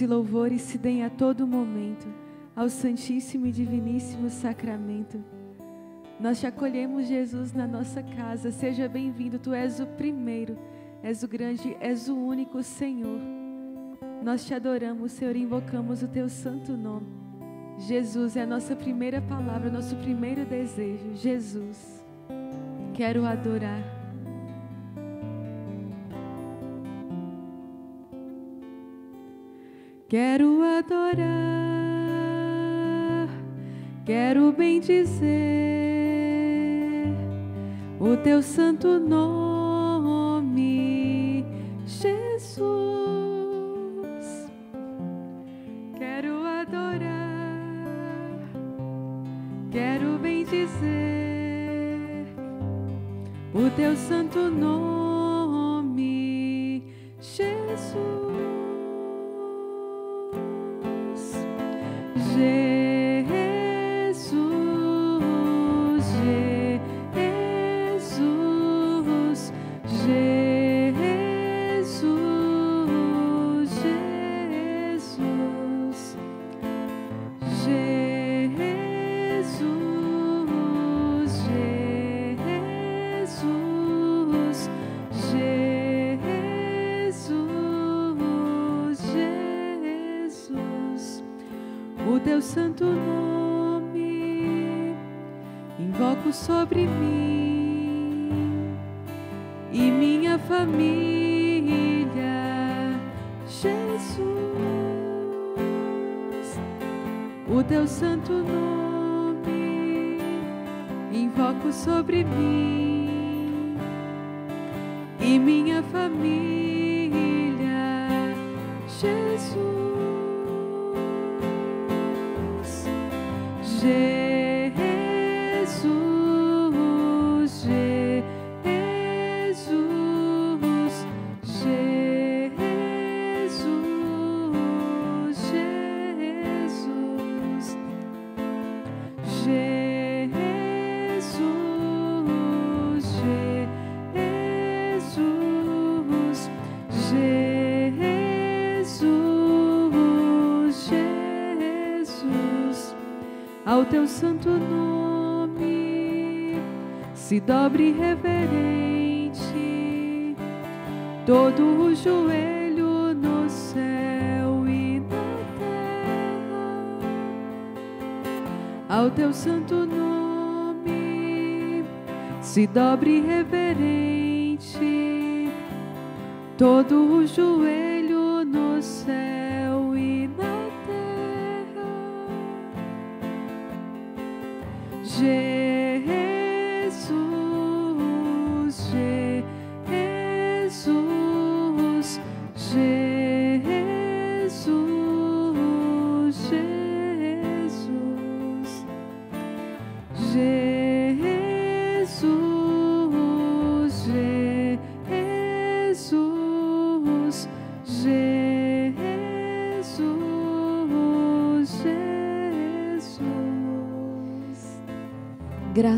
E louvores se deem a todo momento ao Santíssimo e Diviníssimo Sacramento. Nós te acolhemos, Jesus, na nossa casa. Seja bem-vindo. Tu és o primeiro, és o grande, és o único Senhor. Nós te adoramos, Senhor, e invocamos o teu santo nome. Jesus é a nossa primeira palavra, nosso primeiro desejo. Jesus, quero adorar. Quero adorar, quero bem dizer o teu santo nome, teu santo nome se dobre reverente. Todo o joelho no céu e na terra. Ao teu santo nome se dobre reverente. Todo o joelho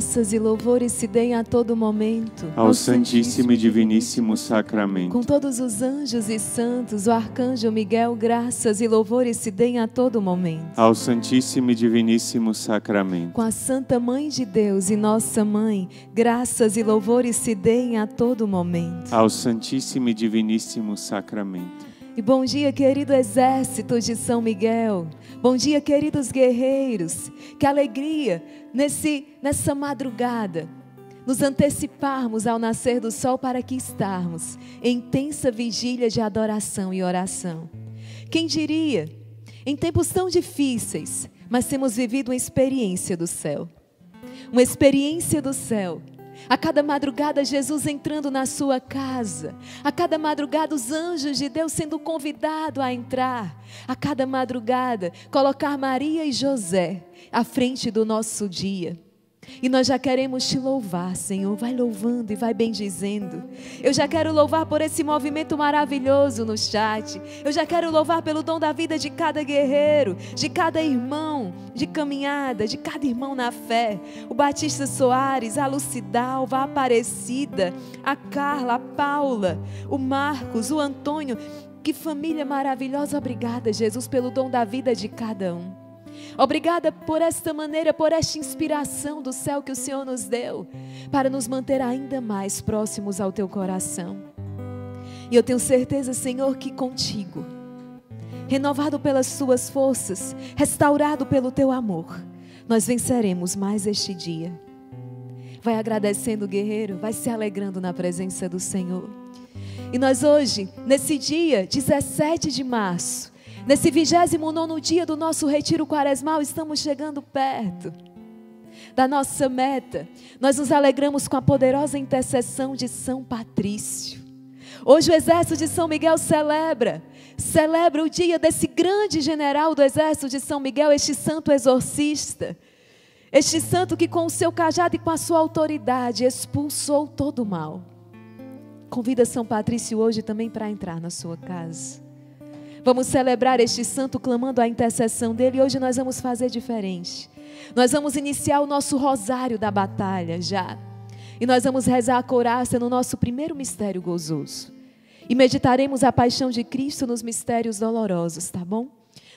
Graças e louvores se deem a todo momento. ao Santíssimo e Diviníssimo Sacramento. Com todos os anjos e santos, o arcanjo Miguel, graças e louvores se deem a todo momento. Ao Santíssimo e Diviníssimo Sacramento. Com a Santa Mãe de Deus e Nossa Mãe, graças e louvores se deem a todo momento. Ao Santíssimo e Diviníssimo Sacramento. E bom dia, querido exército de São Miguel. Bom dia, queridos guerreiros. Que alegria nesse nessa madrugada nos anteciparmos ao nascer do sol para aqui estarmos em intensa vigília de adoração e oração. Quem diria? Em tempos tão difíceis, mas temos vivido uma experiência do céu. Uma experiência do céu a cada madrugada, Jesus entrando na sua casa. A cada madrugada, os anjos de Deus sendo convidados a entrar. A cada madrugada, colocar Maria e José à frente do nosso dia. E nós já queremos te louvar, Senhor. Vai louvando e vai bendizendo. Eu já quero louvar por esse movimento maravilhoso no chat. Eu já quero louvar pelo dom da vida de cada guerreiro, de cada irmão de caminhada, de cada irmão na fé. O Batista Soares, a Lucidalva, a Aparecida, a Carla, a Paula, o Marcos, o Antônio Que família maravilhosa. Obrigada, Jesus, pelo dom da vida de cada um. Obrigada por esta maneira, por esta inspiração do céu que o Senhor nos deu, para nos manter ainda mais próximos ao teu coração. E eu tenho certeza, Senhor, que contigo, renovado pelas suas forças, restaurado pelo teu amor, nós venceremos mais este dia. Vai agradecendo, guerreiro, vai se alegrando na presença do Senhor. E nós hoje, nesse dia 17 de março, nesse 29 dia do nosso retiro quaresmal, estamos chegando perto da nossa meta. Nós nos alegramos com a poderosa intercessão de São Patrício. Hoje o exército de São Miguel celebra, celebra o dia desse grande general do exército de São Miguel, este santo exorcista. Este santo que com o seu cajado e com a sua autoridade expulsou todo o mal. Convida São Patrício hoje também para entrar na sua casa. Vamos celebrar este santo clamando a intercessão dele e hoje nós vamos fazer diferente. Nós vamos iniciar o nosso rosário da batalha já. E nós vamos rezar a couraça no nosso primeiro mistério gozoso. E meditaremos a paixão de Cristo nos mistérios dolorosos, tá bom?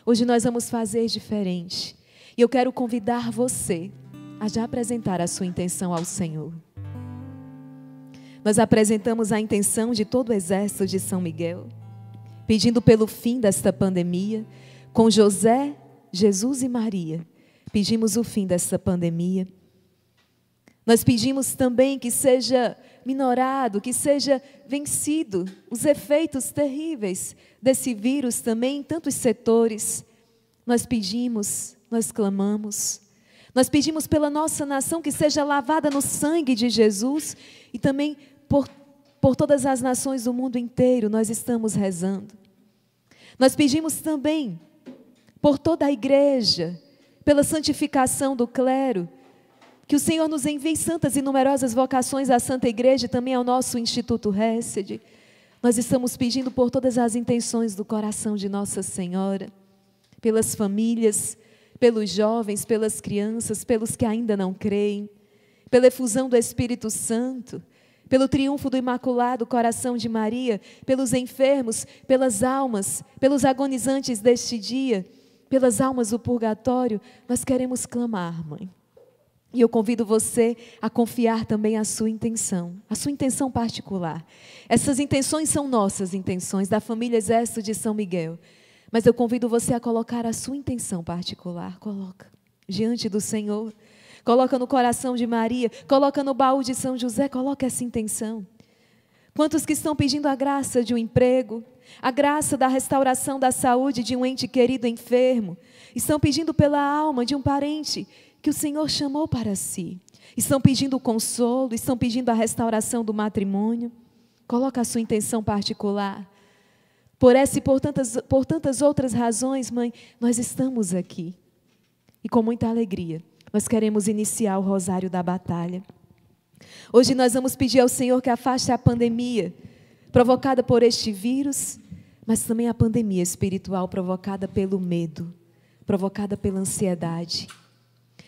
Hoje nós vamos fazer diferente. E eu quero convidar você a já apresentar a sua intenção ao Senhor. Nós apresentamos a intenção de todo o exército de São Miguel, pedindo pelo fim desta pandemia, com José, Jesus e Maria. Pedimos o fim desta pandemia. Nós pedimos também que seja minorado, que seja vencido os efeitos terríveis desse vírus também em tantos setores. Nós pedimos, nós clamamos. Nós pedimos pela nossa nação que seja lavada no sangue de Jesus e também por, por todas as nações do mundo inteiro nós estamos rezando. Nós pedimos também por toda a igreja, pela santificação do clero, que o Senhor nos envie santas e numerosas vocações à Santa Igreja e também ao nosso Instituto Hesed. Nós estamos pedindo por todas as intenções do coração de Nossa Senhora, pelas famílias, pelos jovens, pelas crianças, pelos que ainda não creem, pela efusão do Espírito Santo, pelo triunfo do Imaculado Coração de Maria, pelos enfermos, pelas almas, pelos agonizantes deste dia, pelas almas do purgatório, nós queremos clamar, Mãe. E eu convido você a confiar também a sua intenção, a sua intenção particular. Essas intenções são nossas intenções, da família Exército de São Miguel. Mas eu convido você a colocar a sua intenção particular. Coloca diante do Senhor coloca no coração de Maria, coloca no baú de São José, coloca essa intenção. Quantos que estão pedindo a graça de um emprego, a graça da restauração da saúde de um ente querido enfermo, estão pedindo pela alma de um parente que o Senhor chamou para si, estão pedindo consolo, estão pedindo a restauração do matrimônio. Coloca a sua intenção particular. Por essa e por tantas, por tantas outras razões, mãe, nós estamos aqui. E com muita alegria nós queremos iniciar o rosário da batalha. Hoje nós vamos pedir ao Senhor que afaste a pandemia provocada por este vírus, mas também a pandemia espiritual provocada pelo medo, provocada pela ansiedade.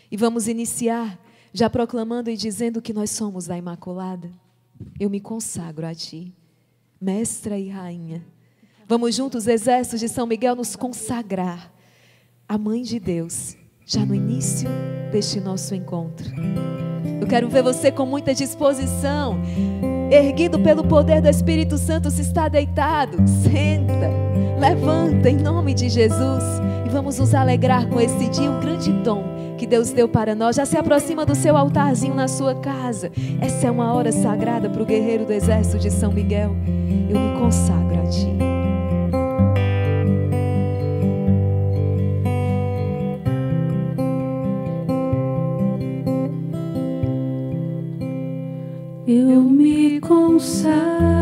E vamos iniciar já proclamando e dizendo que nós somos da Imaculada. Eu me consagro a Ti, Mestra e Rainha. Vamos juntos, exércitos de São Miguel, nos consagrar à Mãe de Deus já no início deste nosso encontro. Eu quero ver você com muita disposição, erguido pelo poder do Espírito Santo, se está deitado, senta, levanta em nome de Jesus e vamos nos alegrar com esse dia, um grande dom que Deus deu para nós. Já se aproxima do seu altarzinho na sua casa. Essa é uma hora sagrada para o guerreiro do exército de São Miguel. Eu me consagro a Ti. Consagro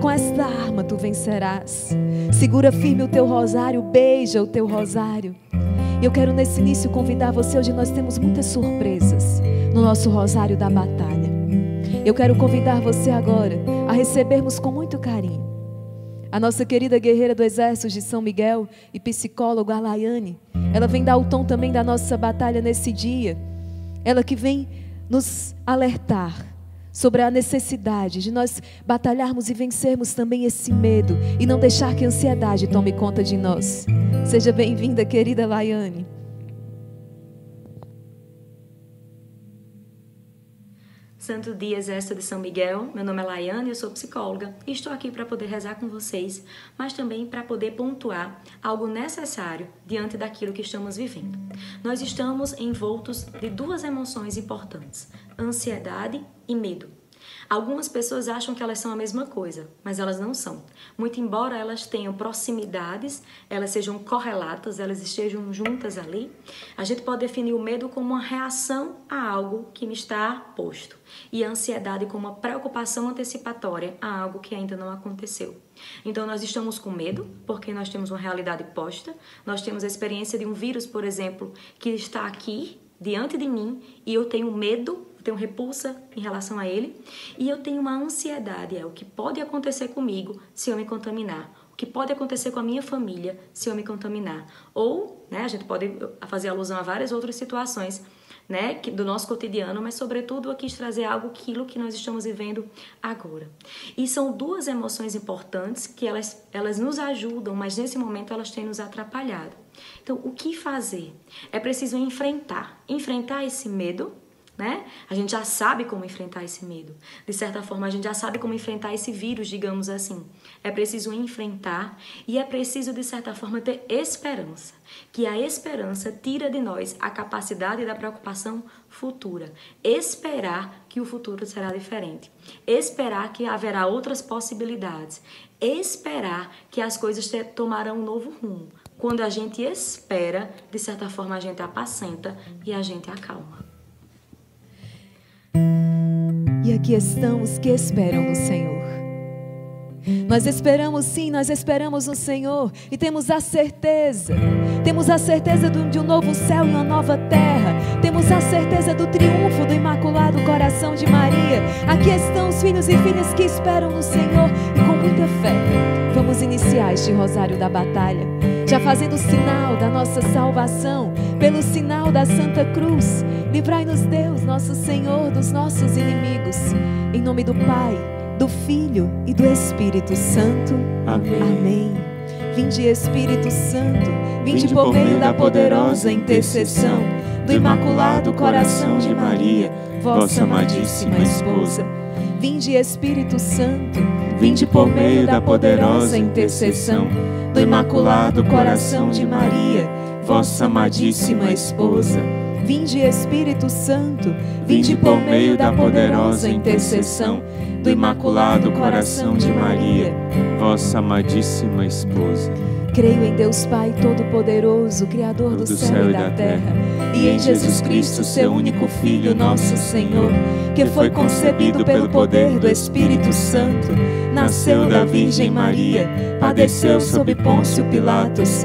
com esta arma tu vencerás. Segura firme o teu rosário, beija o teu rosário. Eu quero nesse início convidar você. Hoje nós temos muitas surpresas no nosso rosário da batalha. Eu quero convidar você agora a recebermos com muito carinho a nossa querida guerreira do Exército de São Miguel e psicóloga Alaiane. Ela vem dar o tom também da nossa batalha nesse dia. Ela que vem nos alertar sobre a necessidade de nós batalharmos e vencermos também esse medo e não deixar que a ansiedade tome conta de nós. Seja bem-vinda, querida Laiane. Santo dia, Exército de São Miguel. Meu nome é Laiane, eu sou psicóloga e estou aqui para poder rezar com vocês, mas também para poder pontuar algo necessário diante daquilo que estamos vivendo. Nós estamos envoltos de duas emoções importantes: ansiedade e medo. Algumas pessoas acham que elas são a mesma coisa, mas elas não são. Muito embora elas tenham proximidades, elas sejam correlatas, elas estejam juntas ali, a gente pode definir o medo como uma reação a algo que me está posto e a ansiedade como uma preocupação antecipatória a algo que ainda não aconteceu. Então nós estamos com medo porque nós temos uma realidade posta, nós temos a experiência de um vírus, por exemplo, que está aqui diante de mim e eu tenho medo eu tenho repulsa em relação a ele e eu tenho uma ansiedade, é o que pode acontecer comigo se eu me contaminar, o que pode acontecer com a minha família se eu me contaminar. Ou, né, a gente pode fazer alusão a várias outras situações, né, do nosso cotidiano, mas sobretudo eu quis trazer algo aquilo que nós estamos vivendo agora. E são duas emoções importantes que elas elas nos ajudam, mas nesse momento elas têm nos atrapalhado. Então, o que fazer? É preciso enfrentar, enfrentar esse medo, né? A gente já sabe como enfrentar esse medo. De certa forma, a gente já sabe como enfrentar esse vírus, digamos assim. É preciso enfrentar e é preciso, de certa forma, ter esperança. Que a esperança tira de nós a capacidade da preocupação futura. Esperar que o futuro será diferente. Esperar que haverá outras possibilidades. Esperar que as coisas tomarão um novo rumo. Quando a gente espera, de certa forma, a gente apacenta e a gente acalma. E aqui estão os que esperam no Senhor. Nós esperamos sim, nós esperamos no Senhor e temos a certeza, temos a certeza de um novo céu e uma nova terra, temos a certeza do triunfo do Imaculado Coração de Maria. Aqui estão os filhos e filhas que esperam no Senhor e com muita fé. Vamos iniciar este rosário da batalha, já fazendo o sinal da nossa salvação, pelo sinal da Santa Cruz. Livrai-nos, Deus, nosso Senhor, dos nossos inimigos. Em nome do Pai do Filho e do Espírito Santo. Amém. Amém. Vinde Espírito Santo, vinde por meio da poderosa intercessão do Imaculado Coração de Maria, vossa amadíssima esposa. Vinde Espírito Santo, vinde por meio da poderosa intercessão do Imaculado Coração de Maria, vossa amadíssima esposa. Vinde Espírito Santo, vinde por meio da poderosa intercessão do Imaculado Coração de Maria, vossa amadíssima esposa. Creio em Deus Pai Todo-Poderoso, Criador do, céu e da terra, e em Jesus Cristo, seu único Filho, nosso Senhor, que foi concebido pelo poder do Espírito Santo, nasceu da Virgem Maria, padeceu sob Pôncio Pilatos,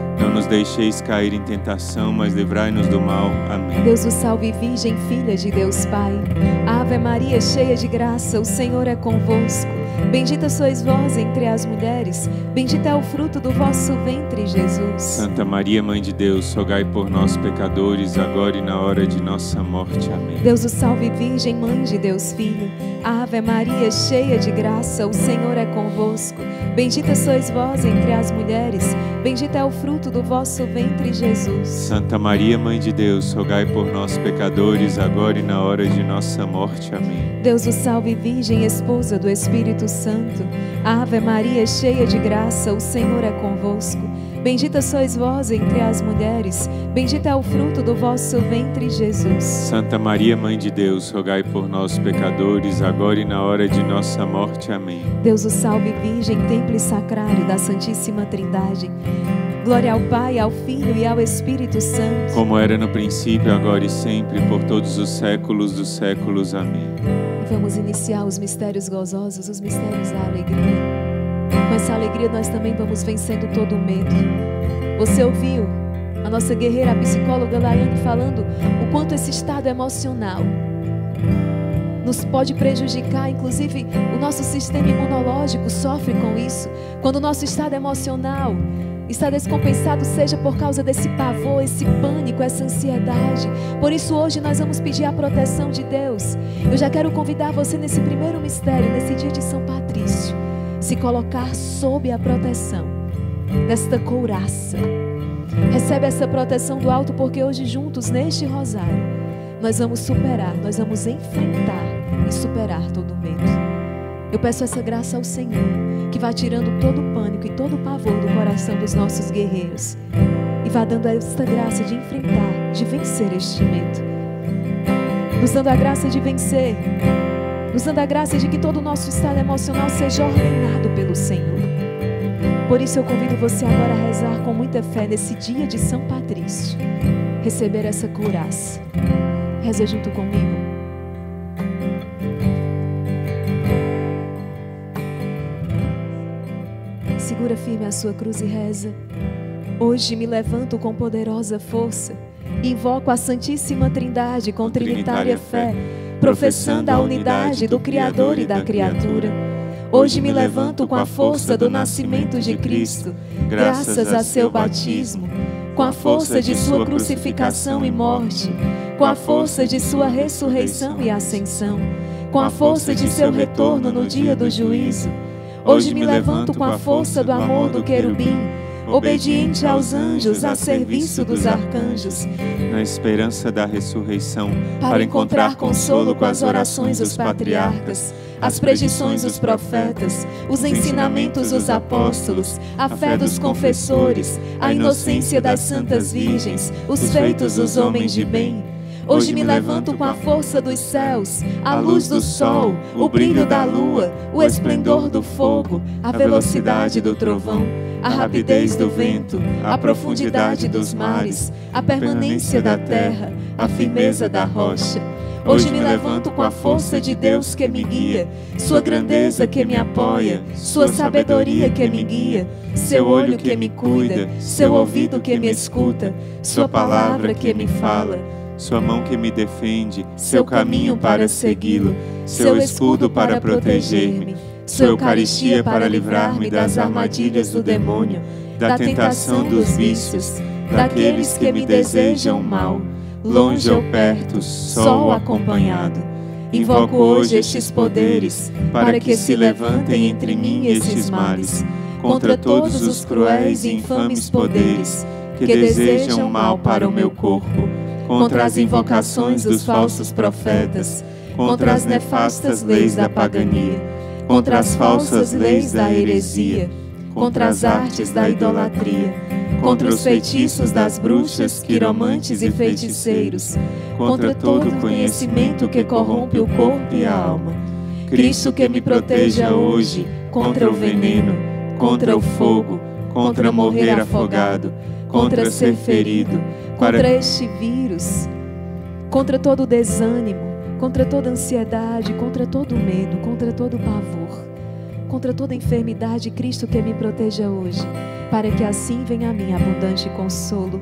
Não nos deixeis cair em tentação, mas livrai-nos do mal. Amém. Deus o salve, Virgem, filha de Deus Pai. Ave Maria, cheia de graça, o Senhor é convosco. Bendita sois vós entre as mulheres, bendito é o fruto do vosso ventre, Jesus. Santa Maria, Mãe de Deus, rogai por nós, pecadores, agora e na hora de nossa morte. Amém. Deus o salve, Virgem, Mãe de Deus Filho. Ave Maria, cheia de graça, o Senhor é convosco. Bendita sois vós entre as mulheres, bendito é o fruto do vosso ventre, Jesus. Santa Maria, Mãe de Deus, rogai por nós, pecadores, agora e na hora de nossa morte. Amém. Deus o salve, Virgem, esposa do Espírito Santo. Ave Maria, cheia de graça, o Senhor é convosco. Bendita sois vós entre as mulheres, bendito é o fruto do vosso ventre, Jesus. Santa Maria, Mãe de Deus, rogai por nós, pecadores, agora e na hora de nossa morte. Amém. Deus o salve, Virgem, templo e sacrário da Santíssima Trindade. Glória ao Pai, ao Filho e ao Espírito Santo. Como era no princípio, agora e sempre, por todos os séculos dos séculos. Amém. Vamos iniciar os mistérios gozosos, os mistérios da alegria. Com essa alegria nós também vamos vencendo todo o medo. Você ouviu a nossa guerreira, a psicóloga Laiane falando o quanto esse estado emocional nos pode prejudicar, inclusive o nosso sistema imunológico sofre com isso. Quando o nosso estado emocional está descompensado, seja por causa desse pavor, esse pânico, essa ansiedade. Por isso, hoje nós vamos pedir a proteção de Deus. Eu já quero convidar você nesse primeiro mistério, nesse dia de São Patrício, se colocar sob a proteção desta couraça. Recebe essa proteção do alto, porque hoje, juntos neste rosário, nós vamos superar, nós vamos enfrentar e superar todo o medo. Eu peço essa graça ao Senhor, que vá tirando todo o pânico e todo o pavor do coração dos nossos guerreiros e vá dando esta graça de enfrentar, de vencer este medo. Nos dando a graça de vencer, nos dando a graça de que todo o nosso estado emocional seja ordenado pelo Senhor. Por isso eu convido você agora a rezar com muita fé nesse dia de São Patrício, receber essa couraça. Reza junto comigo. Segura firme a sua cruz e reza. Hoje me levanto com poderosa força. Invoco a Santíssima Trindade com trinitária fé, professando a unidade do Criador e da criatura. Hoje me levanto com a força do nascimento de Cristo, graças a seu batismo. com a força de sua crucificação e morte, com a força de sua ressurreição e ascensão, com a força de seu retorno no dia do juízo. Hoje me levanto com a força do amor do querubim, obediente aos anjos, a serviço dos arcanjos, na esperança da ressurreição, para encontrar consolo com as orações dos patriarcas, as predições dos profetas, os ensinamentos dos apóstolos, a fé dos confessores, a inocência das santas virgens, os feitos dos homens de bem. Hoje me levanto com a força dos céus, a luz do sol, o brilho da lua, o esplendor do fogo, a velocidade do trovão, a rapidez do vento, a profundidade dos mares, a permanência da terra, a firmeza da rocha. Hoje me levanto com a força de Deus que me guia, Sua grandeza que me apoia, Sua sabedoria que me guia, Seu olho que me cuida, Seu ouvido que me escuta, Sua palavra que me fala. Sua mão que me defende, seu caminho para segui-lo, seu escudo para proteger-me, sua Eucaristia para livrar-me das armadilhas do demônio, da tentação dos vícios, daqueles que me desejam mal, longe ou perto, só acompanhado. Invoco hoje estes poderes para que se levantem entre mim e estes males, contra todos os cruéis e infames poderes que desejam mal para o meu corpo contra as invocações dos falsos profetas, contra as nefastas leis da pagania, contra as falsas leis da heresia, contra as artes da idolatria, contra os feitiços das bruxas, quiromantes e feiticeiros, contra todo o conhecimento que corrompe o corpo e a alma. Cristo que me proteja hoje contra o veneno, contra o fogo, contra morrer afogado, contra ser ferido, contra este vírus, contra todo desânimo, contra toda ansiedade, contra todo medo, contra todo pavor, contra toda enfermidade, Cristo que me proteja hoje, para que assim venha a mim abundante consolo.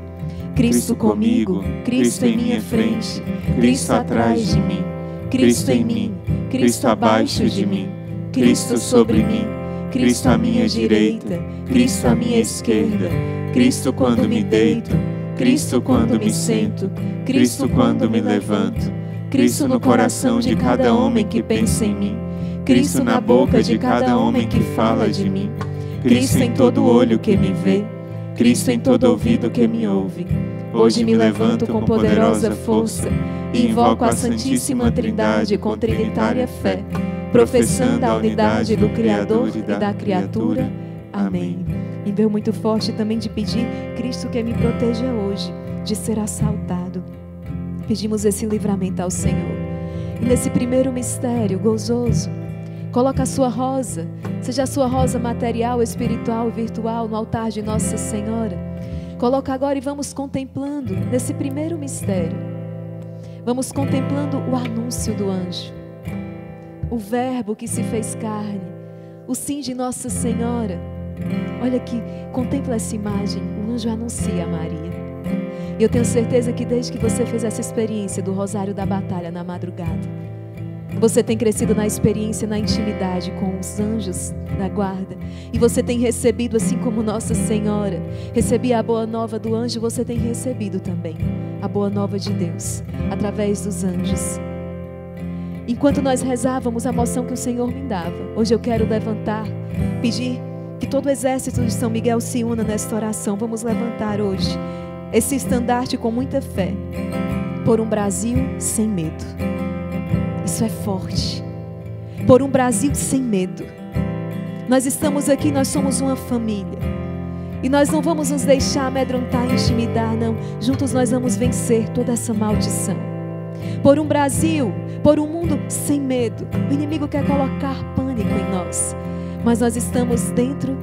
Cristo comigo, Cristo em minha frente, Cristo atrás de mim, Cristo em mim, Cristo abaixo de mim, Cristo sobre mim, Cristo à minha direita, Cristo à minha esquerda, Cristo quando me deito, Cristo quando me sento, Cristo quando me levanto, Cristo no coração de cada homem que pensa em mim, Cristo na boca de cada homem que fala de mim, Cristo em todo olho que me vê, Cristo em todo ouvido que me ouve. Hoje me levanto com poderosa força e invoco a Santíssima Trindade com trinitária fé, professando a unidade do Criador e da criatura. Amém. E veio muito forte também de pedir, Cristo que me proteja hoje de ser assaltado. Pedimos esse livramento ao Senhor. E nesse primeiro mistério gozoso, coloca a sua rosa, seja a sua rosa material, espiritual, virtual, no altar de Nossa Senhora. Coloca agora e vamos contemplando nesse primeiro mistério. Vamos contemplando o anúncio do anjo, o Verbo que se fez carne, o sim de Nossa Senhora Olha aqui, contempla essa imagem. O anjo anuncia a Maria. E eu tenho certeza que desde que você fez essa experiência do Rosário da Batalha na madrugada, você tem crescido na experiência, na intimidade com os anjos da guarda. E você tem recebido, assim como Nossa Senhora recebia a boa nova do anjo, você tem recebido também a boa nova de Deus através dos anjos. Enquanto nós rezávamos a moção que o Senhor me dava, hoje eu quero levantar, pedir que todo o exército de São Miguel se una nesta oração. Vamos levantar hoje esse estandarte com muita fé por um Brasil sem medo. Isso é forte. Por um Brasil sem medo. Nós estamos aqui, nós somos uma família. E nós não vamos nos deixar amedrontar e intimidar, não. Juntos nós vamos vencer toda essa maldição. Por um Brasil, por um mundo sem medo. O inimigo quer colocar pânico em nós mas nós estamos dentro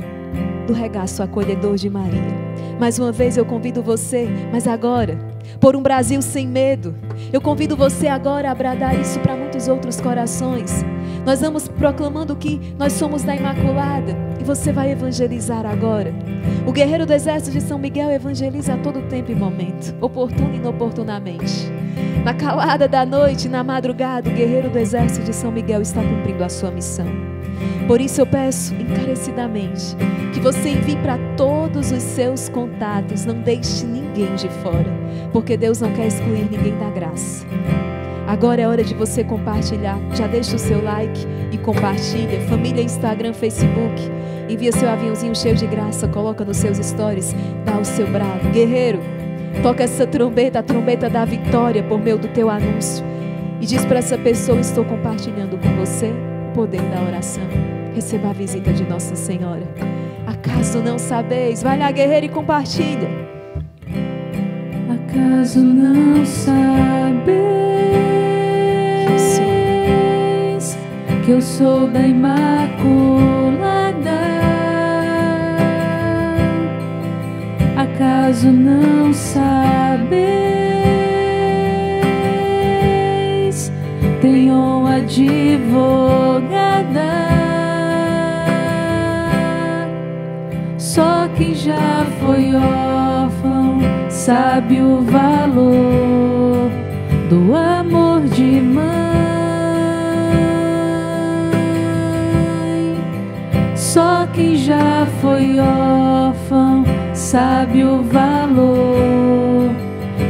do regaço acolhedor de Maria. Mais uma vez eu convido você, mas agora, por um Brasil sem medo, eu convido você agora a bradar isso para muitos outros corações. Nós vamos proclamando que nós somos da Imaculada e você vai evangelizar agora. O guerreiro do exército de São Miguel evangeliza a todo tempo e momento, oportuno e inoportunamente. Na calada da noite, na madrugada, o guerreiro do exército de São Miguel está cumprindo a sua missão. Por isso eu peço encarecidamente que você envie para todos os seus contatos, não deixe ninguém de fora, porque Deus não quer excluir ninguém da graça. Agora é hora de você compartilhar. Já deixa o seu like e compartilha. Família, Instagram, Facebook. Envia seu aviãozinho cheio de graça, coloca nos seus stories, dá o seu brado. Guerreiro, toca essa trombeta, a trombeta da vitória por meio do teu anúncio. E diz para essa pessoa: Estou compartilhando com você o poder da oração. Receba a visita de Nossa Senhora. Acaso não sabeis? Vai lá, guerreiro, e compartilha. Acaso não sabeis que eu sou da Imaculada? Acaso não sabeis? Tenho advogada. Só quem já foi órfão sabe o valor do amor de mãe. Só quem já foi órfão sabe o valor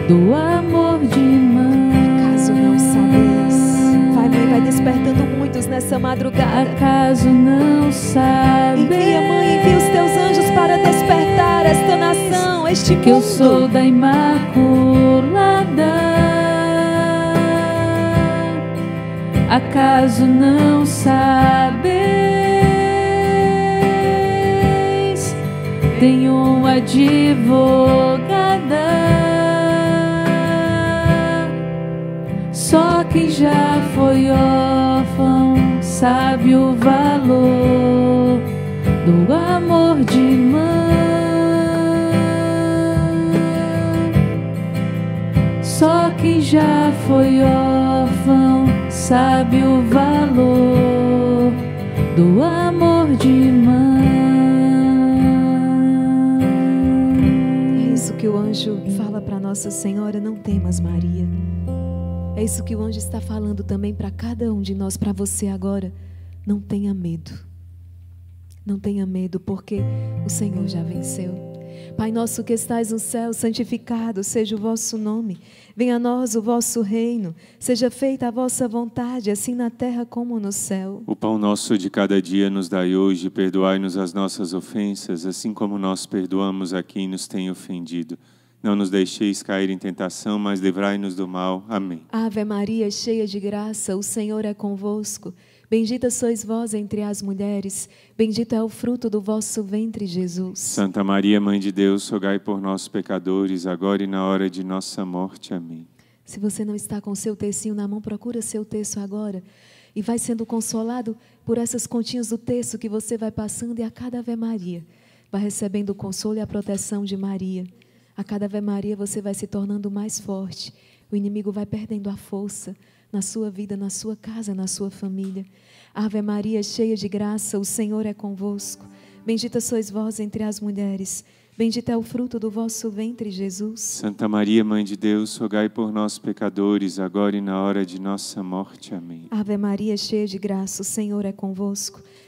do amor de mãe. Acaso não sabeis? Vai, mãe, vai despertando muitos nessa madrugada. Acaso não sabe? Envia, mãe, envia os teus anjos para despertar esta nação, este que eu mundo. sou da Imaculada. Acaso não sabeis? Tenho uma advogada. Só quem já foi órfão sabe o valor do amor de mãe. Só quem já foi órfão sabe o valor do amor Nossa Senhora, não temas, Maria. É isso que o anjo está falando também para cada um de nós, para você agora. Não tenha medo. Não tenha medo, porque o Senhor já venceu. Pai nosso que estais no céu, santificado seja o vosso nome. Venha a nós o vosso reino. Seja feita a vossa vontade, assim na terra como no céu. O pão nosso de cada dia nos dai hoje, perdoai-nos as nossas ofensas, assim como nós perdoamos a quem nos tem ofendido. Não nos deixeis cair em tentação, mas livrai-nos do mal. Amém. Ave Maria, cheia de graça, o Senhor é convosco. Bendita sois vós entre as mulheres, bendito é o fruto do vosso ventre, Jesus. Santa Maria, Mãe de Deus, rogai por nós, pecadores, agora e na hora de nossa morte. Amém. Se você não está com seu textinho na mão, procura seu texto agora e vai sendo consolado por essas continhas do texto que você vai passando e a cada Ave Maria vai recebendo o consolo e a proteção de Maria. A cada Ave Maria você vai se tornando mais forte. O inimigo vai perdendo a força na sua vida, na sua casa, na sua família. Ave Maria, cheia de graça, o Senhor é convosco. Bendita sois vós entre as mulheres. Bendito é o fruto do vosso ventre, Jesus. Santa Maria, Mãe de Deus, rogai por nós, pecadores, agora e na hora de nossa morte. Amém. Ave Maria, cheia de graça, o Senhor é convosco.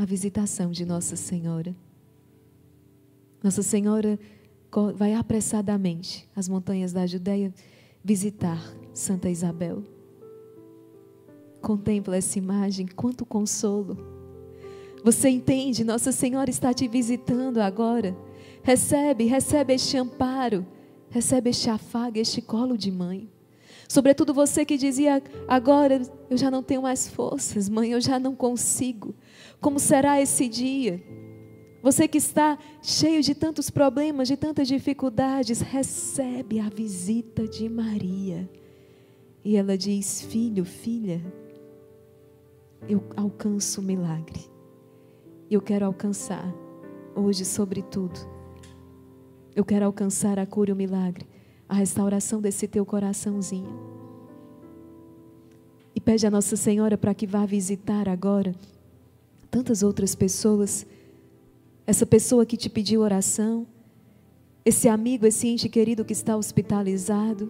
a visitação de Nossa Senhora. Nossa Senhora vai apressadamente às montanhas da Judéia visitar Santa Isabel. Contempla essa imagem, quanto consolo. Você entende? Nossa Senhora está te visitando agora. Recebe, recebe este amparo, recebe este afago, este colo de mãe. Sobretudo você que dizia: agora eu já não tenho mais forças, mãe, eu já não consigo. Como será esse dia? Você que está cheio de tantos problemas, de tantas dificuldades, recebe a visita de Maria. E ela diz: Filho, filha, eu alcanço o milagre. Eu quero alcançar hoje, sobretudo. Eu quero alcançar a cura e o milagre, a restauração desse teu coraçãozinho. E pede a Nossa Senhora para que vá visitar agora tantas outras pessoas. Essa pessoa que te pediu oração, esse amigo, esse ente querido que está hospitalizado,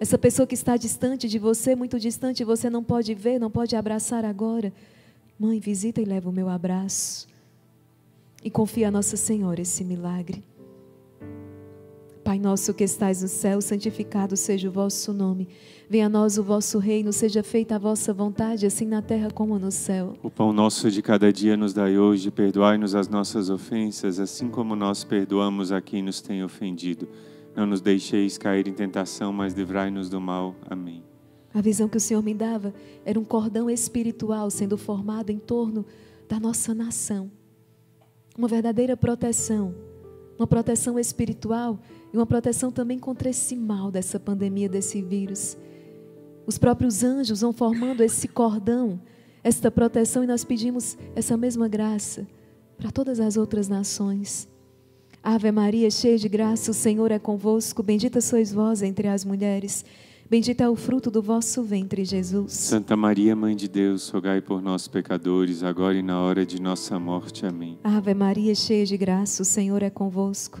essa pessoa que está distante de você, muito distante, você não pode ver, não pode abraçar agora. Mãe, visita e leva o meu abraço. E confia a Nossa Senhora esse milagre. Pai nosso que estais no céu, santificado seja o vosso nome. Venha a nós o vosso reino, seja feita a vossa vontade, assim na terra como no céu. O pão nosso de cada dia nos dai hoje, perdoai-nos as nossas ofensas, assim como nós perdoamos a quem nos tem ofendido. Não nos deixeis cair em tentação, mas livrai-nos do mal. Amém. A visão que o Senhor me dava era um cordão espiritual sendo formado em torno da nossa nação. Uma verdadeira proteção, uma proteção espiritual e uma proteção também contra esse mal dessa pandemia, desse vírus. Os próprios anjos vão formando esse cordão, esta proteção, e nós pedimos essa mesma graça para todas as outras nações. Ave Maria, cheia de graça, o Senhor é convosco. Bendita sois vós entre as mulheres. Bendito é o fruto do vosso ventre, Jesus. Santa Maria, Mãe de Deus, rogai por nós, pecadores, agora e na hora de nossa morte. Amém. Ave Maria, cheia de graça, o Senhor é convosco.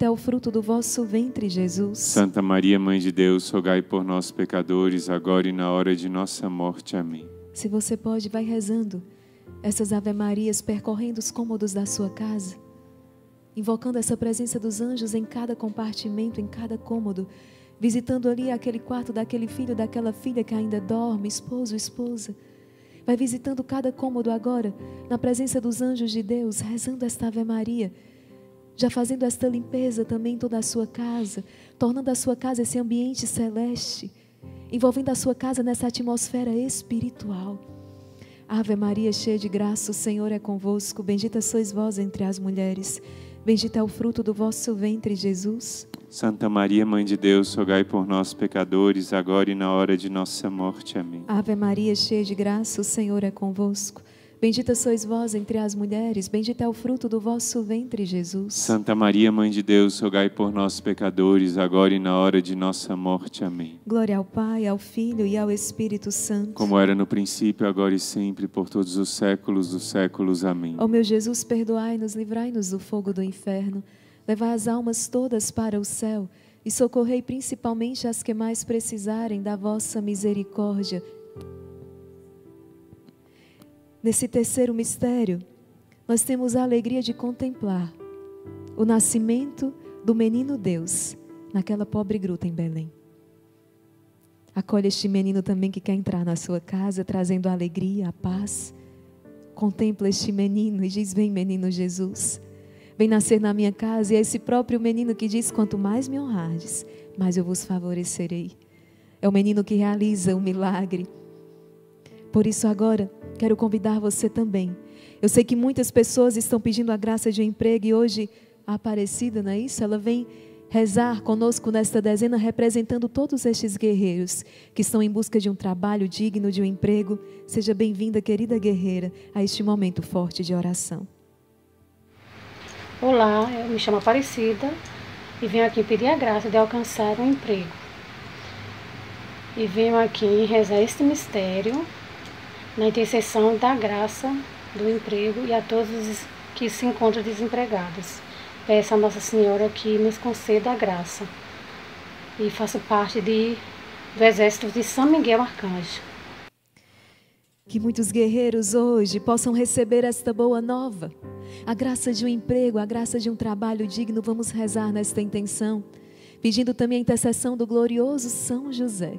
é o fruto do vosso ventre, Jesus. Santa Maria, Mãe de Deus, rogai por nós, pecadores, agora e na hora de nossa morte. Amém. Se você pode, vai rezando essas Ave-Marias, percorrendo os cômodos da sua casa, invocando essa presença dos anjos em cada compartimento, em cada cômodo, visitando ali aquele quarto daquele filho, daquela filha que ainda dorme, esposo, esposa Vai visitando cada cômodo agora, na presença dos anjos de Deus, rezando esta Ave Maria. Já fazendo esta limpeza também em toda a sua casa, tornando a sua casa esse ambiente celeste, envolvendo a sua casa nessa atmosfera espiritual. Ave Maria, cheia de graça, o Senhor é convosco. Bendita sois vós entre as mulheres. Bendito é o fruto do vosso ventre, Jesus. Santa Maria, Mãe de Deus, rogai por nós, pecadores, agora e na hora de nossa morte. Amém. Ave Maria, cheia de graça, o Senhor é convosco. Bendita sois vós entre as mulheres, bendito é o fruto do vosso ventre, Jesus. Santa Maria, Mãe de Deus, rogai por nós, pecadores, agora e na hora de nossa morte. Amém. Glória ao Pai, ao Filho e ao Espírito Santo. Como era no princípio, agora e sempre, por todos os séculos dos séculos. Amém. Ó meu Jesus, perdoai-nos, livrai-nos do fogo do inferno. Levai as almas todas para o céu e socorrei principalmente as que mais precisarem da vossa misericórdia. Nesse terceiro mistério, nós temos a alegria de contemplar o nascimento do menino Deus naquela pobre gruta em Belém. Acolhe este menino também que quer entrar na sua casa, trazendo a alegria, a paz. Contempla este menino e diz: Vem, menino Jesus vem nascer na minha casa, e é esse próprio menino que diz: Quanto mais me honrardes, mais eu vos favorecerei. É o menino que realiza o milagre. Por isso, agora, quero convidar você também. Eu sei que muitas pessoas estão pedindo a graça de um emprego e hoje a Aparecida, não é isso? Ela vem rezar conosco nesta dezena, representando todos estes guerreiros que estão em busca de um trabalho digno, de um emprego. Seja bem-vinda, querida guerreira, a este momento forte de oração. Olá, eu me chamo Aparecida e venho aqui pedir a graça de alcançar um emprego. E venho aqui rezar este mistério na intercessão da graça do emprego e a todos os que se encontram desempregados. Peço a Nossa Senhora que nos conceda a graça. E faço parte de, do exército de São Miguel Arcanjo. Que muitos guerreiros hoje possam receber esta boa nova a graça de um emprego, a graça de um trabalho digno, vamos rezar nesta intenção, pedindo também a intercessão do glorioso São José.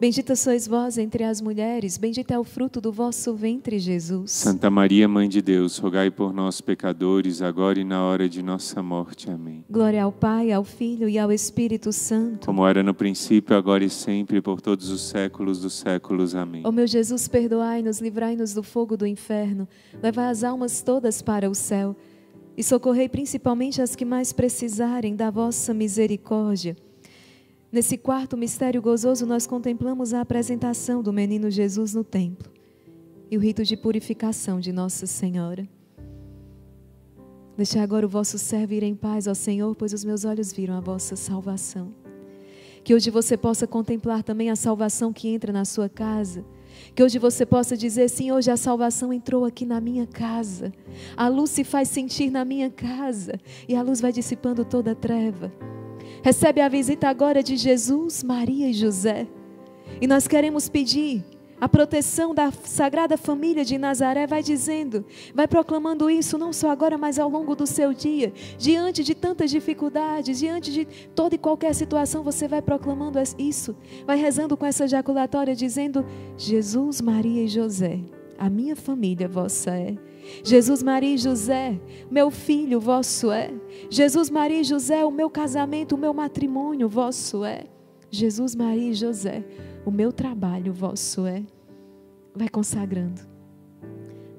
Bendita sois vós entre as mulheres, bendito é o fruto do vosso ventre, Jesus. Santa Maria, Mãe de Deus, rogai por nós, pecadores, agora e na hora de nossa morte. Amém. Glória ao Pai, ao Filho e ao Espírito Santo. Como era no princípio, agora e sempre, por todos os séculos dos séculos. Amém. Ó meu Jesus, perdoai-nos, livrai-nos do fogo do inferno, levai as almas todas para o céu e socorrei principalmente as que mais precisarem da vossa misericórdia. Nesse quarto mistério gozoso, nós contemplamos a apresentação do menino Jesus no templo e o rito de purificação de Nossa Senhora. Deixai agora o vosso servo ir em paz, ó Senhor, pois os meus olhos viram a vossa salvação. Que hoje você possa contemplar também a salvação que entra na sua casa. Que hoje você possa dizer: sim, hoje a salvação entrou aqui na minha casa. A luz se faz sentir na minha casa e a luz vai dissipando toda a treva. Recebe a visita agora de Jesus, Maria e José. E nós queremos pedir a proteção da Sagrada Família de Nazaré. Vai dizendo, vai proclamando isso, não só agora, mas ao longo do seu dia. Diante de tantas dificuldades, diante de toda e qualquer situação, você vai proclamando isso. Vai rezando com essa ejaculatória, dizendo: Jesus, Maria e José, a minha família vossa é. Jesus, Maria e José, meu filho vosso é. Jesus, Maria e José, o meu casamento, o meu matrimônio vosso é. Jesus, Maria e José, o meu trabalho vosso é. Vai consagrando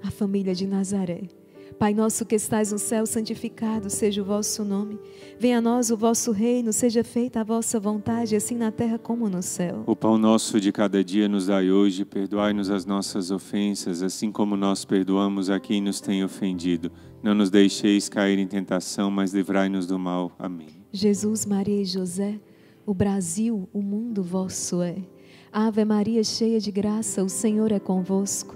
a família de Nazaré. Pai nosso que estais no céu, santificado seja o vosso nome. Venha a nós o vosso reino, seja feita a vossa vontade, assim na terra como no céu. O pão nosso de cada dia nos dai hoje, perdoai-nos as nossas ofensas, assim como nós perdoamos a quem nos tem ofendido. Não nos deixeis cair em tentação, mas livrai-nos do mal. Amém. Jesus, Maria e José, o Brasil, o mundo vosso é. Ave Maria, cheia de graça, o Senhor é convosco.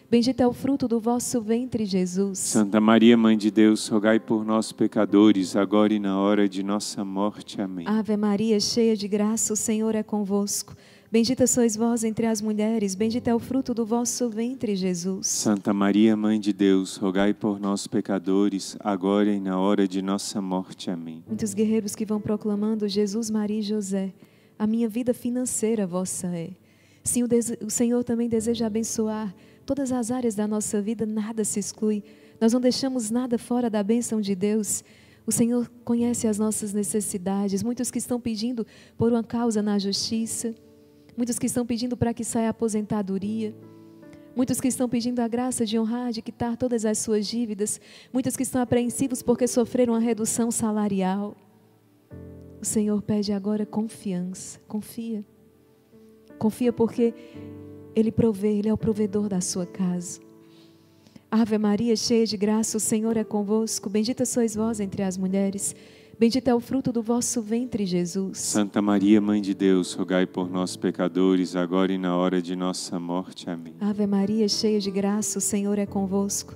bendito é o fruto do vosso ventre, Jesus. Santa Maria, Mãe de Deus, rogai por nós, pecadores, agora e na hora de nossa morte. Amém. Ave Maria, cheia de graça, o Senhor é convosco. Bendita sois vós entre as mulheres, bendito é o fruto do vosso ventre, Jesus. Santa Maria, Mãe de Deus, rogai por nós, pecadores, agora e na hora de nossa morte. Amém. Muitos guerreiros que vão proclamando Jesus, Maria e José, a minha vida financeira vossa é. Sim, o, o Senhor também deseja abençoar todas as áreas da nossa vida, nada se exclui. Nós não deixamos nada fora da bênção de Deus. O Senhor conhece as nossas necessidades. Muitos que estão pedindo por uma causa na justiça, muitos que estão pedindo para que saia a aposentadoria. Muitos que estão pedindo a graça de honrar, de quitar todas as suas dívidas. Muitos que estão apreensivos porque sofreram uma redução salarial. O Senhor pede agora confiança. Confia. Confia porque Ele provê, Ele é o provedor da sua casa. Ave Maria, cheia de graça, o Senhor é convosco. Bendita sois vós entre as mulheres. Bendito é o fruto do vosso ventre, Jesus. Santa Maria, Mãe de Deus, rogai por nós, pecadores, agora e na hora de nossa morte. Amém. Ave Maria, cheia de graça, o Senhor é convosco.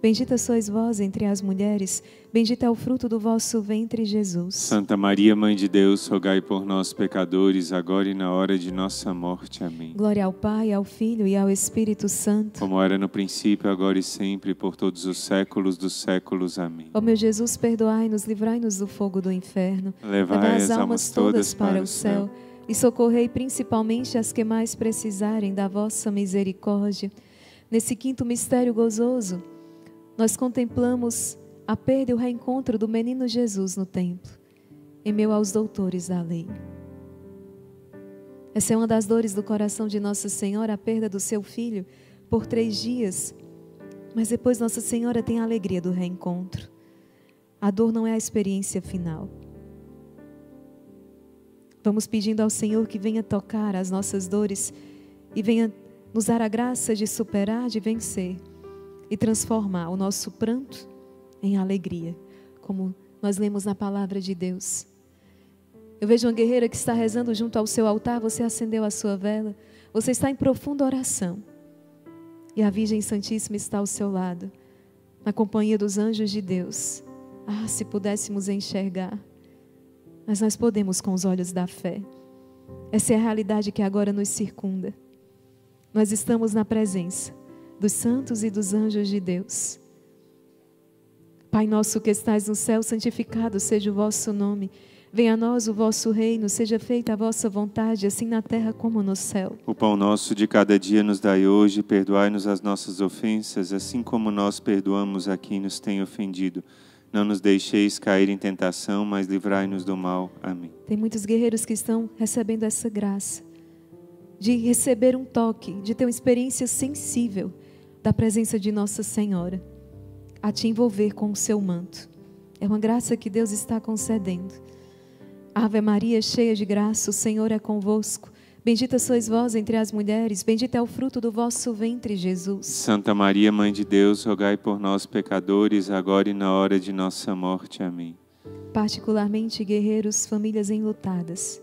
Bendita sois vós entre as mulheres, bendito é o fruto do vosso ventre, Jesus. Santa Maria, Mãe de Deus, rogai por nós, pecadores, agora e na hora de nossa morte. Amém. Glória ao Pai, ao Filho e ao Espírito Santo. Como era no princípio, agora e sempre, por todos os séculos dos séculos. Amém. Ó meu Jesus, perdoai-nos, livrai-nos do fogo do inferno. Levai as almas todas para o céu e socorrei principalmente as que mais precisarem da vossa misericórdia. Nesse quinto mistério gozoso, nós contemplamos a perda e o reencontro do menino Jesus no templo, em meio aos doutores da lei. Essa é uma das dores do coração de Nossa Senhora, a perda do seu filho por três dias. Mas depois Nossa Senhora tem a alegria do reencontro. A dor não é a experiência final. Vamos pedindo ao Senhor que venha tocar as nossas dores e venha nos dar a graça de superar, de vencer e transformar o nosso pranto em alegria, como nós lemos na palavra de Deus. Eu vejo uma guerreira que está rezando junto ao seu altar, você acendeu a sua vela, você está em profunda oração. E a Virgem Santíssima está ao seu lado, na companhia dos anjos de Deus. Ah, se pudéssemos enxergar. Mas nós podemos com os olhos da fé. Essa é a realidade que agora nos circunda. Nós estamos na presença dos santos e dos anjos de Deus. Pai nosso que estais no céu, santificado seja o vosso nome. Venha a nós o vosso reino, seja feita a vossa vontade, assim na terra como no céu. O pão nosso de cada dia nos dai hoje, perdoai-nos as nossas ofensas, assim como nós perdoamos a quem nos tem ofendido. Não nos deixeis cair em tentação, mas livrai-nos do mal. Amém. Tem muitos guerreiros que estão recebendo essa graça de receber um toque, de ter uma experiência sensível da presença de Nossa Senhora, a te envolver com o seu manto. É uma graça que Deus está concedendo. Ave Maria, cheia de graça, o Senhor é convosco. Bendita sois vós entre as mulheres, bendito é o fruto do vosso ventre, Jesus. Santa Maria, Mãe de Deus, rogai por nós, pecadores, agora e na hora de nossa morte. Amém. Particularmente guerreiros, famílias enlutadas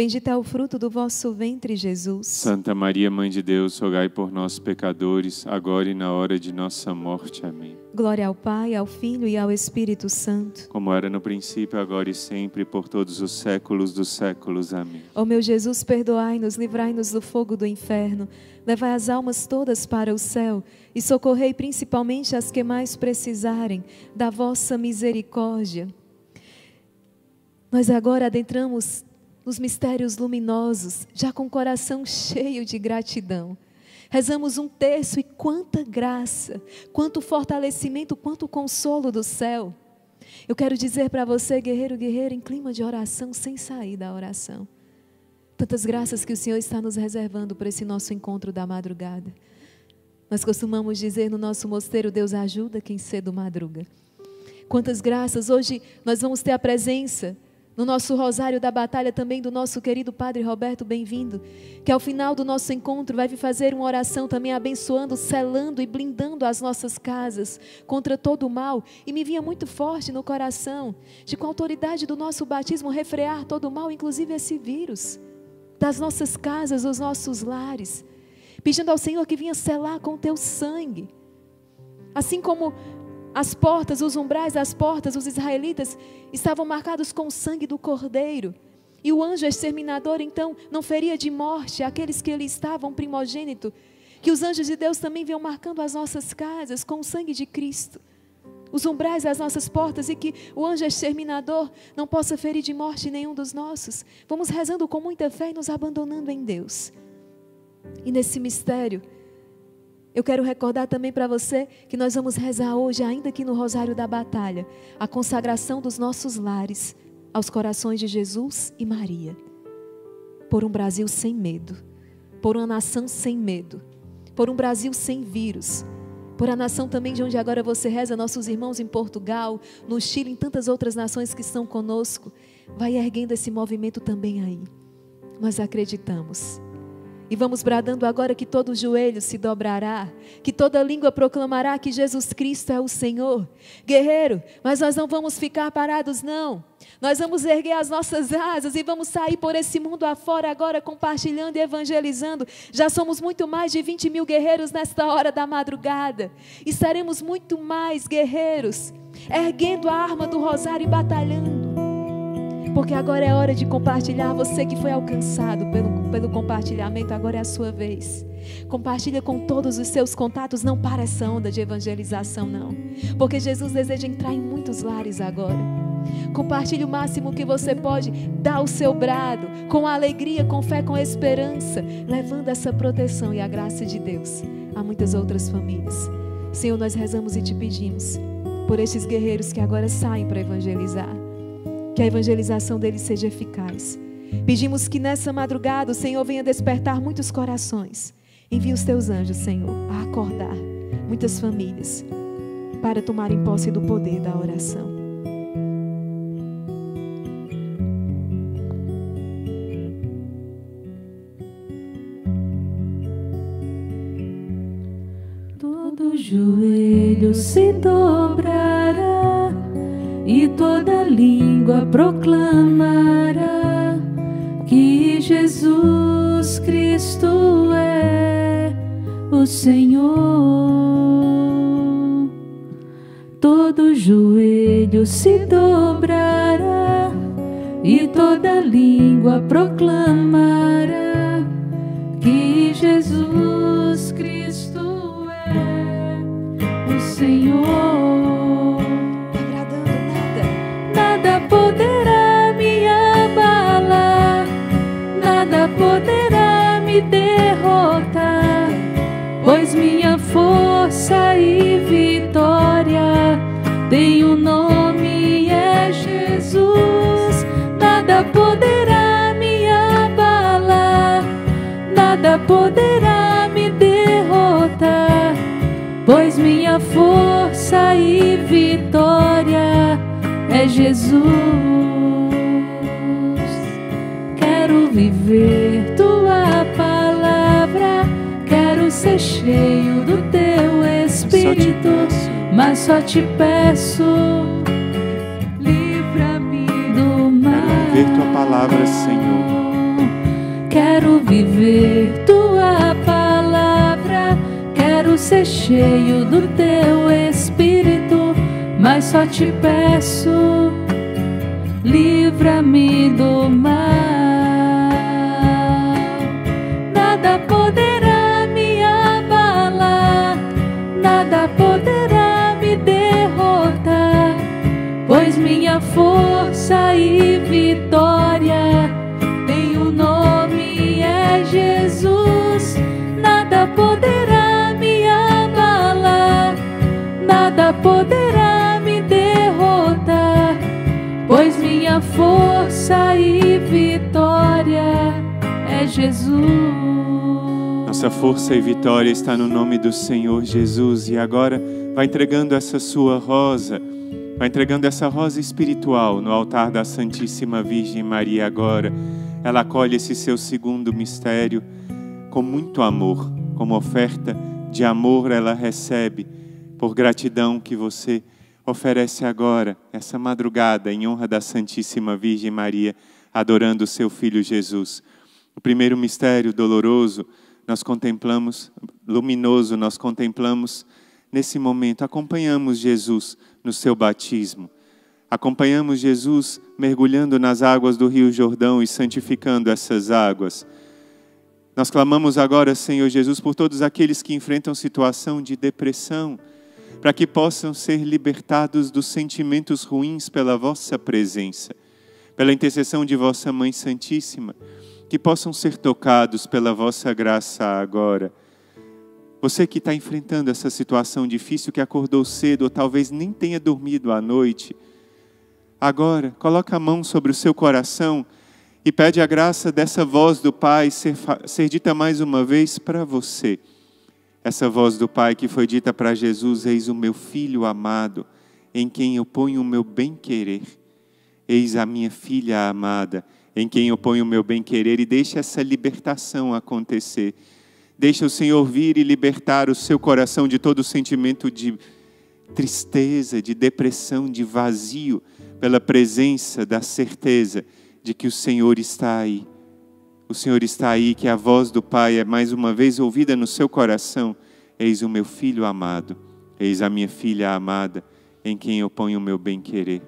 Bendito é o fruto do vosso ventre, Jesus. Santa Maria, Mãe de Deus, rogai por nós, pecadores, agora e na hora de nossa morte. Amém. Glória ao Pai, ao Filho e ao Espírito Santo. Como era no princípio, agora e sempre, por todos os séculos dos séculos. Amém. Ó meu Jesus, perdoai-nos, livrai-nos do fogo do inferno, levai as almas todas para o céu e socorrei principalmente as que mais precisarem da vossa misericórdia. Nós agora adentramos nos mistérios luminosos, já com o coração cheio de gratidão. Rezamos um terço e quanta graça, quanto fortalecimento, quanto consolo do céu. Eu quero dizer para você, guerreiro, guerreira, em clima de oração, sem sair da oração. Tantas graças que o Senhor está nos reservando para esse nosso encontro da madrugada. Nós costumamos dizer no nosso mosteiro: Deus ajuda quem cedo madruga. Quantas graças! Hoje nós vamos ter a presença no nosso rosário da batalha também do nosso querido Padre Roberto, bem-vindo, que ao final do nosso encontro vai fazer uma oração também abençoando, selando e blindando as nossas casas contra todo o mal. E me vinha muito forte no coração de com a autoridade do nosso batismo refrear todo o mal, inclusive esse vírus, das nossas casas, dos nossos lares, pedindo ao Senhor que vinha selar com o teu sangue. Assim como as portas, os umbrais das portas, os israelitas estavam marcados com o sangue do cordeiro. E o anjo exterminador, então, não feria de morte aqueles que ali estavam primogênito. Que os anjos de Deus também venham marcando as nossas casas com o sangue de Cristo. Os umbrais das nossas portas e que o anjo exterminador não possa ferir de morte nenhum dos nossos. Vamos rezando com muita fé e nos abandonando em Deus. E nesse mistério, eu quero recordar também para você que nós vamos rezar hoje, ainda aqui no Rosário da Batalha, a consagração dos nossos lares aos corações de Jesus e Maria. Por um Brasil sem medo, por uma nação sem medo, por um Brasil sem vírus, por a nação também de onde agora você reza, nossos irmãos em Portugal, no Chile, em tantas outras nações que estão conosco. Vai erguendo esse movimento também aí. Nós acreditamos e vamos bradando agora que todo joelho se dobrará, que toda língua proclamará que Jesus Cristo é o Senhor. Guerreiro, mas nós não vamos ficar parados, não. Nós vamos erguer as nossas asas e vamos sair por esse mundo afora agora, compartilhando e evangelizando. Já somos muito mais de 20 mil guerreiros nesta hora da madrugada. E seremos muito mais guerreiros, erguendo a arma do rosário e batalhando. Porque agora é hora de compartilhar. Você que foi alcançado pelo, pelo compartilhamento, agora é a sua vez. Compartilha com todos os seus contatos. Não para essa onda de evangelização, não. Porque Jesus deseja entrar em muitos lares agora. Compartilhe o máximo que você pode. Dá o seu brado com alegria, com fé, com esperança, levando essa proteção e a graça de Deus a muitas outras famílias. Senhor, nós rezamos e te pedimos por estes guerreiros que agora saem para evangelizar que a evangelização deles seja eficaz. Pedimos que nessa madrugada o Senhor venha despertar muitos corações. Envie os teus anjos, Senhor, a acordar muitas famílias para tomarem posse do poder da oração. Todo joelho se dobrará e toda língua proclamará que Jesus Cristo é o Senhor. Todo joelho se dobrará e toda língua proclamará pois minha força e vitória tem o um nome é Jesus. Nada poderá me abalar, nada poderá me derrotar, pois minha força e vitória é Jesus. Quero viver tua quero ser cheio do teu espírito, mas só te peço, livra-me do mal. Quero viver tua palavra, Senhor. Quero viver tua palavra, quero ser cheio do teu espírito mas só te peço, livra-me do mal. Nada poderá pois minha força e vitória tem o um nome é Jesus. Nada poderá me abalar, nada poderá pois minha força e vitória Jesus. Nossa força e vitória está no nome do Senhor Jesus. E agora vai entregando essa sua rosa, vai entregando essa rosa espiritual no altar da Santíssima Virgem Maria agora. Ela acolhe esse seu segundo mistério com muito amor, como oferta de amor ela recebe por gratidão que você oferece agora, essa madrugada, em honra da Santíssima Virgem Maria, adorando o seu Filho Jesus. O primeiro mistério doloroso, nós contemplamos, luminoso, nós contemplamos nesse momento, acompanhamos Jesus no seu batismo. Acompanhamos Jesus mergulhando nas águas do Rio Jordão e santificando essas águas. Nós clamamos agora, Senhor Jesus, por todos aqueles que enfrentam situação de depressão, para que possam ser libertados dos sentimentos ruins pela vossa presença, pela intercessão de vossa Mãe Santíssima, que possam ser tocados pela vossa graça agora. Você que está enfrentando essa situação difícil, que acordou cedo ou talvez nem tenha dormido à noite, agora coloca a mão sobre o seu coração e pede a graça dessa voz do Pai ser, ser dita mais uma vez para você. Essa voz do Pai que foi dita para Jesus: Eis o meu filho amado, em quem eu ponho o meu bem-querer. Eis a minha filha amada, em quem eu ponho o meu bem-querer, e deixe essa libertação acontecer. Deixa o Senhor vir e libertar o seu coração de todo sentimento de tristeza, de depressão, de vazio, pela presença da certeza de que o Senhor está aí. O Senhor está aí, que a voz do Pai é mais uma vez ouvida no seu coração. Eis o meu filho amado, eis a minha filha amada, em quem eu ponho o meu bem-querer.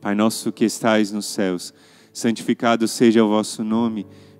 Pai nosso que estais nos céus, santificado seja o vosso nome.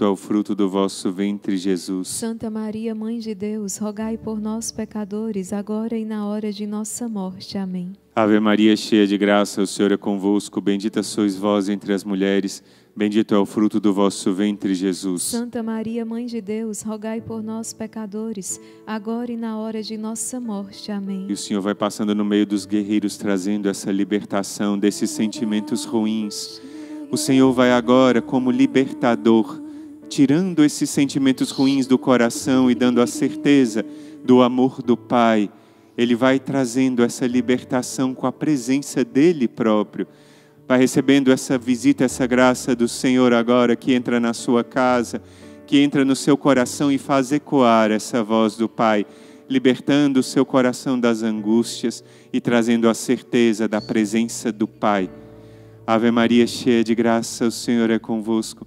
é o fruto do vosso ventre, Jesus. Santa Maria, Mãe de Deus, rogai por nós, pecadores, agora e na hora de nossa morte. Amém. Ave Maria, cheia de graça, o Senhor é convosco. Bendita sois vós entre as mulheres, bendito é o fruto do vosso ventre, Jesus. Santa Maria, Mãe de Deus, rogai por nós, pecadores, agora e na hora de nossa morte. Amém. E o Senhor vai passando no meio dos guerreiros, trazendo essa libertação desses sentimentos ruins. O Senhor vai agora, como libertador, tirando esses sentimentos ruins do coração e dando a certeza do amor do Pai. Ele vai trazendo essa libertação com a presença dele próprio. Vai recebendo essa visita, essa graça do Senhor agora que entra na sua casa, que entra no seu coração e faz ecoar essa voz do Pai, libertando o seu coração das angústias e trazendo a certeza da presença do Pai. Ave Maria, cheia de graça, o Senhor é convosco.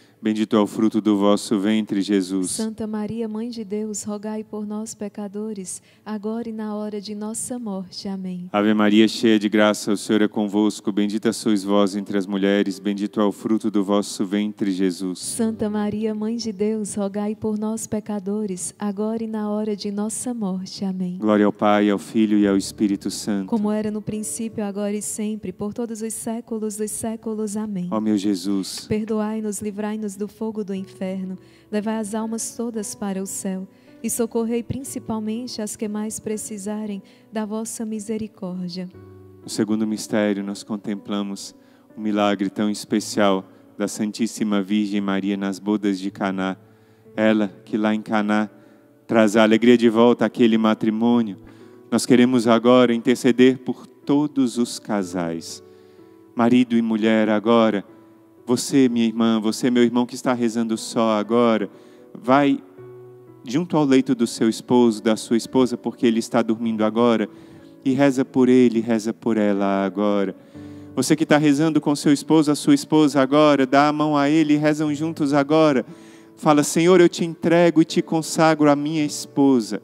é o fruto do vosso ventre, Jesus. Santa Maria, Mãe de Deus, rogai por nós, pecadores, agora e na hora de nossa morte. Amém. Ave Maria, cheia de graça, o Senhor é convosco. Bendita sois vós entre as mulheres, bendito é o fruto do vosso ventre, Jesus. Santa Maria, Mãe de Deus, rogai por nós, pecadores, agora e na hora de nossa morte. Amém. Glória ao Pai, ao Filho e ao Espírito Santo. Como era no princípio, agora e sempre, por todos os séculos dos séculos. Amém. Ó meu Jesus, Perdoai-nos, livrai-nos do fogo do inferno, levai as almas todas para o céu e socorrei principalmente as que mais precisarem da vossa misericórdia. no segundo mistério, nós contemplamos um milagre tão especial da Santíssima Virgem Maria nas bodas de Caná. Ela que lá em Caná traz a alegria de volta àquele matrimônio. Nós queremos agora interceder por todos os casais, marido e mulher agora. Você, minha irmã, você, meu irmão que está rezando só agora, vai junto ao leito do seu esposo, da sua esposa, porque ele está dormindo agora, e reza por ele, reza por ela agora. Você que está rezando com seu esposo, a sua esposa agora, dá a mão a ele e rezam juntos agora. Fala, Senhor, eu te entrego e te consagro a minha esposa.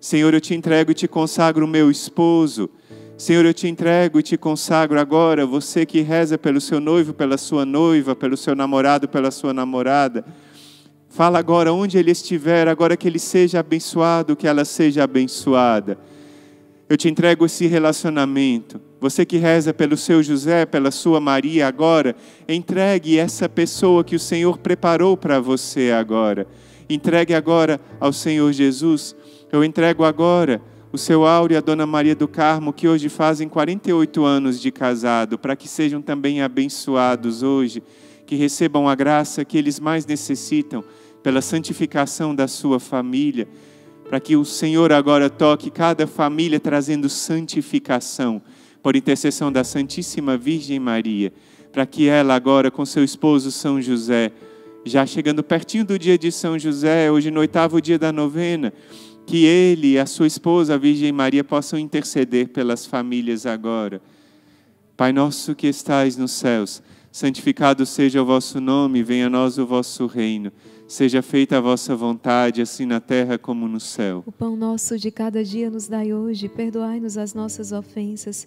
Senhor, eu te entrego e te consagro o meu esposo. Senhor, eu te entrego e te consagro agora, você que reza pelo seu noivo, pela sua noiva, pelo seu namorado, pela sua namorada. Fala agora onde ele estiver, agora que ele seja abençoado, que ela seja abençoada. Eu te entrego esse relacionamento. Você que reza pelo seu José, pela sua Maria agora, entregue essa pessoa que o Senhor preparou para você agora. Entregue agora ao Senhor Jesus. Eu entrego agora o seu Áureo e a Dona Maria do Carmo, que hoje fazem 48 anos de casado, para que sejam também abençoados hoje, que recebam a graça que eles mais necessitam pela santificação da sua família, para que o Senhor agora toque cada família trazendo santificação, por intercessão da Santíssima Virgem Maria, para que ela agora com seu esposo São José, já chegando pertinho do dia de São José, hoje no oitavo dia da novena, que ele e a sua esposa, a Virgem Maria, possam interceder pelas famílias agora. Pai nosso que estais nos céus, santificado seja o vosso nome, venha a nós o vosso reino. Seja feita a vossa vontade, assim na terra como no céu. O pão nosso de cada dia nos dai hoje, perdoai-nos as nossas ofensas,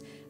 place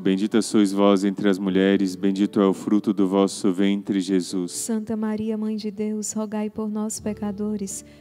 Bendita sois vós entre as mulheres, bendito é o fruto do vosso ventre, Jesus. Santa Maria, Mãe de Deus, rogai por nós, pecadores,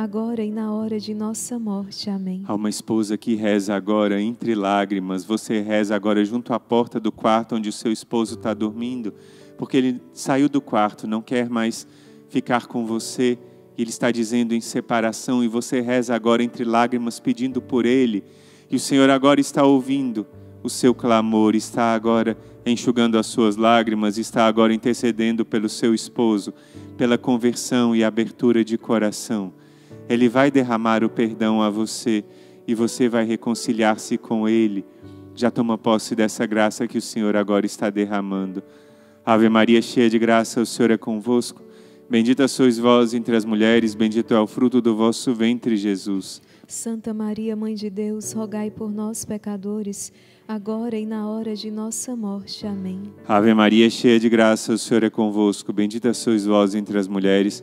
agora e na hora de nossa morte. Amém. Há uma esposa que reza agora entre lágrimas. Você reza agora junto à porta do quarto onde o seu esposo está dormindo, porque ele saiu do quarto, não quer mais ficar com você. Ele está dizendo em separação e você reza agora entre lágrimas pedindo por ele. E o Senhor agora está ouvindo o seu clamor, está agora enxugando as suas lágrimas, está agora intercedendo pelo seu esposo, pela conversão e abertura de coração. Ele vai derramar o perdão a você e você vai reconciliar-se com Ele. Já toma posse dessa graça que o Senhor agora está derramando. Ave Maria, cheia de graça, o Senhor é convosco. Bendita sois vós entre as mulheres, bendito é o fruto do vosso ventre, Jesus. Santa Maria, Mãe de Deus, rogai por nós, pecadores, agora e na hora de nossa morte. Amém. Ave Maria, cheia de graça, o Senhor é convosco. Bendita sois vós entre as mulheres,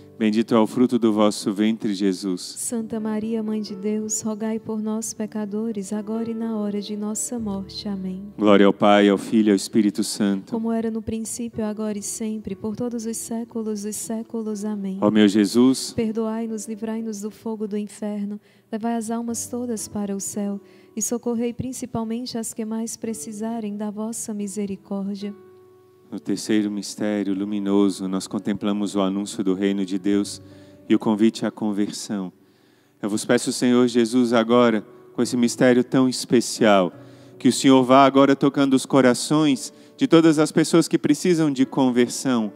bendito é o fruto do vosso ventre, Jesus. Santa Maria, Mãe de Deus, rogai por nós, pecadores, agora e na hora de nossa morte. Amém. Glória ao Pai, ao Filho e ao Espírito Santo. Como era no princípio, agora e sempre, por todos os séculos dos séculos. Amém. Ó meu Jesus, Perdoai-nos, livrai-nos do fogo do inferno, levai as almas todas para o céu e socorrei principalmente as que mais precisarem da vossa misericórdia. No terceiro mistério luminoso, nós contemplamos o anúncio do reino de Deus e o convite à conversão. Eu vos peço, Senhor Jesus, agora, com esse mistério tão especial, que o Senhor vá agora tocando os corações de todas as pessoas que precisam de conversão.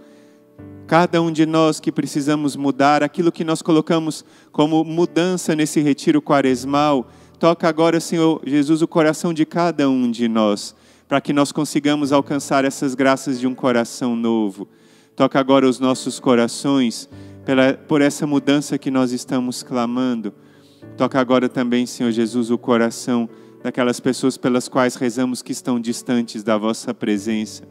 Cada um de nós que precisamos mudar aquilo que nós colocamos como mudança nesse retiro quaresmal, toca agora, Senhor Jesus, o coração de cada um de nós, para que nós consigamos alcançar essas graças de um coração novo. Toca agora os nossos corações pela, por essa mudança que nós estamos clamando. Toca agora também, Senhor Jesus, o coração daquelas pessoas pelas quais rezamos que estão distantes da vossa presença,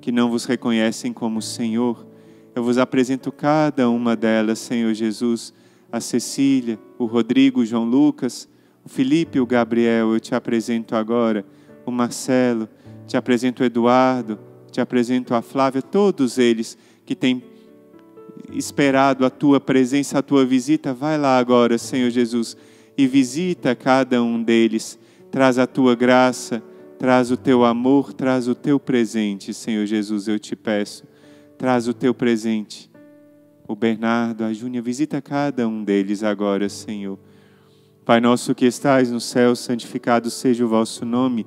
que não vos reconhecem como Senhor. Eu vos apresento cada uma delas, Senhor Jesus, a Cecília, o Rodrigo, o João Lucas, o Felipe o Gabriel. Eu te apresento agora o Marcelo, te apresento o Eduardo, te apresento a Flávia, todos eles que têm esperado a tua presença, a tua visita. Vai lá agora, Senhor Jesus, e visita cada um deles. Traz a tua graça, traz o teu amor, traz o teu presente, Senhor Jesus, eu te peço. Traz o teu presente. O Bernardo, a Júnia, visita cada um deles agora, Senhor. Pai nosso que estais no céu, santificado seja o vosso nome.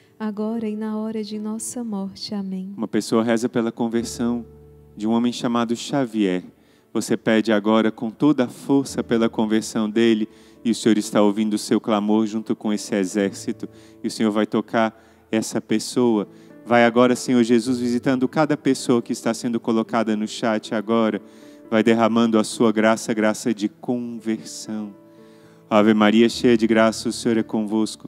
agora e na hora de nossa morte. Amém. Uma pessoa reza pela conversão de um homem chamado Xavier. Você pede agora com toda a força pela conversão dele e o Senhor está ouvindo o seu clamor junto com esse exército e o Senhor vai tocar essa pessoa. Vai agora, Senhor Jesus, visitando cada pessoa que está sendo colocada no chat agora. Vai derramando a sua graça, graça de conversão. Ave Maria, cheia de graça, o Senhor é convosco.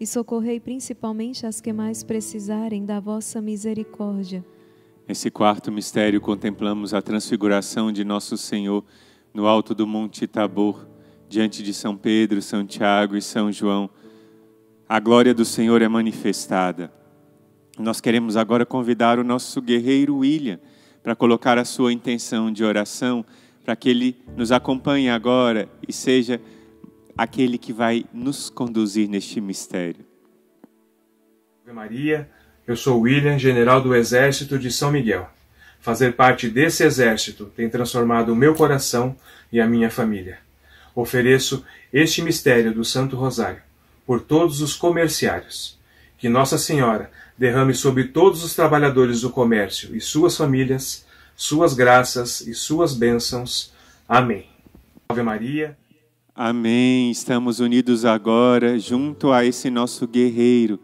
e socorrei principalmente as que mais precisarem da vossa misericórdia. nesse quarto mistério contemplamos a transfiguração de nosso Senhor no alto do Monte Tabor, diante de São Pedro, São Tiago e São João. A glória do Senhor é manifestada. Nós queremos agora convidar o nosso guerreiro William para colocar a sua intenção de oração, para que ele nos acompanhe agora e seja aquele que vai nos conduzir neste mistério. Maria, eu sou William, general do Exército de São Miguel. Fazer parte desse exército tem transformado o meu coração e a minha família. Ofereço este mistério do Santo Rosário por todos os comerciários. Que Nossa Senhora derrame sobre todos os trabalhadores do comércio e suas famílias suas graças e suas bênçãos. Amém. Ave Maria, Amém. Estamos unidos agora junto a esse nosso guerreiro,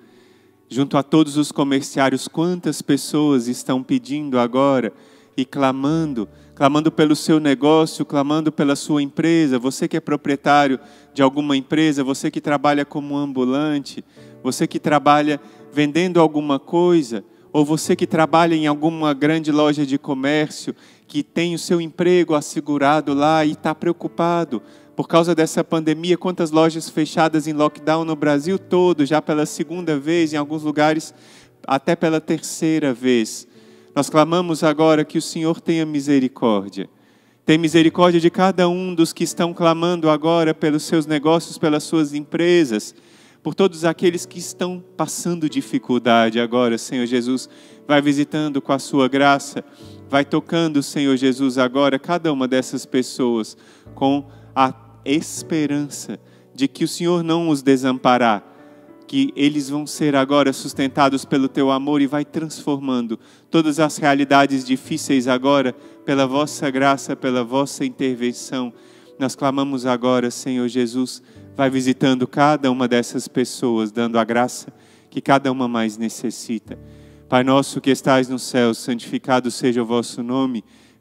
junto a todos os comerciários. Quantas pessoas estão pedindo agora e clamando, clamando pelo seu negócio, clamando pela sua empresa. Você que é proprietário de alguma empresa, você que trabalha como ambulante, você que trabalha vendendo alguma coisa, ou você que trabalha em alguma grande loja de comércio, que tem o seu emprego assegurado lá e está preocupado por causa dessa pandemia, quantas lojas fechadas em lockdown no Brasil todo, já pela segunda vez, em alguns lugares até pela terceira vez. Nós clamamos agora que o Senhor tenha misericórdia. Tem misericórdia de cada um dos que estão clamando agora pelos seus negócios, pelas suas empresas, por todos aqueles que estão passando dificuldade agora, Senhor Jesus. Vai visitando com a sua graça, vai tocando, Senhor Jesus, agora cada uma dessas pessoas com a esperança de que o Senhor não os desamparará, que eles vão ser agora sustentados pelo teu amor e vai transformando todas as realidades difíceis agora pela vossa graça, pela vossa intervenção. Nós clamamos agora, Senhor Jesus, vai visitando cada uma dessas pessoas, dando a graça que cada uma mais necessita. Pai nosso que estais no céu, santificado seja o vosso nome.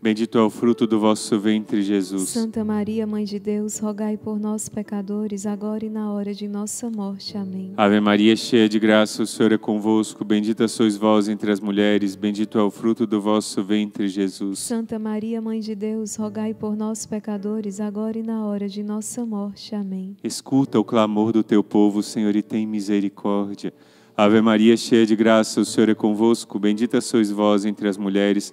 bendito é o fruto do vosso ventre, Jesus. Santa Maria, Mãe de Deus, rogai por nós, pecadores, agora e na hora de nossa morte. Amém. Ave Maria, cheia de graça, o Senhor é convosco. Bendita sois vós entre as mulheres, bendito é o fruto do vosso ventre, Jesus. Santa Maria, Mãe de Deus, rogai por nós, pecadores, agora e na hora de nossa morte. Amém. Escuta o clamor do teu povo, Senhor, e tem misericórdia. Ave Maria, cheia de graça, o Senhor é convosco. Bendita sois vós entre as mulheres,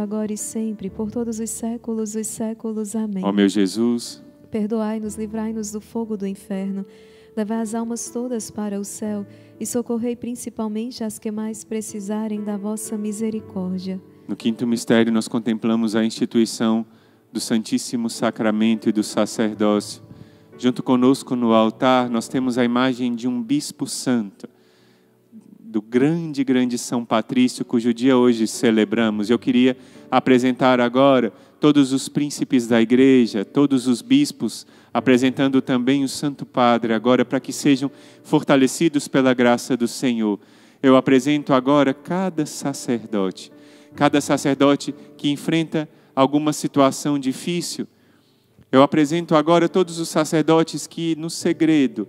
agora e sempre, por todos os séculos dos séculos. Amém. Ó meu Jesus, Perdoai-nos, livrai-nos do fogo do inferno, levai as almas todas para o céu e socorrei principalmente as que mais precisarem da vossa misericórdia. no quinto mistério nós contemplamos a instituição do Santíssimo Sacramento e do sacerdócio. Junto conosco no altar nós temos a imagem de um bispo santo, do grande, grande São Patrício, cujo dia hoje celebramos. Eu queria apresentar agora todos os príncipes da igreja, todos os bispos, apresentando também o Santo Padre, agora para que sejam fortalecidos pela graça do Senhor. Eu apresento agora cada sacerdote, cada sacerdote que enfrenta alguma situação difícil. Eu apresento agora todos os sacerdotes que, no segredo,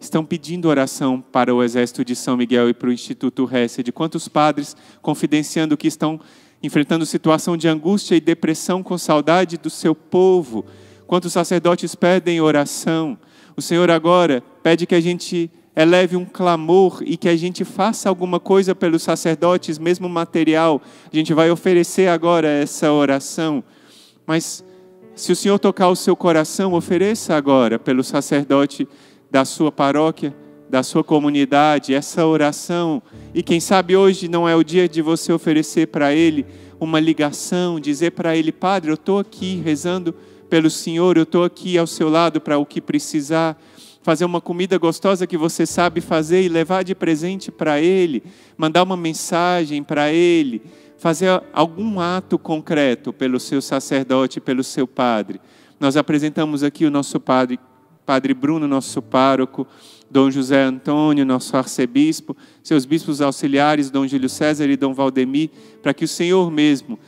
estão pedindo oração para o Exército de São Miguel e para o Instituto Hesed. Quantos padres confidenciando que estão enfrentando situação de angústia e depressão com saudade do seu povo. Quantos sacerdotes pedem oração. O Senhor agora pede que a gente eleve um clamor e que a gente faça alguma coisa pelos sacerdotes, mesmo material. A gente vai oferecer agora essa oração. Mas se o Senhor tocar o seu coração, ofereça agora pelo sacerdote da sua paróquia, da sua comunidade, essa oração. E quem sabe hoje não é o dia de você oferecer para ele uma ligação, dizer para ele: Padre, eu estou aqui rezando pelo Senhor, eu estou aqui ao seu lado para o que precisar. Fazer uma comida gostosa que você sabe fazer e levar de presente para ele, mandar uma mensagem para ele, fazer algum ato concreto pelo seu sacerdote, pelo seu padre. Nós apresentamos aqui o nosso padre, Padre Bruno, nosso pároco, Dom José Antônio, nosso arcebispo, seus bispos auxiliares, Dom Júlio César e Dom Valdemir, para que o Senhor mesmo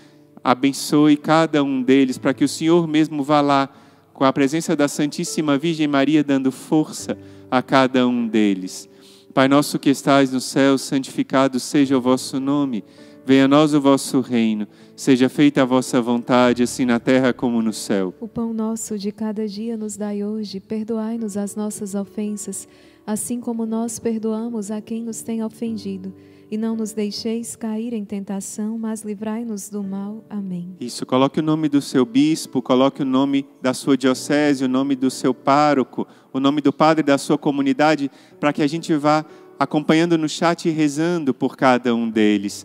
abençoe cada um deles, para que o Senhor mesmo vá lá com a presença da Santíssima Virgem Maria dando força a cada um deles. Pai nosso que estais no céu, santificado seja o vosso nome. Venha a nós o vosso reino. Seja feita a vossa vontade, assim na terra como no céu. O pão nosso de cada dia nos dai hoje, perdoai-nos as nossas ofensas, assim como nós perdoamos a quem nos tem ofendido. E não nos deixeis cair em tentação, mas livrai-nos do mal. Amém. Isso, coloque o nome do seu bispo, coloque o nome da sua diocese, o nome do seu pároco, o nome do padre da sua comunidade, para que a gente vá acompanhando no chat e rezando por cada um deles.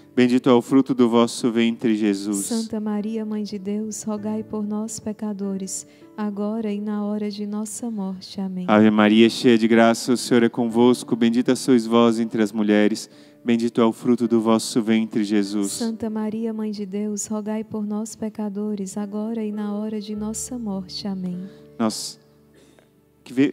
Bendito é o fruto do vosso ventre, Jesus. Santa Maria, Mãe de Deus, rogai por nós, pecadores, agora e na hora de nossa morte. Amém. Ave Maria, cheia de graça, o Senhor é convosco, bendita sois vós entre as mulheres. Bendito é o fruto do vosso ventre, Jesus. Santa Maria, Mãe de Deus, rogai por nós, pecadores, agora e na hora de nossa morte. Amém. Nós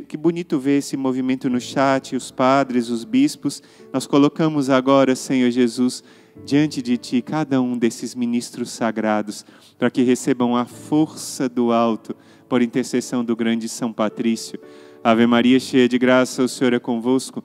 que, bonito ver esse movimento no chat, os padres, os bispos. Nós colocamos agora, Senhor Jesus, diante de Ti cada um desses ministros sagrados, para que recebam a força do alto por intercessão do grande São Patrício. Ave Maria, cheia de graça, o Senhor é convosco.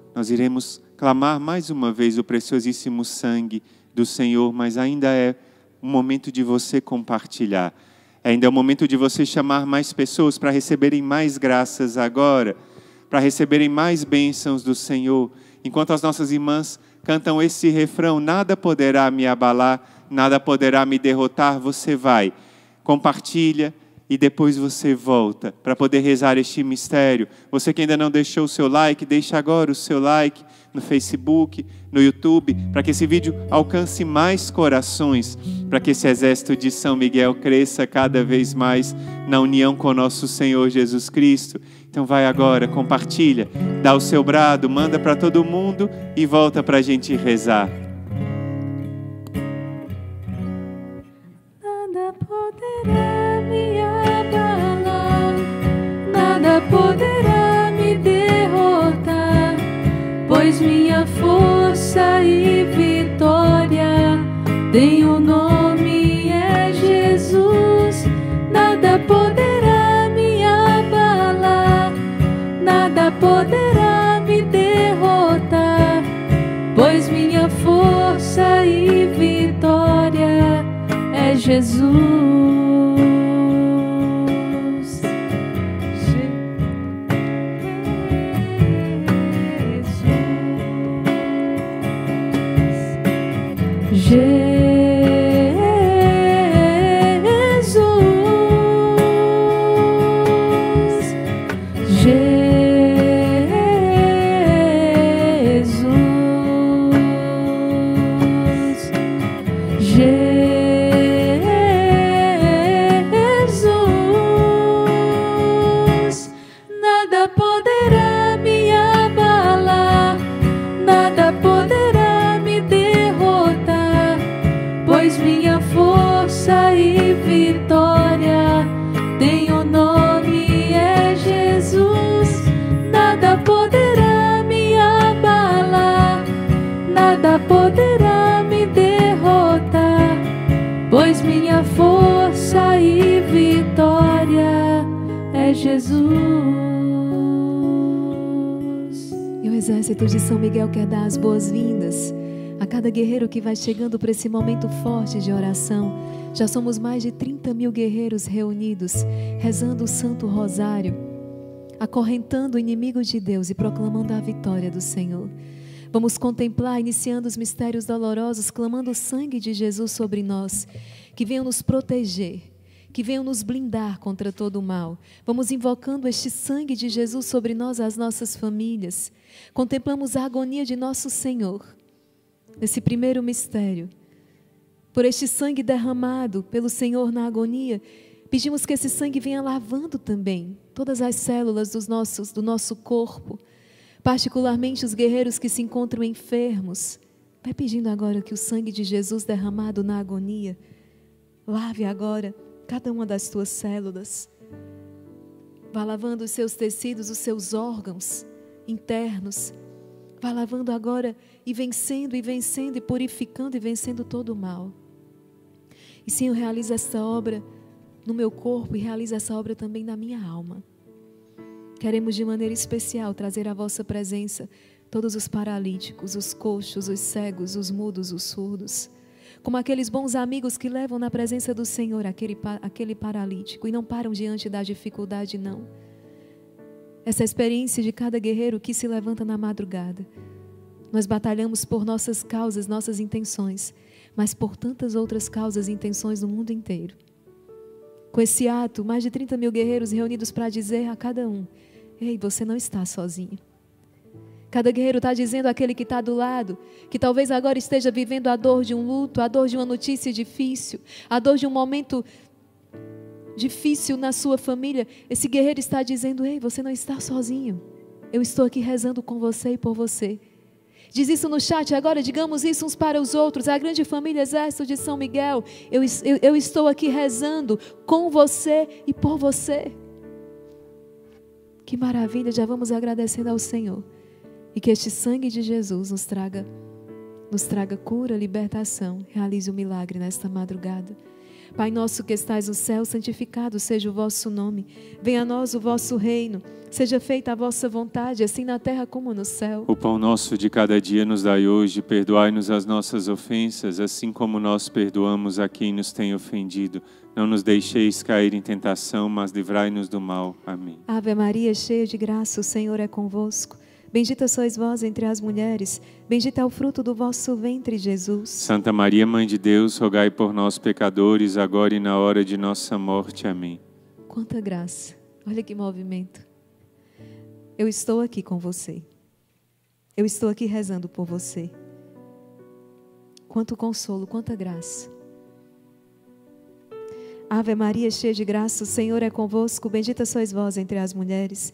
nós iremos clamar mais uma vez o preciosíssimo sangue do Senhor, mas ainda é um momento de você compartilhar. Ainda é o momento de você chamar mais pessoas para receberem mais graças agora, para receberem mais bênçãos do Senhor. Enquanto as nossas irmãs cantam esse refrão: Nada poderá me abalar, nada poderá me derrotar, você vai, compartilha e depois você volta para poder rezar este mistério. Você que ainda não deixou o seu like, deixa agora o seu like no Facebook, no YouTube, para que esse vídeo alcance mais corações, para que esse exército de São Miguel cresça cada vez mais na união com nosso Senhor Jesus Cristo. Então vai agora, compartilha, dá o seu brado, manda para todo mundo e volta para a gente rezar. E vitória tem o nome é Jesus. Nada poderá me abalar, nada poderá me derrotar, pois minha força e vitória é. Jesus. Jesus. E o exército de São Miguel quer dar as boas-vindas a cada guerreiro que vai chegando para esse momento forte de oração. Já somos mais de 30 mil guerreiros reunidos, rezando o Santo Rosário, acorrentando o inimigo de Deus e proclamando a vitória do Senhor. Vamos contemplar, iniciando os mistérios dolorosos, clamando o sangue de Jesus sobre nós, que venham nos proteger, que venham nos blindar contra todo o mal. Vamos invocando este sangue de Jesus sobre nós, as nossas famílias. Contemplamos a agonia de nosso Senhor, nesse primeiro mistério. Por este sangue derramado pelo Senhor na agonia, pedimos que esse sangue venha lavando também todas as células dos nossos, do nosso corpo, particularmente os guerreiros que se encontram enfermos. Vai pedindo agora que o sangue de Jesus derramado na agonia lave agora cada uma das tuas células. Vá lavando os seus tecidos, os seus órgãos internos. Vá lavando agora e vencendo, e vencendo, e purificando, e vencendo todo o mal. E Senhor, realiza essa obra no meu corpo e realiza essa obra também na minha alma. Queremos de maneira especial trazer à vossa presença todos os paralíticos, os coxos, os cegos, os mudos, os surdos. Como aqueles bons amigos que levam na presença do Senhor aquele, aquele paralítico e não param diante da dificuldade, não. Essa experiência de cada guerreiro que se levanta na madrugada. Nós batalhamos por nossas causas, nossas intenções, mas por tantas outras causas e intenções no mundo inteiro. Com esse ato, mais de 30 mil guerreiros reunidos para dizer a cada um: Ei, você não está sozinho. Cada guerreiro está dizendo àquele que está do lado, que talvez agora esteja vivendo a dor de um luto, a dor de uma notícia difícil, a dor de um momento difícil na sua família. Esse guerreiro está dizendo: Ei, você não está sozinho. Eu estou aqui rezando com você e por você. Diz isso no chat agora, digamos isso uns para os outros. A grande família Exército de São Miguel, eu, eu, eu estou aqui rezando com você e por você. Que maravilha, já vamos agradecendo ao Senhor. E que este sangue de Jesus nos traga, nos traga cura, libertação. Realize o um milagre nesta madrugada. Pai nosso que estais no céu, santificado seja o vosso nome. Venha a nós o vosso reino. Seja feita a vossa vontade, assim na terra como no céu. O pão nosso de cada dia nos dai hoje. Perdoai-nos as nossas ofensas, assim como nós perdoamos a quem nos tem ofendido. Não nos deixeis cair em tentação, mas livrai-nos do mal. Amém. Ave Maria, cheia de graça, o Senhor é convosco. Bendita sois vós entre as mulheres, bendito é o fruto do vosso ventre, Jesus. Santa Maria, Mãe de Deus, rogai por nós, pecadores, agora e na hora de nossa morte. Amém. Quanta graça! Olha que movimento. Eu estou aqui com você. Eu estou aqui rezando por você. Quanto consolo, quanta graça. Ave Maria, cheia de graça, o Senhor é convosco. Bendita sois vós entre as mulheres.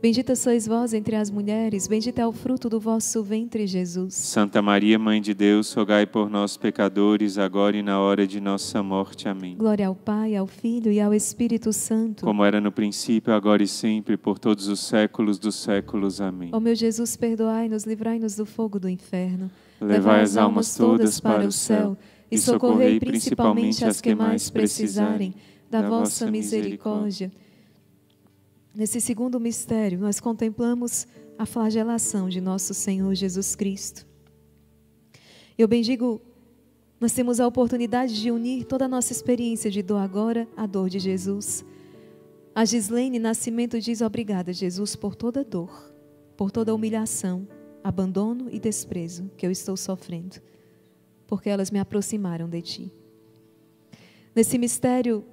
Bendita sois vós entre as mulheres, bendito é o fruto do vosso ventre, Jesus. Santa Maria, Mãe de Deus, rogai por nós, pecadores, agora e na hora de nossa morte. Amém. Glória ao Pai, ao Filho e ao Espírito Santo. Como era no princípio, agora e sempre, por todos os séculos dos séculos. Amém. Ó meu Jesus, perdoai-nos, livrai-nos do fogo do inferno. Levai as almas todas para o céu e socorrei principalmente as que mais precisarem da vossa misericórdia. Nesse segundo mistério, nós contemplamos a flagelação de nosso Senhor Jesus Cristo. Eu bendigo, nós temos a oportunidade de unir toda a nossa experiência de dor agora à dor de Jesus. A Gislene Nascimento diz obrigada, Jesus, por toda dor, por toda humilhação, abandono e desprezo que eu estou sofrendo, porque elas me aproximaram de Ti. Nesse mistério,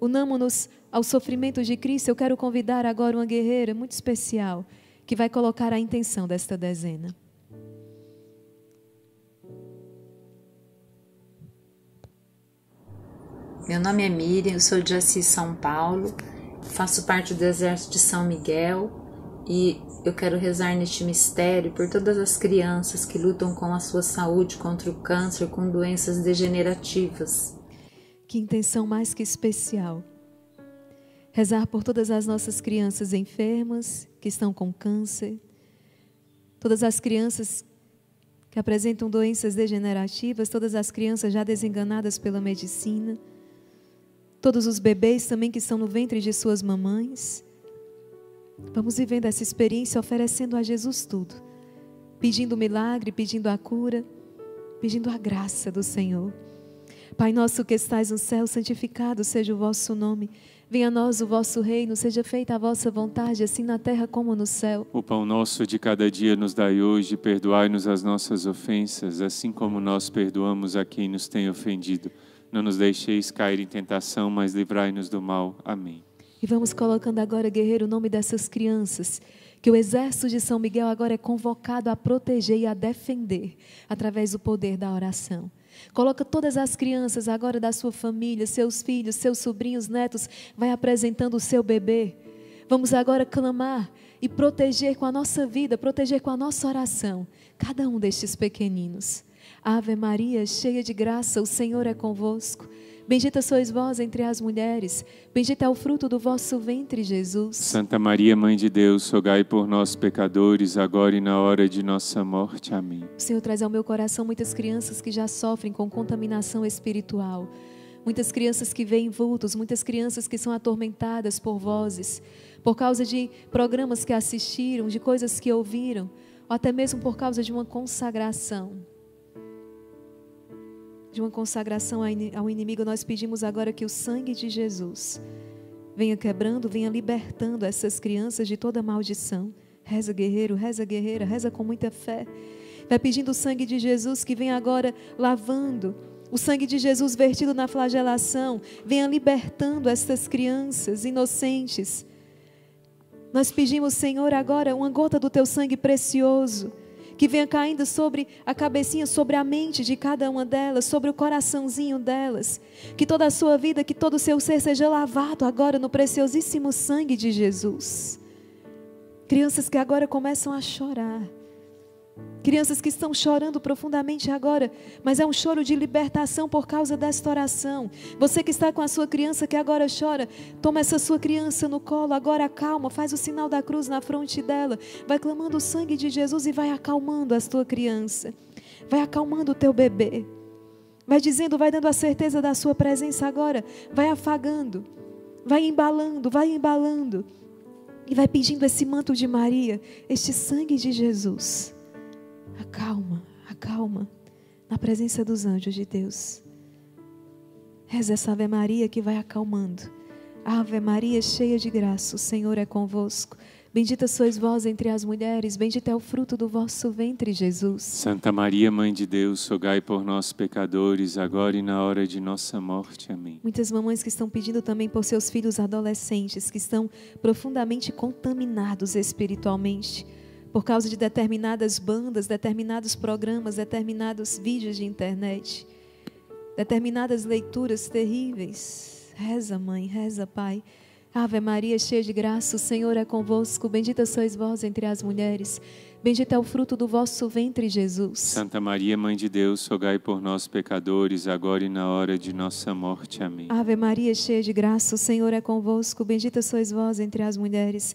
unamos-nos ao sofrimento de Cristo, eu quero convidar agora uma guerreira muito especial que vai colocar a intenção desta dezena. Meu nome é Miriam, eu sou de Assis, São Paulo, faço parte do Exército de São Miguel e eu quero rezar neste mistério por todas as crianças que lutam com a sua saúde contra o câncer, com doenças degenerativas. Que intenção mais que especial rezar por todas as nossas crianças enfermas que estão com câncer, todas as crianças que apresentam doenças degenerativas, todas as crianças já desenganadas pela medicina, todos os bebês também que estão no ventre de suas mamães. Vamos vivendo essa experiência oferecendo a Jesus tudo, pedindo o milagre, pedindo a cura, pedindo a graça do Senhor. Pai nosso que estais no céu, santificado seja o vosso nome. Venha a nós o vosso reino, seja feita a vossa vontade, assim na terra como no céu. O pão nosso de cada dia nos dai hoje, perdoai-nos as nossas ofensas, assim como nós perdoamos a quem nos tem ofendido. Não nos deixeis cair em tentação, mas livrai-nos do mal. Amém. E vamos colocando agora, guerreiro, o nome dessas crianças, que o exército de São Miguel agora é convocado a proteger e a defender através do poder da oração. Coloca todas as crianças agora da sua família, seus filhos, seus sobrinhos, netos, vai apresentando o seu bebê. Vamos agora clamar e proteger com a nossa vida, proteger com a nossa oração cada um destes pequeninos. Ave Maria, cheia de graça, o Senhor é convosco. Bendita sois vós entre as mulheres, bendito é o fruto do vosso ventre, Jesus. Santa Maria, Mãe de Deus, rogai por nós, pecadores, agora e na hora de nossa morte. Amém. O Senhor traz ao meu coração muitas crianças que já sofrem com contaminação espiritual. Muitas crianças que veem vultos, muitas crianças que são atormentadas por vozes, por causa de programas que assistiram, de coisas que ouviram, ou até mesmo por causa de uma consagração de uma consagração ao inimigo, nós pedimos agora que o sangue de Jesus venha quebrando, venha libertando essas crianças de toda maldição. Reza, guerreiro, reza, guerreira, reza com muita fé. Vai pedindo o sangue de Jesus que venha agora lavando. O sangue de Jesus vertido na flagelação, venha libertando essas crianças inocentes. Nós pedimos, Senhor, agora uma gota do teu sangue precioso que venha caindo sobre a cabecinha, sobre a mente de cada uma delas, sobre o coraçãozinho delas. Que toda a sua vida, que todo o seu ser seja lavado agora no preciosíssimo sangue de Jesus. Crianças que agora começam a chorar Crianças que estão chorando profundamente agora, mas é um choro de libertação por causa desta oração. Você que está com a sua criança que agora chora, toma essa sua criança no colo, agora calma, faz o sinal da cruz na fronte dela, vai clamando o sangue de Jesus e vai acalmando a tua criança, vai acalmando o teu bebê, vai dizendo, vai dando a certeza da sua presença agora, vai afagando, vai embalando, vai embalando. E vai pedindo esse manto de Maria, este sangue de Jesus Acalma, acalma, na presença dos anjos de Deus. Reza essa Ave Maria que vai acalmando. Ave Maria, cheia de graça, o Senhor é convosco. Bendita sois vós entre as mulheres, bendito é o fruto do vosso ventre, Jesus. Santa Maria, Mãe de Deus, rogai por nós, pecadores, agora e na hora de nossa morte. Amém. Muitas mamães que estão pedindo também por seus filhos adolescentes, que estão profundamente contaminados espiritualmente por causa de determinadas bandas, determinados programas, determinados vídeos de internet, determinadas leituras terríveis. Reza, mãe, reza, pai. Ave Maria, cheia de graça, o Senhor é convosco. Bendita sois vós entre as mulheres. Bendito é o fruto do vosso ventre, Jesus. Santa Maria, Mãe de Deus, rogai por nós, pecadores, agora e na hora de nossa morte. Amém. Ave Maria, cheia de graça, o Senhor é convosco. Bendita sois vós entre as mulheres.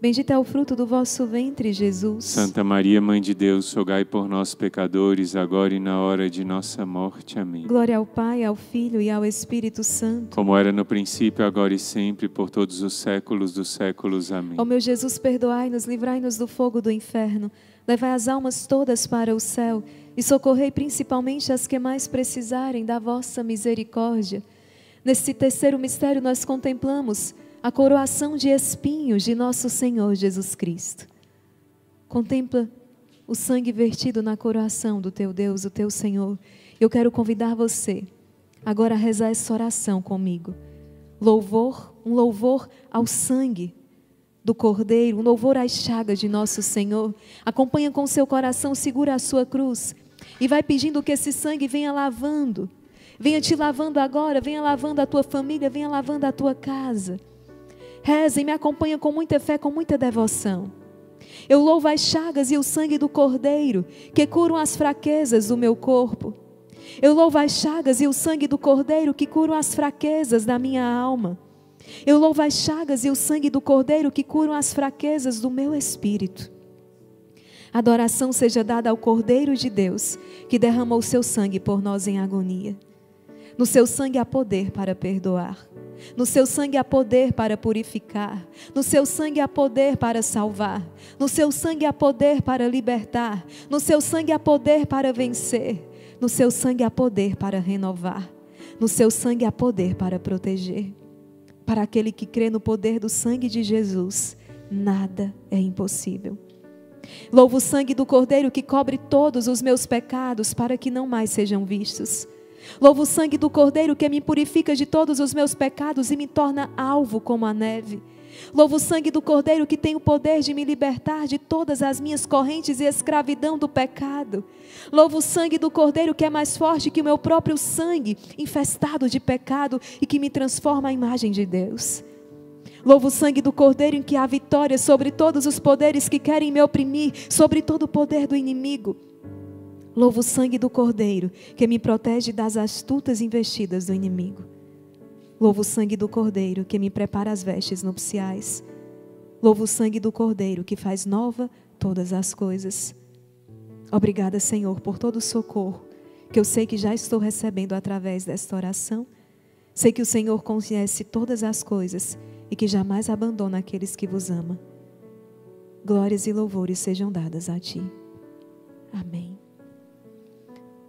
bendito é o fruto do vosso ventre, Jesus. Santa Maria, Mãe de Deus, rogai por nós, pecadores, agora e na hora de nossa morte. Amém. Glória ao Pai, ao Filho e ao Espírito Santo. Como era no princípio, agora e sempre, por todos os séculos dos séculos. Amém. Ó meu Jesus, perdoai-nos, livrai-nos do fogo do inferno, levai as almas todas para o céu e socorrei principalmente as que mais precisarem da vossa misericórdia. Nesse terceiro mistério, nós contemplamos a coroação de espinhos de nosso Senhor Jesus Cristo. Contempla o sangue vertido na coroação do teu Deus, o teu Senhor. Eu quero convidar você agora a rezar essa oração comigo. Louvor, um louvor ao sangue do Cordeiro, um louvor às chagas de nosso Senhor. Acompanha com seu coração, segura a sua cruz e vai pedindo que esse sangue venha lavando. Venha te lavando agora, venha lavando a tua família, venha lavando a tua casa. Reza e me acompanha com muita fé, com muita devoção. Eu louvo as chagas e o sangue do Cordeiro, que curam as fraquezas do meu corpo. Eu louvo as chagas e o sangue do Cordeiro, que curam as fraquezas da minha alma. Eu louvo as chagas e o sangue do Cordeiro, que curam as fraquezas do meu espírito. Adoração seja dada ao Cordeiro de Deus, que derramou seu sangue por nós em agonia. No seu sangue há poder para perdoar. No seu sangue há poder para purificar. No seu sangue há poder para salvar. No seu sangue há poder para libertar. No seu sangue há poder para vencer. No seu sangue há poder para renovar. No seu sangue há poder para proteger. Para aquele que crê no poder do sangue de Jesus, nada é impossível. Louvo o sangue do Cordeiro que cobre todos os meus pecados para que não mais sejam vistos. Louvo o sangue do Cordeiro que me purifica de todos os meus pecados e me torna alvo como a neve. Louvo o sangue do Cordeiro que tem o poder de me libertar de todas as minhas correntes e escravidão do pecado. Louvo o sangue do Cordeiro que é mais forte que o meu próprio sangue, infestado de pecado e que me transforma à imagem de Deus. Louvo o sangue do Cordeiro em que há vitória sobre todos os poderes que querem me oprimir, sobre todo o poder do inimigo. Louvo o sangue do Cordeiro, que me protege das astutas investidas do inimigo. Louvo o sangue do Cordeiro, que me prepara as vestes nupciais. Louvo o sangue do Cordeiro, que faz nova todas as coisas. Obrigada, Senhor, por todo o socorro que eu sei que já estou recebendo através desta oração. Sei que o Senhor conhece todas as coisas e que jamais abandona aqueles que vos ama. Glórias e louvores sejam dadas a ti. Amém.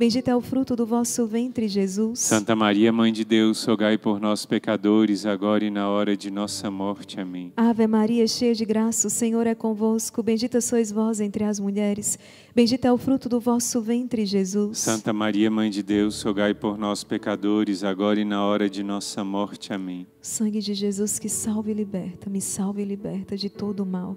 Bendito é o fruto do vosso ventre, Jesus. Santa Maria, Mãe de Deus, rogai por nós, pecadores, agora e na hora de nossa morte. Amém. Ave Maria, cheia de graça, o Senhor é convosco. Bendita sois vós entre as mulheres. Bendito é o fruto do vosso ventre, Jesus. Santa Maria, Mãe de Deus, rogai por nós, pecadores, agora e na hora de nossa morte. Amém. Sangue de Jesus que salve e liberta, me salve e liberta de todo o mal.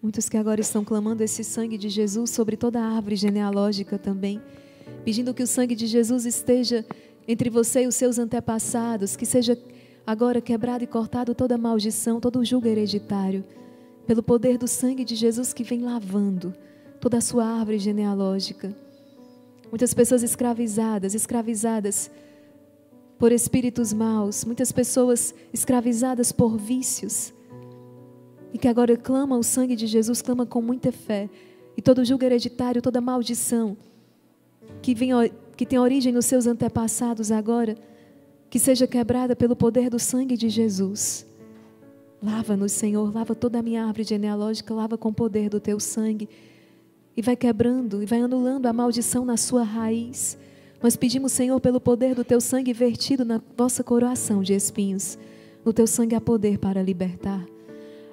Muitos que agora estão clamando esse sangue de Jesus sobre toda a árvore genealógica também, pedindo que o sangue de Jesus esteja entre você e os seus antepassados, que seja agora quebrado e cortado toda maldição, todo julgo hereditário, pelo poder do sangue de Jesus que vem lavando toda a sua árvore genealógica. Muitas pessoas escravizadas, escravizadas por espíritos maus, muitas pessoas escravizadas por vícios, e que agora clama o sangue de Jesus, clama com muita fé. E todo julgo hereditário, toda maldição que, vem, que tem origem nos seus antepassados agora, que seja quebrada pelo poder do sangue de Jesus. Lava-nos, Senhor, lava toda a minha árvore genealógica, lava com o poder do teu sangue. E vai quebrando e vai anulando a maldição na sua raiz. Nós pedimos, Senhor, pelo poder do teu sangue vertido na vossa coroação de espinhos. No teu sangue há poder para libertar.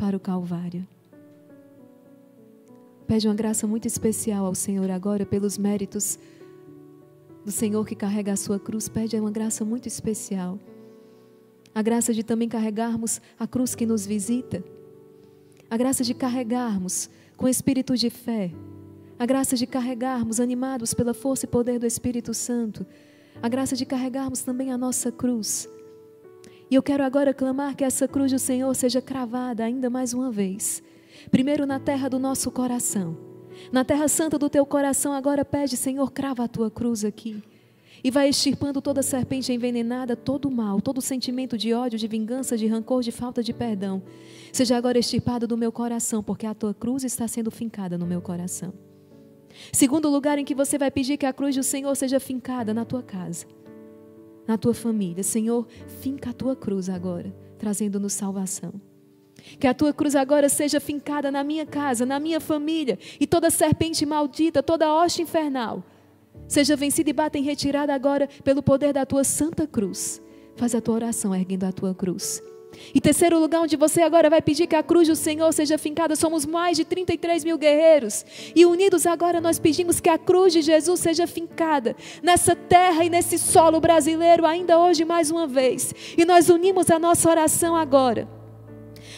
para o Calvário. Pede uma graça muito especial ao Senhor agora pelos méritos do Senhor que carrega a sua cruz. Pede uma graça muito especial. A graça de também carregarmos a cruz que nos visita. A graça de carregarmos com espírito de fé. A graça de carregarmos animados pela força e poder do Espírito Santo. A graça de carregarmos também a nossa cruz e eu quero agora clamar que essa cruz do Senhor seja cravada ainda mais uma vez. Primeiro na terra do nosso coração. Na terra santa do teu coração, agora pede, Senhor, crava a tua cruz aqui. E vai extirpando toda serpente envenenada, todo o mal, todo sentimento de ódio, de vingança, de rancor, de falta de perdão. Seja agora extirpado do meu coração, porque a tua cruz está sendo fincada no meu coração. Segundo lugar em que você vai pedir que a cruz do Senhor seja fincada na tua casa na tua família. Senhor, finca a tua cruz agora, trazendo-nos salvação. Que a tua cruz agora seja fincada na minha casa, na minha família, e toda serpente maldita, toda hoste infernal, seja vencida e bata em retirada agora pelo poder da tua santa cruz. Faz a tua oração erguendo a tua cruz. E terceiro lugar, onde você agora vai pedir que a cruz do Senhor seja fincada, somos mais de 33 mil guerreiros. E unidos agora nós pedimos que a cruz de Jesus seja fincada nessa terra e nesse solo brasileiro, ainda hoje mais uma vez. E nós unimos a nossa oração agora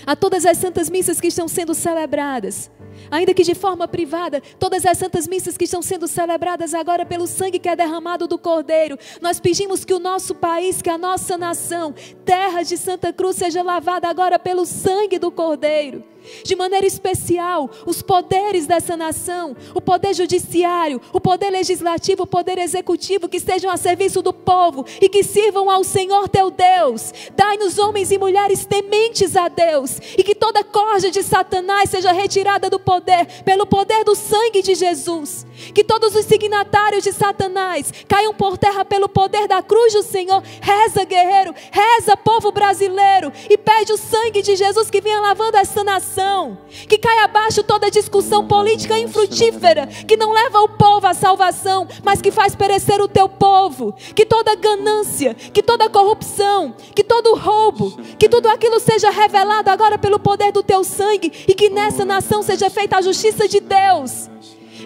a todas as santas missas que estão sendo celebradas ainda que de forma privada, todas as santas missas que estão sendo celebradas agora pelo sangue que é derramado do Cordeiro, nós pedimos que o nosso país, que a nossa nação, terra de Santa Cruz, seja lavada agora pelo sangue do Cordeiro de maneira especial os poderes dessa nação, o poder judiciário, o poder legislativo, o poder executivo, que estejam a serviço do povo e que sirvam ao Senhor teu Deus. Dai-nos homens e mulheres tementes a Deus e que toda corja de Satanás seja retirada do poder pelo poder do sangue de Jesus. Que todos os signatários de Satanás caiam por terra pelo poder da cruz do Senhor. Reza, guerreiro, reza, povo brasileiro, e pede o sangue de Jesus que venha lavando esta nação. Que caia abaixo toda discussão política infrutífera, que não leva o povo à salvação, mas que faz perecer o teu povo. Que toda ganância, que toda corrupção, que todo roubo, que tudo aquilo seja revelado agora pelo poder do teu sangue e que nessa nação seja feita a justiça de Deus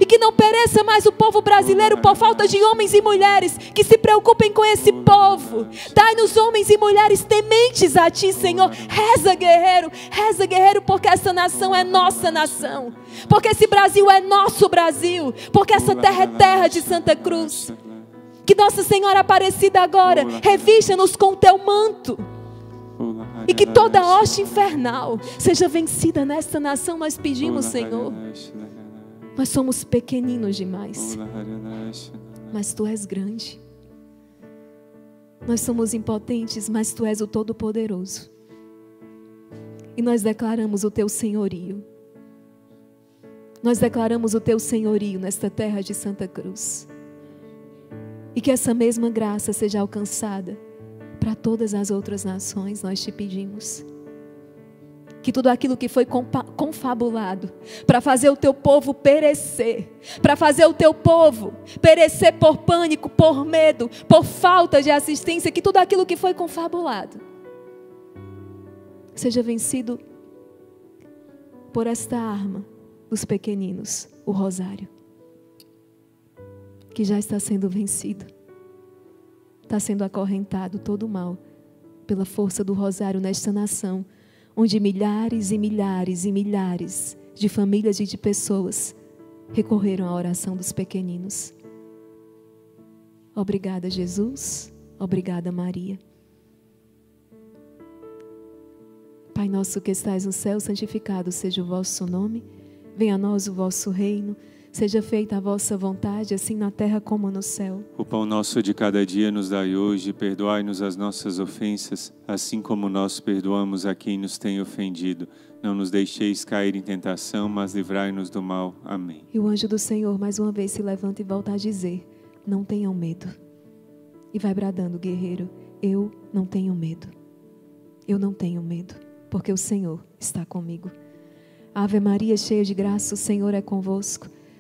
e que não pereça mais o povo brasileiro por falta de homens e mulheres que se preocupem com esse povo. Dai-nos homens e mulheres tementes a Ti, Senhor. Reza, guerreiro, reza, guerreiro, porque essa nação é nossa nação, porque esse Brasil é nosso Brasil, porque essa terra é terra de Santa Cruz. Que Nossa Senhora Aparecida agora revista-nos com o teu manto. E que toda hoste infernal seja vencida nesta nação, nós pedimos, Senhor. Nós somos pequeninos demais, mas tu és grande. Nós somos impotentes, mas tu és o Todo-Poderoso. E nós declaramos o teu senhorio. Nós declaramos o teu senhorio nesta terra de Santa Cruz. E que essa mesma graça seja alcançada para todas as outras nações, nós te pedimos. Que tudo aquilo que foi confabulado para fazer o teu povo perecer, para fazer o teu povo perecer por pânico, por medo, por falta de assistência, que tudo aquilo que foi confabulado seja vencido por esta arma dos pequeninos, o rosário, que já está sendo vencido. Está sendo acorrentado todo o mal pela força do rosário nesta nação, onde milhares e milhares e milhares de famílias e de pessoas recorreram à oração dos pequeninos. Obrigada, Jesus. Obrigada, Maria. Pai nosso que estais no céu, santificado seja o vosso nome. Venha a nós o vosso reino. Seja feita a vossa vontade, assim na terra como no céu. O pão nosso de cada dia nos dai hoje, perdoai-nos as nossas ofensas, assim como nós perdoamos a quem nos tem ofendido. Não nos deixeis cair em tentação, mas livrai-nos do mal. Amém. E o anjo do Senhor mais uma vez se levanta e volta a dizer: Não tenham medo. E vai bradando, guerreiro: Eu não tenho medo. Eu não tenho medo, porque o Senhor está comigo. Ave Maria, cheia de graça, o Senhor é convosco.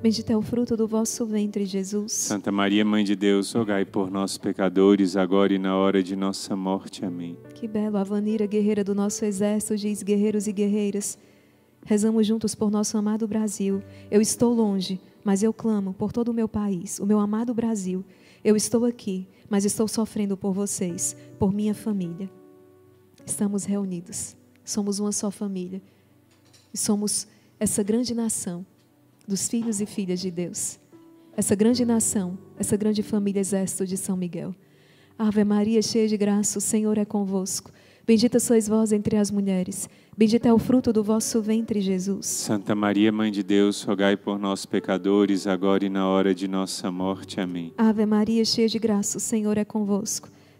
bendito é o fruto do vosso ventre, Jesus. Santa Maria, Mãe de Deus, rogai por nós, pecadores, agora e na hora de nossa morte. Amém. Que belo, a Vanira, guerreira do nosso exército, diz guerreiros e guerreiras. Rezamos juntos por nosso amado Brasil. Eu estou longe, mas eu clamo por todo o meu país, o meu amado Brasil. Eu estou aqui, mas estou sofrendo por vocês, por minha família. Estamos reunidos, somos uma só família. Somos essa grande nação dos filhos e filhas de Deus. Essa grande nação, essa grande família exército de São Miguel. Ave Maria, cheia de graça, o Senhor é convosco. Bendita sois vós entre as mulheres. Bendito é o fruto do vosso ventre, Jesus. Santa Maria, Mãe de Deus, rogai por nós, pecadores, agora e na hora de nossa morte. Amém. Ave Maria, cheia de graça, o Senhor é convosco.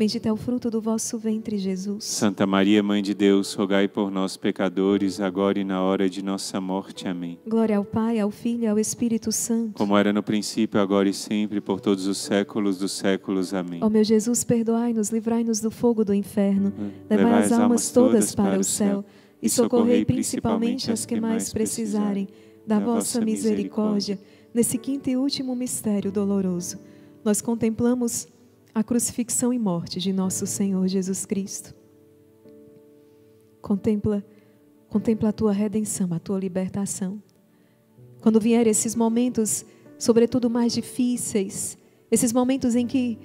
Bendito é o fruto do vosso ventre, Jesus. Santa Maria, Mãe de Deus, rogai por nós, pecadores, agora e na hora de nossa morte. Amém. Glória ao Pai, ao Filho e ao Espírito Santo. Como era no princípio, agora e sempre, por todos os séculos dos séculos. Amém. Ó meu Jesus, perdoai-nos, livrai-nos do fogo do inferno. Levai as almas todas para o céu e socorrei principalmente as que mais precisarem da vossa misericórdia nesse quinto e último mistério doloroso. Nós contemplamos a crucifixão e morte de nosso Senhor Jesus Cristo. Contempla, contempla a tua redenção, a tua libertação. Quando vier esses momentos, sobretudo mais difíceis, esses momentos em que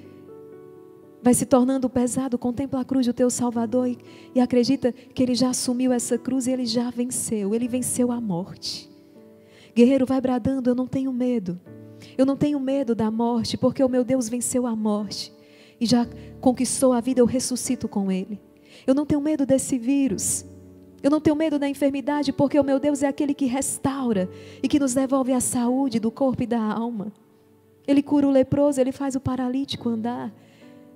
vai se tornando pesado, contempla a cruz do teu Salvador e, e acredita que ele já assumiu essa cruz e ele já venceu, ele venceu a morte. Guerreiro, vai bradando: Eu não tenho medo. Eu não tenho medo da morte, porque o meu Deus venceu a morte e já conquistou a vida, eu ressuscito com ele. Eu não tenho medo desse vírus. Eu não tenho medo da enfermidade, porque o meu Deus é aquele que restaura e que nos devolve a saúde do corpo e da alma. Ele cura o leproso, ele faz o paralítico andar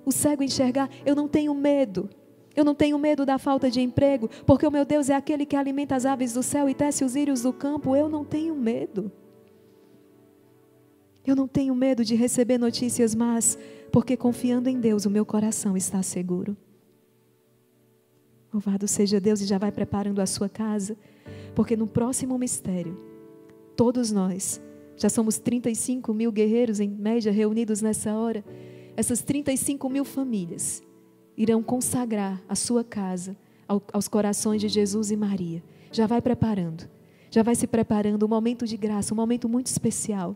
o cego enxergar. Eu não tenho medo. Eu não tenho medo da falta de emprego, porque o meu Deus é aquele que alimenta as aves do céu e tece os írios do campo. Eu não tenho medo. Eu não tenho medo de receber notícias más, porque confiando em Deus, o meu coração está seguro. Louvado seja Deus e já vai preparando a sua casa, porque no próximo mistério, todos nós, já somos 35 mil guerreiros em média reunidos nessa hora, essas 35 mil famílias irão consagrar a sua casa aos corações de Jesus e Maria. Já vai preparando, já vai se preparando um momento de graça, um momento muito especial.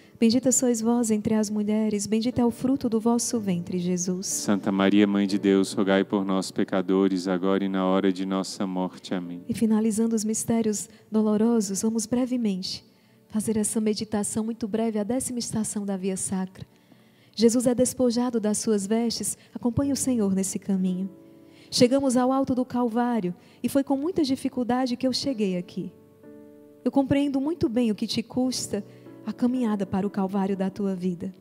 Bendita sois vós entre as mulheres, bendito é o fruto do vosso ventre, Jesus. Santa Maria, Mãe de Deus, rogai por nós, pecadores, agora e na hora de nossa morte. Amém. E finalizando os mistérios dolorosos, vamos brevemente fazer essa meditação muito breve, a décima estação da via sacra. Jesus é despojado das suas vestes, acompanhe o Senhor nesse caminho. Chegamos ao alto do Calvário e foi com muita dificuldade que eu cheguei aqui. Eu compreendo muito bem o que te custa a caminhada para o Calvário da tua vida.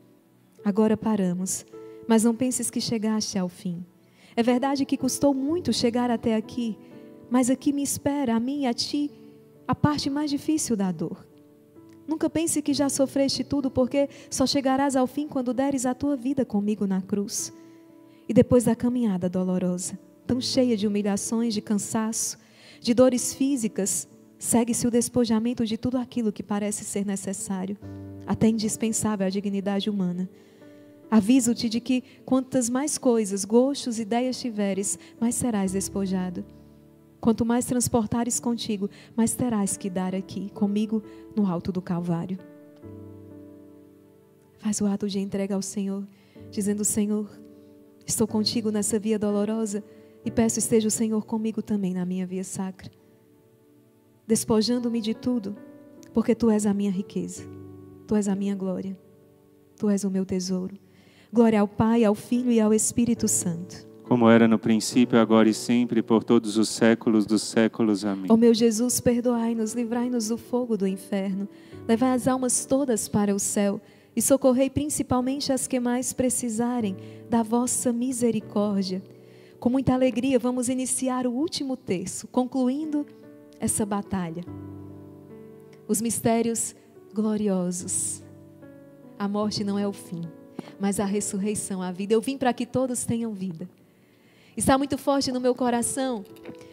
Agora paramos, mas não penses que chegaste ao fim. É verdade que custou muito chegar até aqui, mas aqui me espera, a mim e a ti, a parte mais difícil da dor. Nunca pense que já sofreste tudo, porque só chegarás ao fim quando deres a tua vida comigo na cruz. E depois da caminhada dolorosa, tão cheia de humilhações, de cansaço, de dores físicas, segue-se o despojamento de tudo aquilo que parece ser necessário, até indispensável à dignidade humana. Aviso-te de que quantas mais coisas, gostos, ideias tiveres, mais serás despojado. Quanto mais transportares contigo, mais terás que dar aqui, comigo, no alto do Calvário. Faz o ato de entrega ao Senhor, dizendo: Senhor, estou contigo nessa via dolorosa e peço esteja o Senhor comigo também na minha via sacra despojando-me de tudo, porque tu és a minha riqueza, tu és a minha glória, tu és o meu tesouro. Glória ao Pai, ao Filho e ao Espírito Santo. Como era no princípio, agora e sempre, por todos os séculos dos séculos. Amém. Ó meu Jesus, perdoai-nos, livrai-nos do fogo do inferno, levai as almas todas para o céu e socorrei principalmente as que mais precisarem da vossa misericórdia. Com muita alegria, vamos iniciar o último terço, concluindo essa batalha. Os mistérios gloriosos. A morte não é o fim, mas a ressurreição, a vida. Eu vim para que todos tenham vida. Está muito forte no meu coração.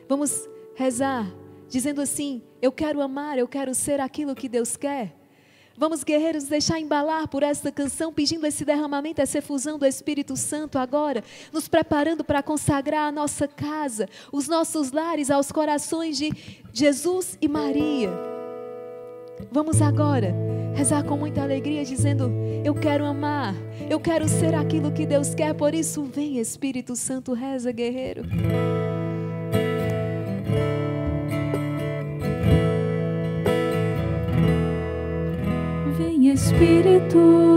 Vamos rezar, dizendo assim: Eu quero amar, eu quero ser aquilo que Deus quer. Vamos, guerreiros, deixar embalar por esta canção, pedindo esse derramamento, essa efusão do Espírito Santo agora, nos preparando para consagrar a nossa casa, os nossos lares aos corações de Jesus e Maria. Vamos agora rezar com muita alegria, dizendo: Eu quero amar, eu quero ser aquilo que Deus quer, por isso vem Espírito Santo, reza, guerreiro. Vem Espírito,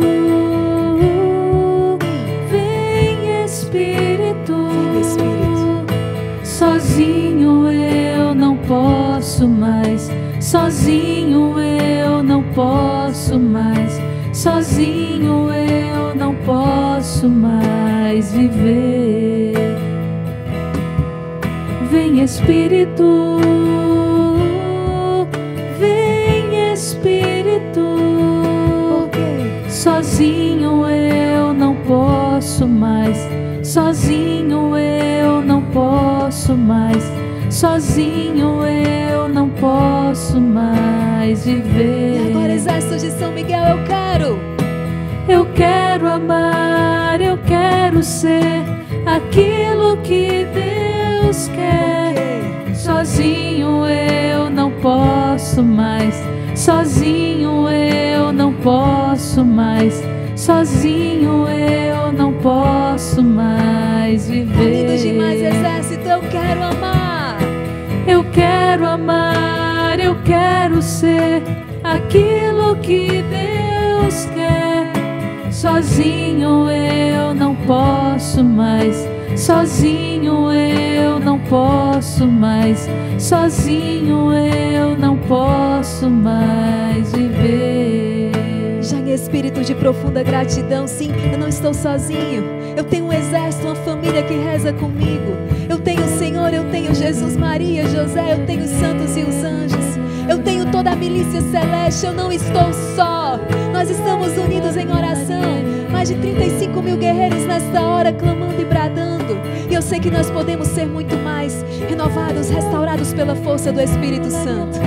vem Espírito, Vem, Espírito. sozinho eu não posso mais, sozinho eu não posso mais, sozinho eu não posso mais viver. Vem Espírito, Sozinho eu não posso mais, sozinho eu não posso mais, sozinho eu não posso mais viver. E agora, exército de São Miguel, eu quero. Eu quero amar, eu quero ser aquilo que Deus quer. Sozinho eu não posso mais, sozinho eu não posso mais, sozinho eu não posso mais viver. Unidos demais, exército, eu quero amar. Eu quero amar, eu quero ser aquilo que Deus quer. Sozinho eu não posso mais, sozinho eu não posso mais, sozinho eu não posso mais viver. Já em espírito de profunda gratidão, sim, eu não estou sozinho. Eu tenho um exército, uma família que reza comigo. Eu tenho o Senhor, eu tenho Jesus, Maria, José, eu tenho os santos e os anjos. Eu tenho toda a milícia celeste, eu não estou só. Nós estamos unidos em oração. Mais de 35 mil guerreiros sei que nós podemos ser muito mais renovados, restaurados pela força do Espírito Santo.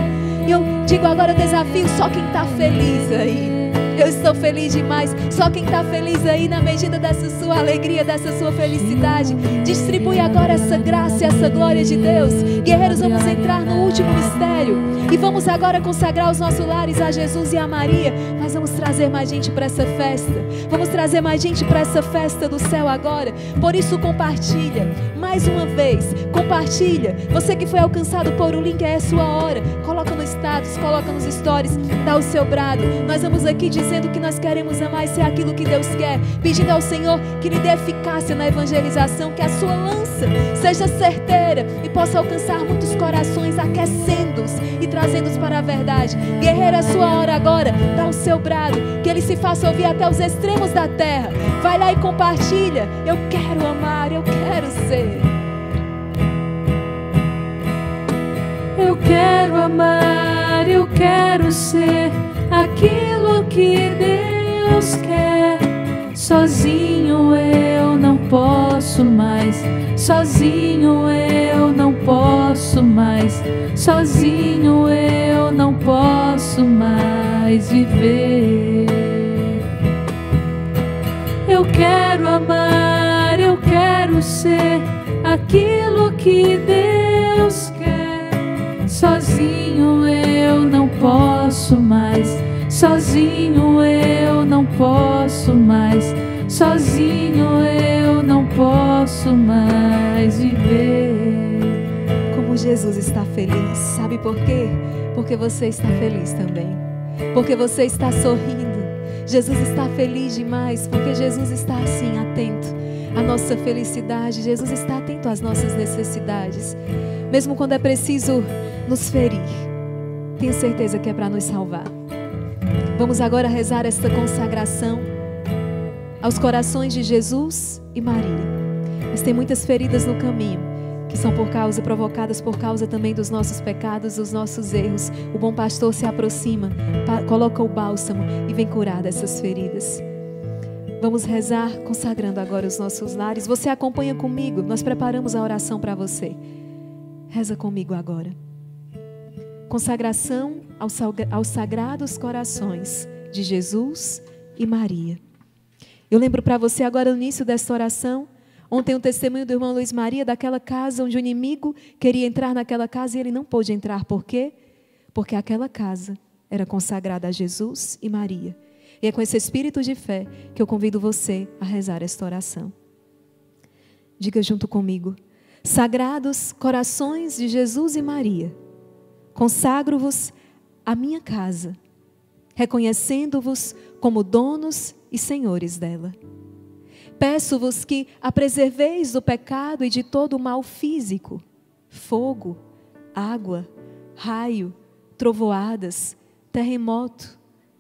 E eu digo agora, eu desafio só quem está feliz aí. Eu estou feliz demais. Só quem está feliz aí, na medida dessa sua alegria, dessa sua felicidade, distribui agora essa graça e essa glória de Deus. Guerreiros, vamos entrar no último mistério e vamos agora consagrar os nossos lares a Jesus e a Maria. Mas vamos trazer mais gente para essa festa. Vamos trazer mais gente para essa festa do céu agora. Por isso, compartilha. Mais uma vez, compartilha. Você que foi alcançado por o link, é a sua hora. Status, coloca nos stories, dá o seu brado. Nós vamos aqui dizendo que nós queremos amar e ser aquilo que Deus quer, pedindo ao Senhor que lhe dê eficácia na evangelização, que a sua lança seja certeira e possa alcançar muitos corações, aquecendo-os e trazendo-os para a verdade. Guerreiro, sua hora agora, dá o seu brado, que ele se faça ouvir até os extremos da terra. Vai lá e compartilha. Eu quero amar, eu quero ser. Eu quero amar, eu quero ser aquilo que Deus quer. Sozinho eu não posso mais, sozinho eu não posso mais, sozinho eu não posso mais viver. Eu quero amar, eu quero ser aquilo que Deus posso mais, sozinho eu não posso mais, sozinho eu não posso mais viver. Como Jesus está feliz, sabe por quê? Porque você está feliz também. Porque você está sorrindo. Jesus está feliz demais, porque Jesus está assim, atento à nossa felicidade. Jesus está atento às nossas necessidades. Mesmo quando é preciso nos ferir, tenho certeza que é para nos salvar. Vamos agora rezar esta consagração aos corações de Jesus e Maria. Mas tem muitas feridas no caminho que são por causa provocadas por causa também dos nossos pecados, dos nossos erros. O bom pastor se aproxima, coloca o bálsamo e vem curar dessas feridas. Vamos rezar consagrando agora os nossos lares. Você acompanha comigo, nós preparamos a oração para você. Reza comigo agora. Consagração aos sagrados corações de Jesus e Maria. Eu lembro para você agora no início desta oração Ontem o um testemunho do irmão Luiz Maria daquela casa onde o inimigo queria entrar naquela casa e ele não pôde entrar. Por quê? Porque aquela casa era consagrada a Jesus e Maria. E é com esse espírito de fé que eu convido você a rezar esta oração. Diga junto comigo: Sagrados corações de Jesus e Maria, consagro-vos a minha casa, reconhecendo-vos como donos e senhores dela. Peço-vos que a preserveis do pecado e de todo o mal físico, fogo, água, raio, trovoadas, terremoto,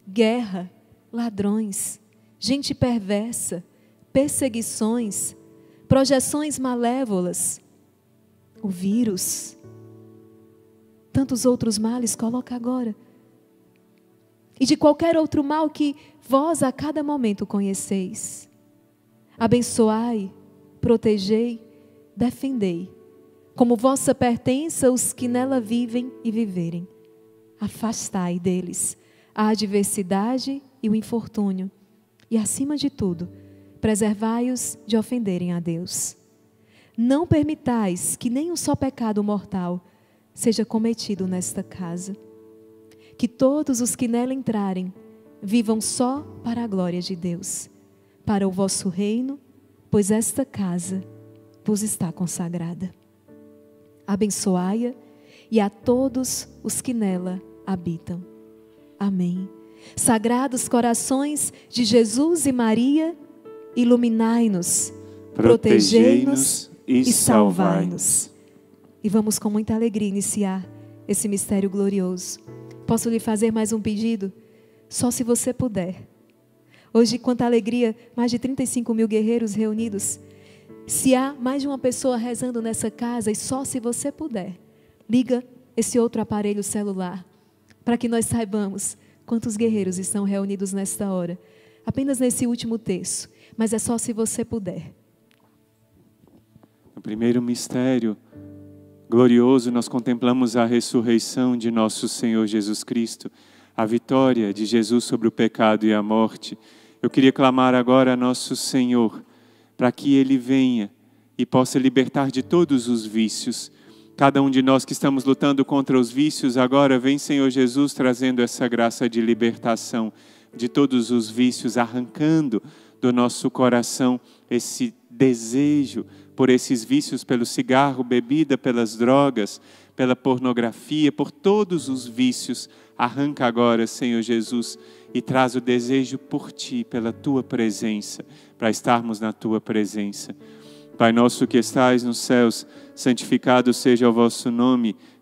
guerra, ladrões, gente perversa, perseguições, projeções malévolas, o vírus, tantos outros males, coloca agora. E de qualquer outro mal que vós a cada momento conheceis. Abençoai, protegei, defendei, como vossa pertença os que nela vivem e viverem. Afastai deles a adversidade e o infortúnio, e acima de tudo, preservai-os de ofenderem a Deus. Não permitais que nem um só pecado mortal seja cometido nesta casa. Que todos os que nela entrarem vivam só para a glória de Deus para o vosso reino, pois esta casa vos está consagrada. Abençoai-a e a todos os que nela habitam. Amém. Sagrados corações de Jesus e Maria, iluminai-nos, protegei-nos e salvai-nos. E vamos com muita alegria iniciar esse mistério glorioso. Posso lhe fazer mais um pedido? Só se você puder Hoje, quanta alegria, mais de 35 mil guerreiros reunidos. Se há mais de uma pessoa rezando nessa casa, e só se você puder, liga esse outro aparelho celular, para que nós saibamos quantos guerreiros estão reunidos nesta hora. Apenas nesse último terço, mas é só se você puder. No primeiro mistério glorioso, nós contemplamos a ressurreição de nosso Senhor Jesus Cristo, a vitória de Jesus sobre o pecado e a morte eu queria clamar agora a nosso Senhor para que Ele venha e possa libertar de todos os vícios. Cada um de nós que estamos lutando contra os vícios, agora vem Senhor Jesus trazendo essa graça de libertação de todos os vícios, arrancando do nosso coração esse desejo por esses vícios, pelo cigarro, bebida, pelas drogas, pela pornografia, por todos os vícios. Arranca agora, Senhor Jesus e traz o desejo por ti, pela tua presença, para estarmos na tua presença. Pai nosso que estais nos céus, santificado seja o vosso nome,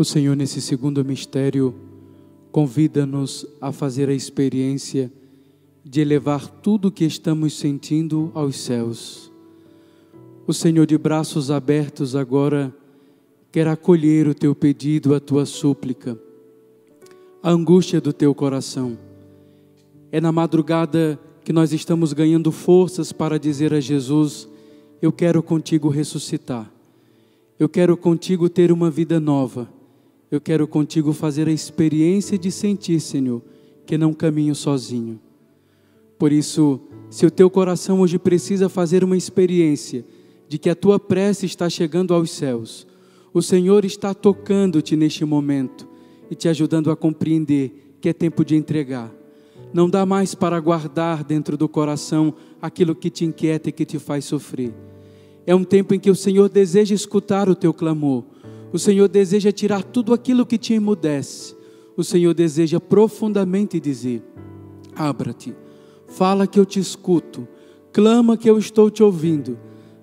O Senhor, nesse segundo mistério, convida-nos a fazer a experiência de elevar tudo o que estamos sentindo aos céus. O Senhor, de braços abertos, agora quer acolher o teu pedido, a tua súplica, a angústia do teu coração. É na madrugada que nós estamos ganhando forças para dizer a Jesus: Eu quero contigo ressuscitar, eu quero contigo ter uma vida nova, eu quero contigo fazer a experiência de sentir, Senhor, que não caminho sozinho. Por isso, se o teu coração hoje precisa fazer uma experiência de que a tua prece está chegando aos céus, o Senhor está tocando-te neste momento e te ajudando a compreender que é tempo de entregar. Não dá mais para guardar dentro do coração aquilo que te inquieta e que te faz sofrer. É um tempo em que o Senhor deseja escutar o teu clamor. O Senhor deseja tirar tudo aquilo que te emudece. O Senhor deseja profundamente dizer: Abra-te, fala que eu te escuto, clama que eu estou te ouvindo.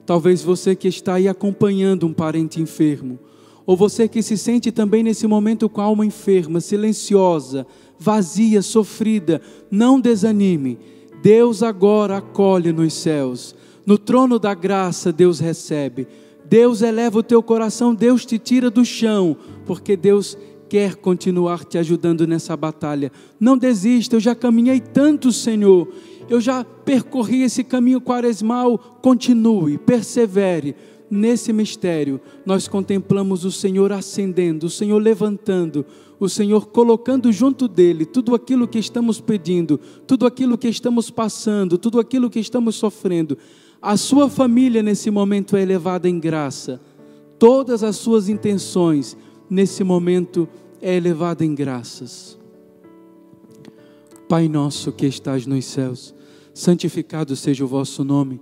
Talvez você que está aí acompanhando um parente enfermo, ou você que se sente também nesse momento com a alma enferma, silenciosa, vazia, sofrida, não desanime. Deus agora acolhe nos céus. No trono da graça, Deus recebe. Deus eleva o teu coração, Deus te tira do chão, porque Deus quer continuar te ajudando nessa batalha. Não desista, eu já caminhei tanto, Senhor. Eu já percorri esse caminho quaresmal. Continue, persevere. Nesse mistério, nós contemplamos o Senhor ascendendo, o Senhor levantando, o Senhor colocando junto dele tudo aquilo que estamos pedindo, tudo aquilo que estamos passando, tudo aquilo que estamos sofrendo. A sua família nesse momento é elevada em graça. Todas as suas intenções nesse momento é elevada em graças. Pai nosso que estás nos céus, santificado seja o vosso nome.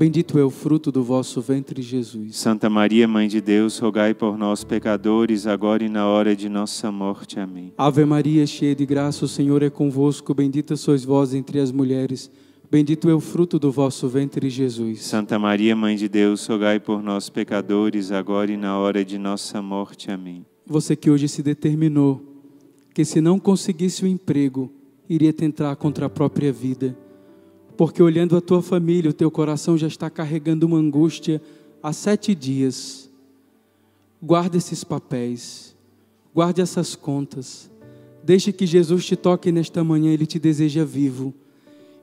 Bendito é o fruto do vosso ventre, Jesus. Santa Maria, Mãe de Deus, rogai por nós, pecadores, agora e na hora de nossa morte. Amém. Ave Maria, cheia de graça, o Senhor é convosco. Bendita sois vós entre as mulheres. Bendito é o fruto do vosso ventre, Jesus. Santa Maria, Mãe de Deus, rogai por nós, pecadores, agora e na hora de nossa morte. Amém. Você que hoje se determinou que se não conseguisse o emprego, iria tentar contra a própria vida porque olhando a tua família, o teu coração já está carregando uma angústia há sete dias. Guarde esses papéis, guarde essas contas, deixe que Jesus te toque nesta manhã, Ele te deseja vivo,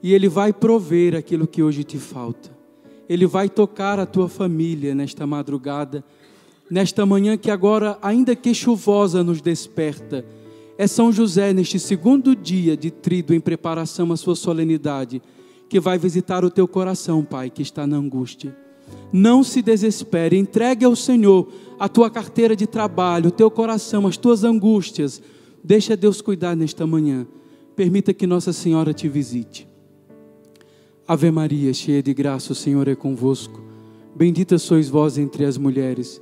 e Ele vai prover aquilo que hoje te falta. Ele vai tocar a tua família nesta madrugada, nesta manhã que agora, ainda que chuvosa, nos desperta. É São José, neste segundo dia de trido em preparação à sua solenidade, que vai visitar o teu coração, Pai, que está na angústia. Não se desespere, entregue ao Senhor a tua carteira de trabalho, o teu coração, as tuas angústias. Deixa Deus cuidar nesta manhã. Permita que Nossa Senhora te visite. Ave Maria, cheia de graça, o Senhor é convosco. Bendita sois vós entre as mulheres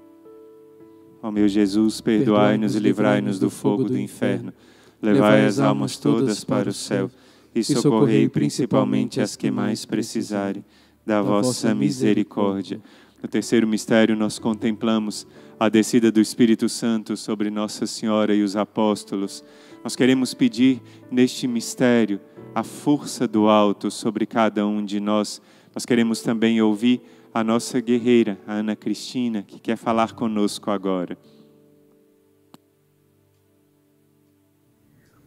Ó meu Jesus, perdoai-nos e livrai-nos do fogo do inferno. Levai as almas todas para o céu e socorrei principalmente as que mais precisarem da vossa misericórdia. No terceiro mistério, nós contemplamos a descida do Espírito Santo sobre Nossa Senhora e os apóstolos. Nós queremos pedir neste mistério a força do alto sobre cada um de nós. Nós queremos também ouvir a nossa guerreira, a Ana Cristina, que quer falar conosco agora.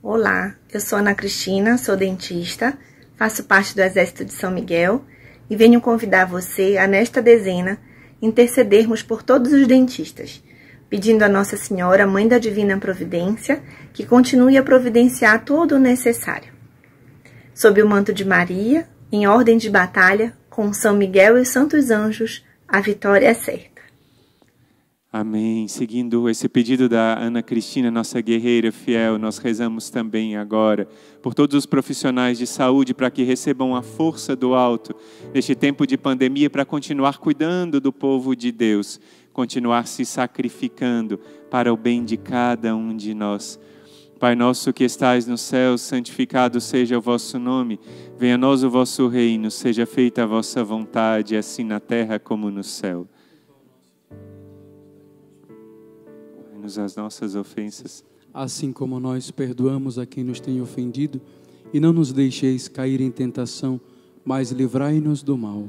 Olá, eu sou Ana Cristina, sou dentista, faço parte do Exército de São Miguel e venho convidar você a, nesta dezena, intercedermos por todos os dentistas, pedindo a Nossa Senhora, Mãe da Divina Providência, que continue a providenciar todo o necessário. Sob o manto de Maria, em ordem de batalha, com São Miguel e os santos anjos, a vitória é certa. Amém. Seguindo esse pedido da Ana Cristina, nossa guerreira fiel, nós rezamos também agora por todos os profissionais de saúde para que recebam a força do alto neste tempo de pandemia para continuar cuidando do povo de Deus, continuar se sacrificando para o bem de cada um de nós. Pai nosso que estais no céu, santificado seja o vosso nome. Venha a nós o vosso reino, seja feita a vossa vontade, assim na terra como no céu. Perdoai-nos as nossas ofensas, assim como nós perdoamos a quem nos tem ofendido, e não nos deixeis cair em tentação, mas livrai-nos do mal.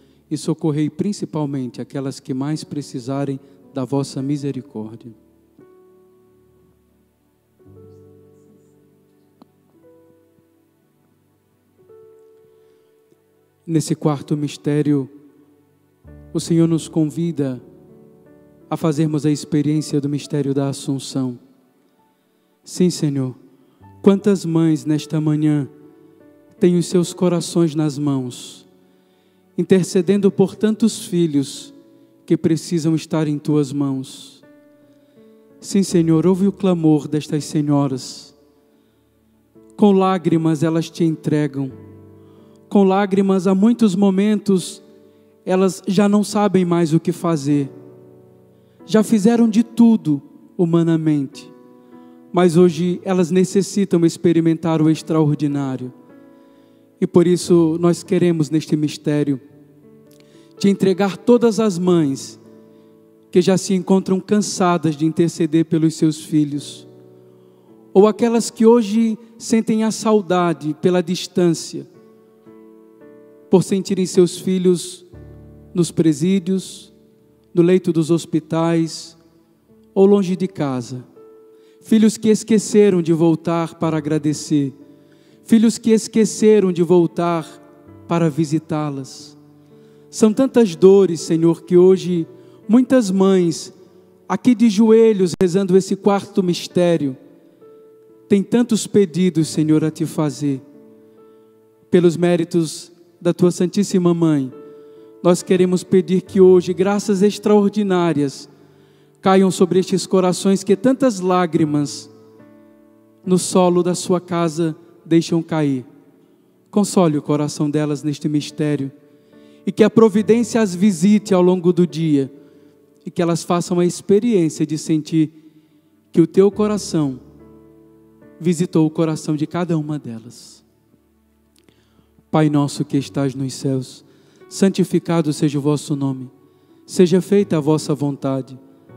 e socorrei principalmente aquelas que mais precisarem da vossa misericórdia. Nesse quarto mistério, o Senhor nos convida a fazermos a experiência do mistério da Assunção. Sim, Senhor, quantas mães nesta manhã têm os seus corações nas mãos intercedendo por tantos filhos que precisam estar em tuas mãos. Sim, Senhor, ouve o clamor destas senhoras. Com lágrimas elas te entregam. Com lágrimas, há muitos momentos, elas já não sabem mais o que fazer. Já fizeram de tudo humanamente, mas hoje elas necessitam experimentar o extraordinário. E por isso nós queremos neste mistério te entregar todas as mães que já se encontram cansadas de interceder pelos seus filhos, ou aquelas que hoje sentem a saudade pela distância, por sentirem seus filhos nos presídios, no leito dos hospitais ou longe de casa. Filhos que esqueceram de voltar para agradecer filhos que esqueceram de voltar para visitá-las. São tantas dores, Senhor, que hoje muitas mães, aqui de joelhos, rezando esse quarto mistério, têm tantos pedidos, Senhor, a te fazer. Pelos méritos da tua Santíssima Mãe, nós queremos pedir que hoje graças extraordinárias caiam sobre estes corações que tantas lágrimas no solo da sua casa deixam cair. Console o coração delas neste mistério e que a providência as visite ao longo do dia e que elas façam a experiência de sentir que o teu coração visitou o coração de cada uma delas. Pai nosso que estás nos céus, santificado seja o vosso nome. Seja feita a vossa vontade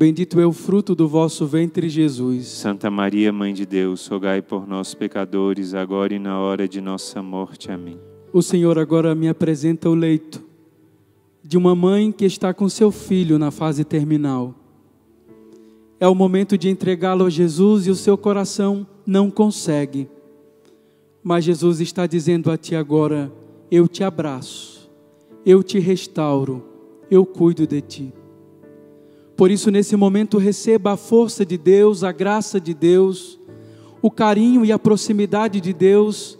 Bendito é o fruto do vosso ventre, Jesus. Santa Maria, Mãe de Deus, rogai por nós, pecadores, agora e na hora de nossa morte. Amém. O Senhor agora me apresenta o leito de uma mãe que está com seu filho na fase terminal. É o momento de entregá-lo a Jesus e o seu coração não consegue. Mas Jesus está dizendo a ti agora: Eu te abraço, eu te restauro, eu cuido de ti. Por isso, nesse momento, receba a força de Deus, a graça de Deus, o carinho e a proximidade de Deus.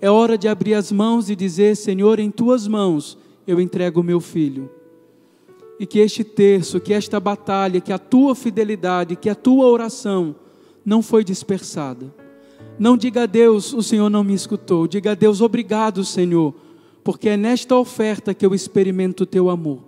É hora de abrir as mãos e dizer: Senhor, em tuas mãos eu entrego o meu filho. E que este terço, que esta batalha, que a tua fidelidade, que a tua oração não foi dispersada. Não diga a Deus, o Senhor não me escutou. Diga a Deus, obrigado, Senhor, porque é nesta oferta que eu experimento o teu amor.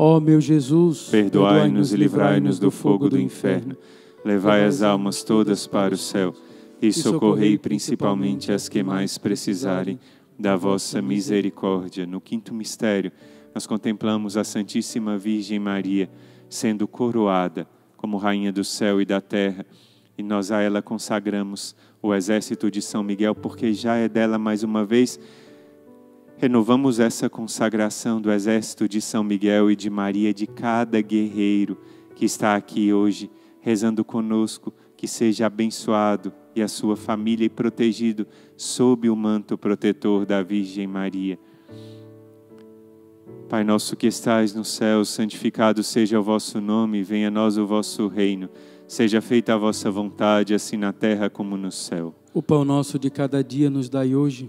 Ó meu Jesus, perdoai-nos e livrai-nos do fogo do inferno. Levai as almas todas para o céu e socorrei principalmente as que mais precisarem da vossa misericórdia. No quinto mistério, nós contemplamos a Santíssima Virgem Maria sendo coroada como Rainha do céu e da terra, e nós a ela consagramos o exército de São Miguel, porque já é dela mais uma vez. Renovamos essa consagração do exército de São Miguel e de Maria, de cada guerreiro que está aqui hoje rezando conosco, que seja abençoado e a sua família e protegido sob o manto protetor da Virgem Maria. Pai nosso que estais no céu, santificado seja o vosso nome, venha a nós o vosso reino. Seja feita a vossa vontade, assim na terra como no céu. O pão nosso de cada dia nos dai hoje.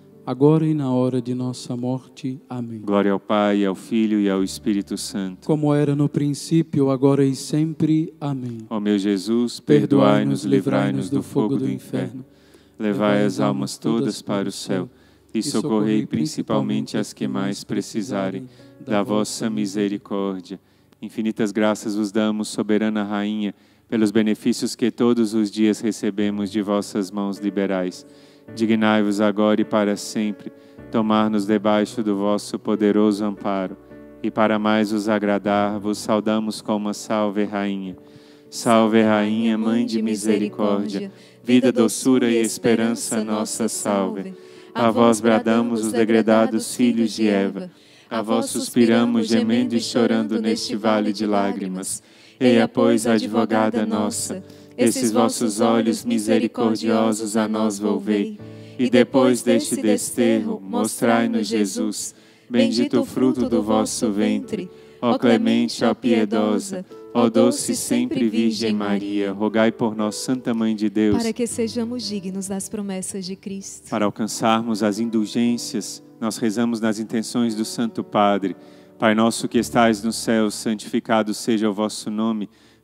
e na hora de nossa morte. Amém. Glória ao Pai, ao Filho e ao Espírito Santo. Como era no princípio, agora e sempre. Amém. Ó meu Jesus, perdoai-nos, livrai-nos do fogo do inferno. Levai as almas todas para o céu e socorrei principalmente as que mais precisarem da vossa misericórdia. Infinitas graças vos damos, soberana Rainha, pelos benefícios que todos os dias recebemos de vossas mãos liberais. Dignai-vos agora e para sempre tomar-nos debaixo do vosso poderoso amparo. E para mais os agradar, vos saudamos como salve Rainha. Salve Rainha, Mãe de misericórdia, vida, doçura e esperança nossa salve. A vós bradamos os degredados filhos de Eva. A vós suspiramos, gemendo e chorando neste vale de lágrimas. Eia, pois, advogada nossa, esses vossos olhos misericordiosos a nós volvei. E depois deste desterro, mostrai-nos Jesus, bendito o fruto do vosso ventre. Ó clemente, ó piedosa, ó doce sempre Virgem Maria, rogai por nós, Santa Mãe de Deus, Para que sejamos dignos das promessas de Cristo. para alcançarmos as indulgências, nós rezamos nas intenções do Santo Padre. Pai nosso que estais no céu, santificado seja o vosso nome.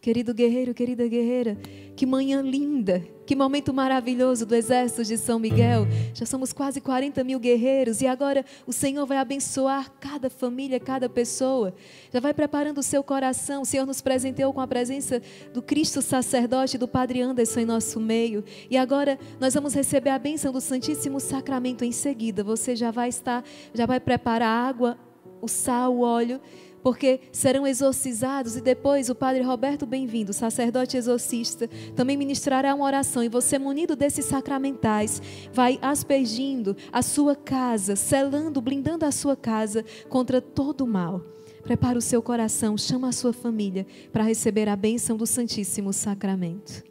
Querido guerreiro, querida guerreira, que manhã linda, que momento maravilhoso do Exército de São Miguel. Já somos quase 40 mil guerreiros e agora o Senhor vai abençoar cada família, cada pessoa. Já vai preparando o seu coração. O Senhor nos presenteou com a presença do Cristo sacerdote, do Padre Anderson em nosso meio. E agora nós vamos receber a bênção do Santíssimo Sacramento em seguida. Você já vai estar, já vai preparar a água, o sal, o óleo porque serão exorcizados e depois o Padre Roberto Bem-vindo, sacerdote exorcista, também ministrará uma oração e você, munido desses sacramentais, vai aspergindo a sua casa, selando, blindando a sua casa contra todo o mal. Prepara o seu coração, chama a sua família para receber a bênção do Santíssimo Sacramento.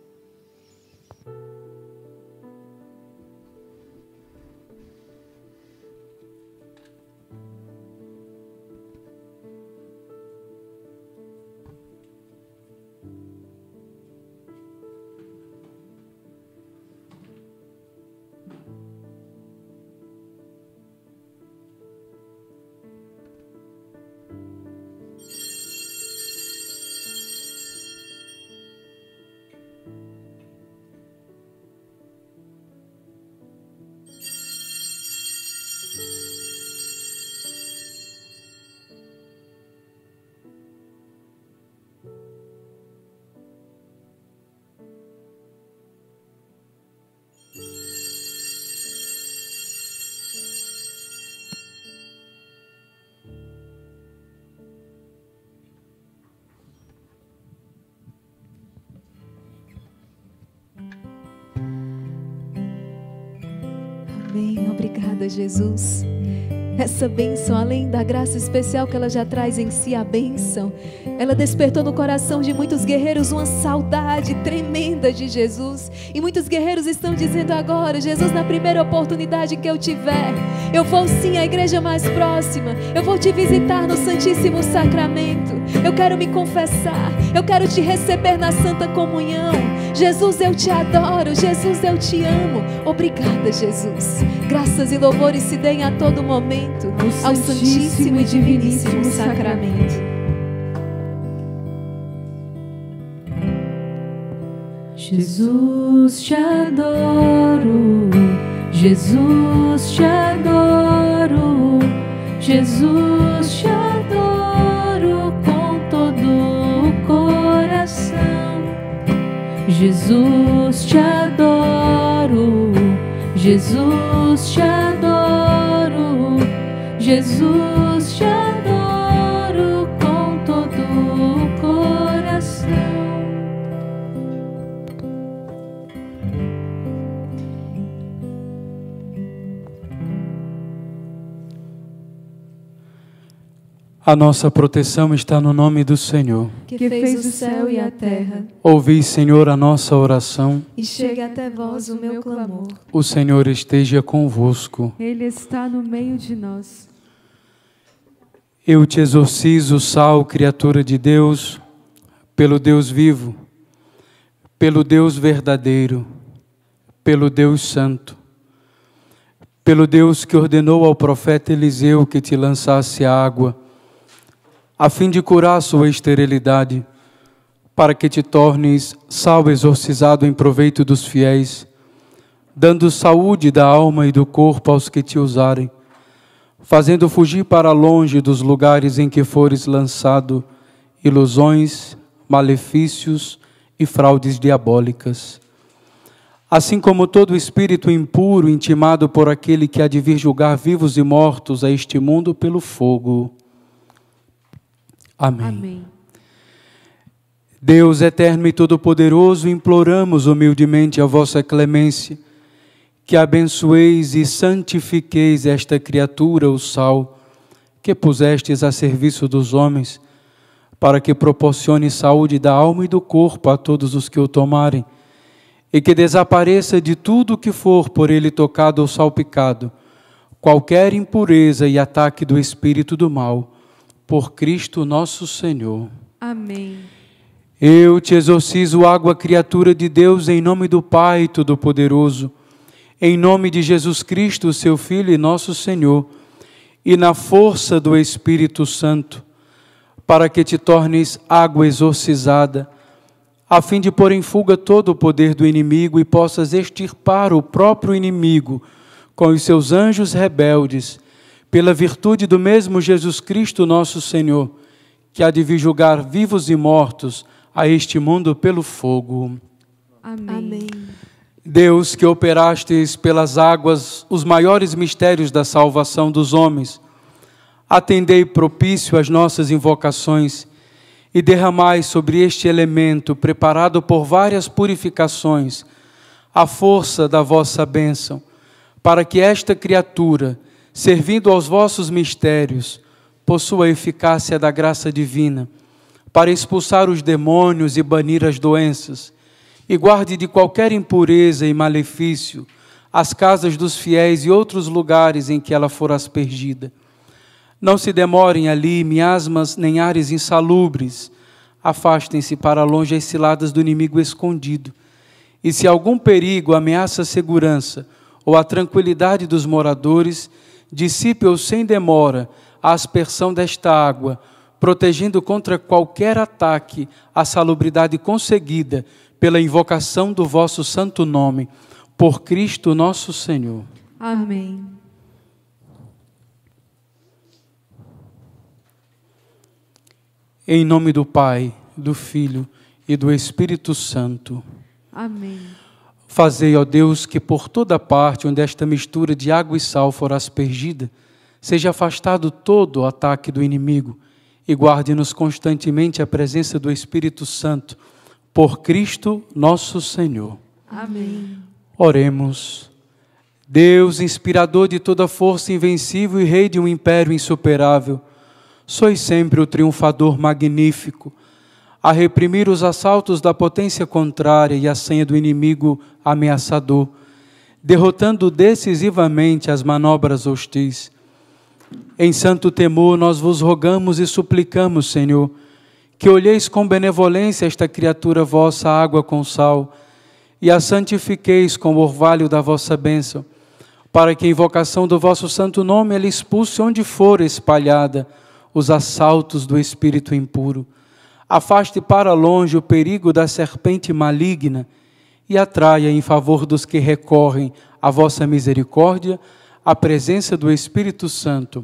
Jesus. Essa bênção, além da graça especial que ela já traz em si, a bênção, ela despertou no coração de muitos guerreiros uma saudade tremenda de Jesus. E muitos guerreiros estão dizendo agora: Jesus, na primeira oportunidade que eu tiver, eu vou sim à igreja mais próxima, eu vou te visitar no Santíssimo Sacramento, eu quero me confessar, eu quero te receber na Santa Comunhão. Jesus, eu te adoro, Jesus, eu te amo. Obrigada, Jesus. Graças e louvores se deem a todo momento ao Santíssimo e Diviníssimo Sacramento. Jesus te adoro, Jesus te adoro, Jesus Jesus te adoro, Jesus te adoro, Jesus A nossa proteção está no nome do Senhor. que fez o céu e a terra, Ouvi, Senhor, a nossa oração. e chega até vós o meu clamor. O Senhor esteja convosco. Ele está no meio de nós. Eu te exorcizo, sal, criatura de Deus, pelo Deus vivo, pelo Deus verdadeiro, pelo Deus santo, pelo Deus que ordenou ao profeta Eliseu que te lançasse água, a fim de curar sua esterilidade, para que te tornes sal exorcizado em proveito dos fiéis, dando saúde da alma e do corpo aos que te usarem fazendo fugir para longe dos lugares em que fores lançado ilusões, malefícios e fraudes diabólicas. Assim como todo espírito impuro intimado por aquele que há de vir julgar vivos e mortos a este mundo pelo fogo. Amém. Amém. Deus eterno e todo-poderoso, imploramos humildemente a vossa clemência, que abençoeis e santifiqueis esta criatura, o sal, que pusestes a serviço dos homens, para que proporcione saúde da alma e do corpo a todos os que o tomarem, e que desapareça de tudo que for por ele tocado ou salpicado, qualquer impureza e ataque do espírito do mal, por Cristo nosso Senhor. Amém. Eu te exorcizo, água criatura de Deus, em nome do Pai Todo-Poderoso, em nome de Jesus Cristo, seu Filho e nosso Senhor, e na força do Espírito Santo, para que te tornes água exorcizada, a fim de pôr em fuga todo o poder do inimigo e possas extirpar o próprio inimigo com os seus anjos rebeldes, pela virtude do mesmo Jesus Cristo, nosso Senhor, que há de vir julgar vivos e mortos a este mundo pelo fogo. Amém. Amém. Deus que operastes pelas águas os maiores mistérios da salvação dos homens, atendei propício às nossas invocações e derramai sobre este elemento, preparado por várias purificações, a força da vossa bênção, para que esta criatura, servindo aos vossos mistérios, possua a eficácia da graça divina, para expulsar os demônios e banir as doenças, e guarde de qualquer impureza e malefício as casas dos fiéis e outros lugares em que ela for aspergida. Não se demorem ali miasmas nem ares insalubres. Afastem-se para longe as ciladas do inimigo escondido. E se algum perigo ameaça a segurança ou a tranquilidade dos moradores, dissipe-o sem demora a aspersão desta água, protegendo contra qualquer ataque a salubridade conseguida pela invocação do vosso santo nome, por Cristo nosso Senhor. Amém. Em nome do Pai, do Filho e do Espírito Santo. Amém. Fazei, ó Deus, que por toda parte onde esta mistura de água e sal for aspergida, seja afastado todo o ataque do inimigo e guarde-nos constantemente a presença do Espírito Santo, por Cristo nosso Senhor. Amém. Oremos. Deus, inspirador de toda força invencível e rei de um império insuperável, sois sempre o triunfador magnífico, a reprimir os assaltos da potência contrária e a senha do inimigo ameaçador, derrotando decisivamente as manobras hostis. Em santo temor nós vos rogamos e suplicamos, Senhor, que olheis com benevolência esta criatura vossa água com sal e a santifiqueis com o orvalho da vossa bênção para que a invocação do vosso santo nome ela expulse onde for espalhada os assaltos do espírito impuro. Afaste para longe o perigo da serpente maligna e atraia em favor dos que recorrem à vossa misericórdia a presença do Espírito Santo,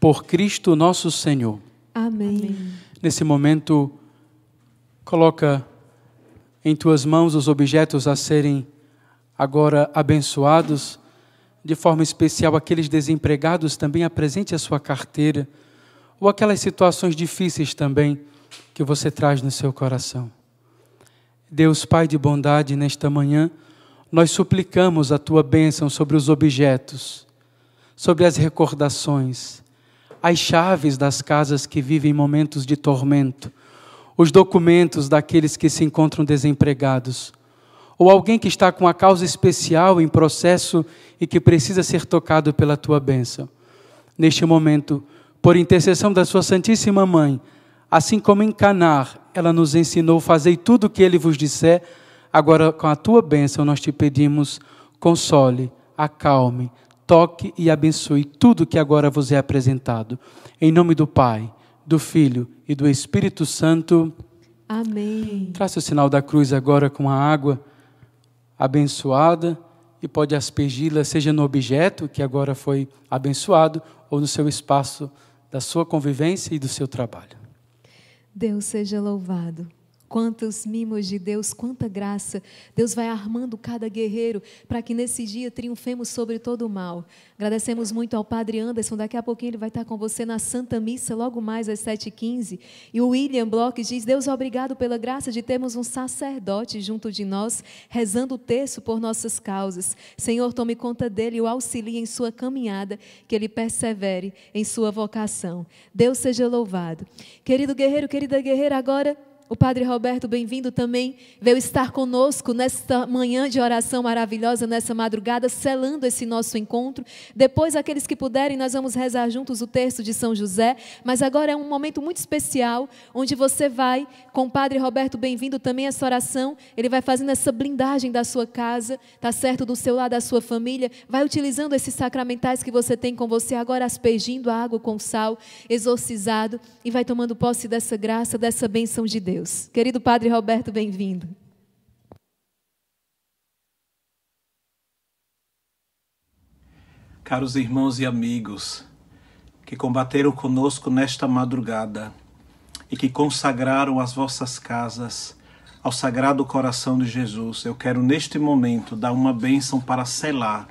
por Cristo nosso Senhor. Amém. Nesse momento, coloca em tuas mãos os objetos a serem agora abençoados de forma especial aqueles desempregados, também apresente a sua carteira, ou aquelas situações difíceis também que você traz no seu coração. Deus, Pai de bondade, nesta manhã, nós suplicamos a tua bênção sobre os objetos, sobre as recordações, as chaves das casas que vivem momentos de tormento, os documentos daqueles que se encontram desempregados ou alguém que está com uma causa especial em processo e que precisa ser tocado pela tua bênção. Neste momento, por intercessão da sua Santíssima Mãe, assim como em Canar, ela nos ensinou: fazei tudo o que ele vos disser. Agora, com a tua bênção, nós te pedimos: console, acalme, toque e abençoe tudo que agora vos é apresentado. Em nome do Pai, do Filho e do Espírito Santo. Amém. Traça o sinal da cruz agora com a água abençoada e pode aspergi-la, seja no objeto que agora foi abençoado ou no seu espaço da sua convivência e do seu trabalho. Deus seja louvado. Quantos mimos de Deus, quanta graça. Deus vai armando cada guerreiro para que nesse dia triunfemos sobre todo o mal. Agradecemos muito ao Padre Anderson. Daqui a pouquinho ele vai estar com você na Santa Missa, logo mais às 7h15. E o William Bloch diz: Deus, obrigado pela graça de termos um sacerdote junto de nós, rezando o terço por nossas causas. Senhor, tome conta dele e o auxilie em sua caminhada, que ele persevere em sua vocação. Deus seja louvado. Querido guerreiro, querida guerreira, agora. O Padre Roberto, bem-vindo também, veio estar conosco nesta manhã de oração maravilhosa, nessa madrugada, selando esse nosso encontro. Depois, aqueles que puderem, nós vamos rezar juntos o texto de São José. Mas agora é um momento muito especial, onde você vai, com o Padre Roberto, bem-vindo também essa oração. Ele vai fazendo essa blindagem da sua casa, tá certo? Do seu lado, da sua família. Vai utilizando esses sacramentais que você tem com você, agora aspergindo a água com sal, exorcizado, e vai tomando posse dessa graça, dessa bênção de Deus. Deus. Querido Padre Roberto, bem-vindo. Caros irmãos e amigos que combateram conosco nesta madrugada e que consagraram as vossas casas ao Sagrado Coração de Jesus, eu quero neste momento dar uma bênção para selar,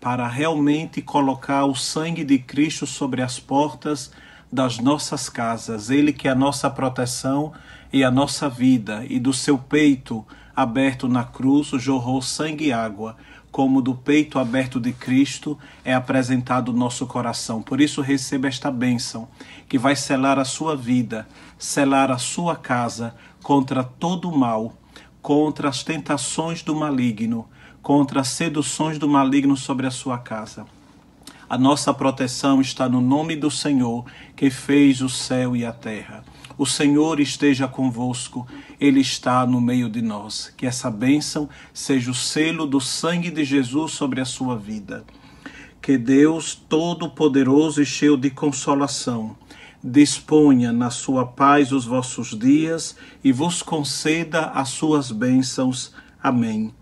para realmente colocar o sangue de Cristo sobre as portas das nossas casas, Ele que é a nossa proteção e a nossa vida, e do seu peito aberto na cruz jorrou sangue e água, como do peito aberto de Cristo é apresentado o nosso coração. Por isso receba esta bênção, que vai selar a sua vida, selar a sua casa contra todo o mal, contra as tentações do maligno, contra as seduções do maligno sobre a sua casa. A nossa proteção está no nome do Senhor, que fez o céu e a terra. O Senhor esteja convosco, Ele está no meio de nós. Que essa bênção seja o selo do sangue de Jesus sobre a sua vida. Que Deus Todo-Poderoso e cheio de consolação disponha na sua paz os vossos dias e vos conceda as suas bênçãos. Amém.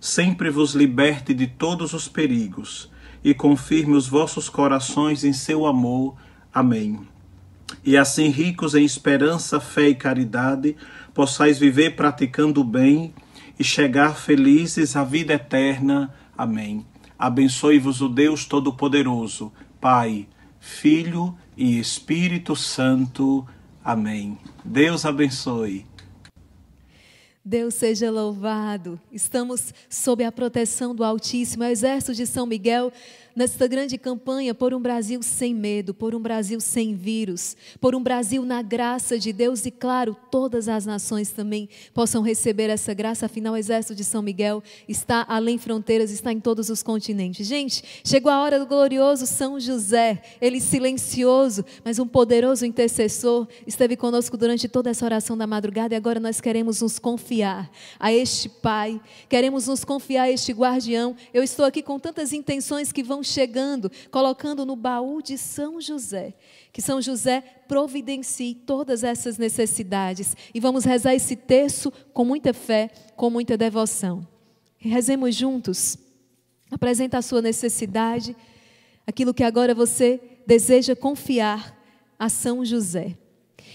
Sempre vos liberte de todos os perigos e confirme os vossos corações em seu amor. Amém e assim ricos em esperança, fé e caridade, possais viver praticando o bem e chegar felizes à vida eterna. Amém. Abençoe-vos o Deus Todo-Poderoso, Pai, Filho e Espírito Santo. Amém. Deus abençoe. Deus seja louvado. Estamos sob a proteção do Altíssimo. Exército de São Miguel nesta grande campanha por um Brasil sem medo, por um Brasil sem vírus, por um Brasil na graça de Deus e, claro, todas as nações também possam receber essa graça. Afinal, o Exército de São Miguel está além fronteiras, está em todos os continentes. Gente, chegou a hora do glorioso São José, ele silencioso, mas um poderoso intercessor, esteve conosco durante toda essa oração da madrugada e agora nós queremos nos confiar a este Pai, queremos nos confiar a este guardião. Eu estou aqui com tantas intenções que vão chegando, colocando no baú de São José. Que São José providencie todas essas necessidades. E vamos rezar esse terço com muita fé, com muita devoção. Rezemos juntos. Apresenta a sua necessidade, aquilo que agora você deseja confiar a São José.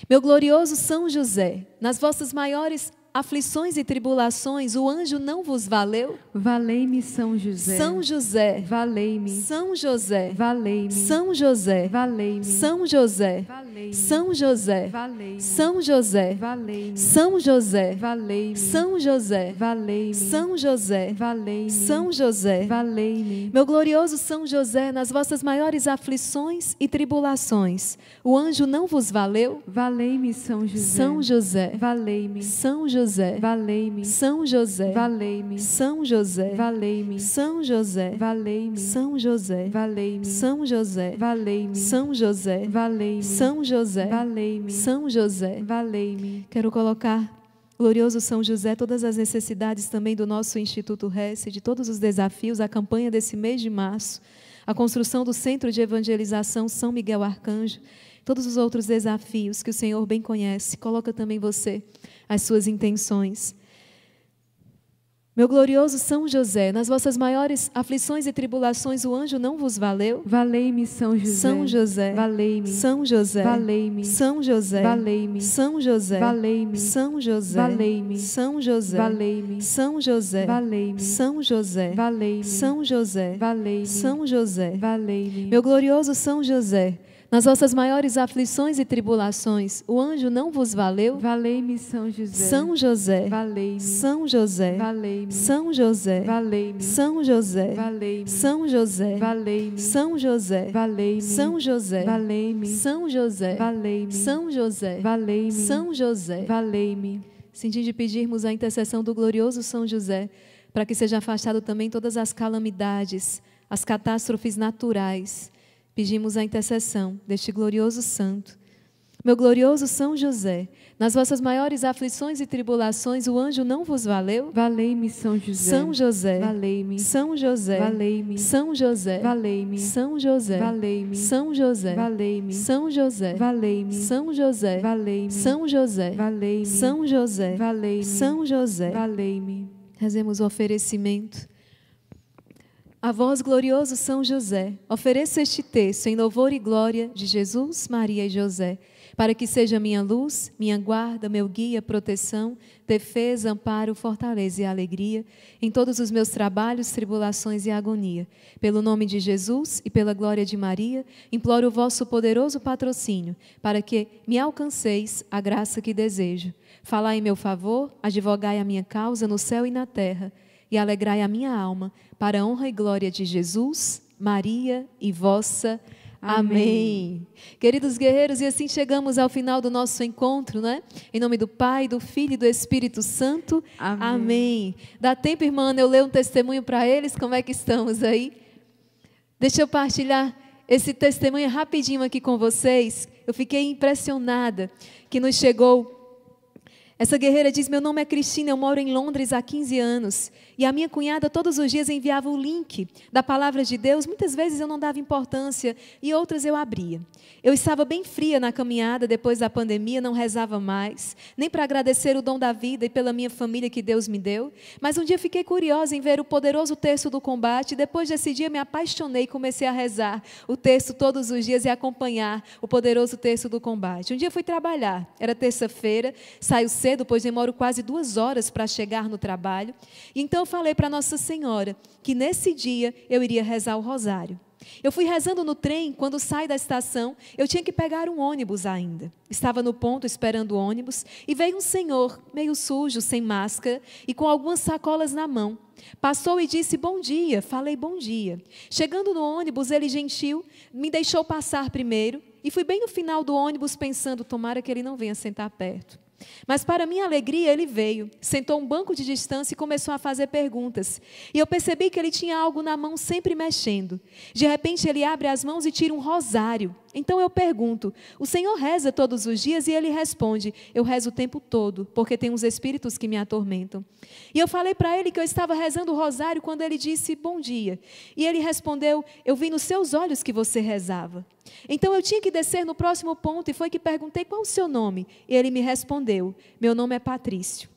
Meu glorioso São José, nas vossas maiores aflições e tribulações, o anjo não vos valeu? Valei-me São José. São José. Valei-me. São José. Valei-me. São José. Valei-me. São José. Valei-me. São José. Valei-me. São José. Valei-me. São José. Valei-me. São José. Valei-me. São José. Valei-me. São José. Valei-me. Meu glorioso São José, nas vossas maiores aflições e tribulações, o anjo não vos valeu? Valei-me São José. São José. Valei-me. São José. Valei-me. São José. Valei-me. São José. Valei-me. São José. Valei-me. São José. Valei-me. São José. Valei-me. São José. Valei-me. São José. Valei-me. São José. Valei-me. Quero colocar Glorioso São José, todas as necessidades também do nosso Instituto RES, de todos os desafios, a campanha desse mês de março, a construção do Centro de Evangelização São Miguel Arcanjo, todos os outros desafios que o Senhor bem conhece. Coloca também você as suas intenções. Meu glorioso São José, nas vossas maiores aflições e tribulações, o anjo não vos valeu? Valei-me, São José. São José. Valei-me. São José. Valei-me. São José. Valei-me. São José. Valei-me. São José. Valei-me. São José. Valei-me. São José. Valei-me. São José. Valei-me. São José. Valei-me. São José. Valei-me. Meu glorioso São José, nas vossas maiores aflições e tribulações, o anjo não vos valeu? Valei-me, São José. São José. Valei-me. São José. Valei-me. São José. Valei-me. São José. Valei-me. São José. Valei-me. São José. Valei-me. São José. Valei-me. São José. Valei-me. São José. Valei-me. São José. Valei-me. Senti de pedirmos a intercessão do glorioso São José, para que seja afastado também todas as calamidades, as catástrofes naturais. Pedimos a intercessão deste glorioso santo. Meu glorioso São José, nas vossas maiores aflições e tribulações, o anjo não vos valeu? Valei-me, São José. São José. Valei-me. São José. Valei-me. São José. Valei-me. São José. Valei-me. São José. Valei-me. São José. Valei-me. São José. Valei-me. São José. Valei-me. São José. Valei-me. São José. Valei-me. Fazemos o oferecimento. A vós, glorioso São José, ofereço este texto em louvor e glória de Jesus, Maria e José, para que seja minha luz, minha guarda, meu guia, proteção, defesa, amparo, fortaleza e alegria em todos os meus trabalhos, tribulações e agonia. Pelo nome de Jesus e pela glória de Maria, imploro o vosso poderoso patrocínio, para que me alcanceis a graça que desejo. Falai em meu favor, advogai a minha causa no céu e na terra e alegrai a minha alma, para a honra e glória de Jesus, Maria e vossa. Amém. Amém. Queridos guerreiros, e assim chegamos ao final do nosso encontro, né? Em nome do Pai, do Filho e do Espírito Santo. Amém. Amém. Dá tempo, irmã, eu ler um testemunho para eles? Como é que estamos aí? Deixa eu partilhar esse testemunho rapidinho aqui com vocês. Eu fiquei impressionada que nos chegou essa guerreira diz: Meu nome é Cristina, eu moro em Londres há 15 anos. E a minha cunhada todos os dias enviava o link da palavra de Deus. Muitas vezes eu não dava importância e outras eu abria. Eu estava bem fria na caminhada depois da pandemia, não rezava mais, nem para agradecer o dom da vida e pela minha família que Deus me deu. Mas um dia fiquei curiosa em ver o poderoso texto do combate. Depois desse dia me apaixonei e comecei a rezar o texto todos os dias e acompanhar o poderoso texto do combate. Um dia fui trabalhar, era terça-feira, saio cedo, pois demoro quase duas horas para chegar no trabalho. Então eu falei para Nossa Senhora que nesse dia eu iria rezar o rosário. Eu fui rezando no trem, quando sai da estação, eu tinha que pegar um ônibus ainda. Estava no ponto esperando o ônibus e veio um senhor, meio sujo, sem máscara e com algumas sacolas na mão. Passou e disse bom dia, falei bom dia. Chegando no ônibus, ele gentil, me deixou passar primeiro e fui bem no final do ônibus pensando, tomara que ele não venha sentar perto. Mas, para minha alegria, ele veio, sentou um banco de distância e começou a fazer perguntas. E eu percebi que ele tinha algo na mão sempre mexendo. De repente, ele abre as mãos e tira um rosário. Então eu pergunto: O Senhor reza todos os dias? E ele responde: Eu rezo o tempo todo, porque tem uns espíritos que me atormentam. E eu falei para ele que eu estava rezando o rosário quando ele disse bom dia. E ele respondeu: Eu vi nos seus olhos que você rezava. Então eu tinha que descer no próximo ponto e foi que perguntei qual o seu nome. E ele me respondeu: Meu nome é Patrício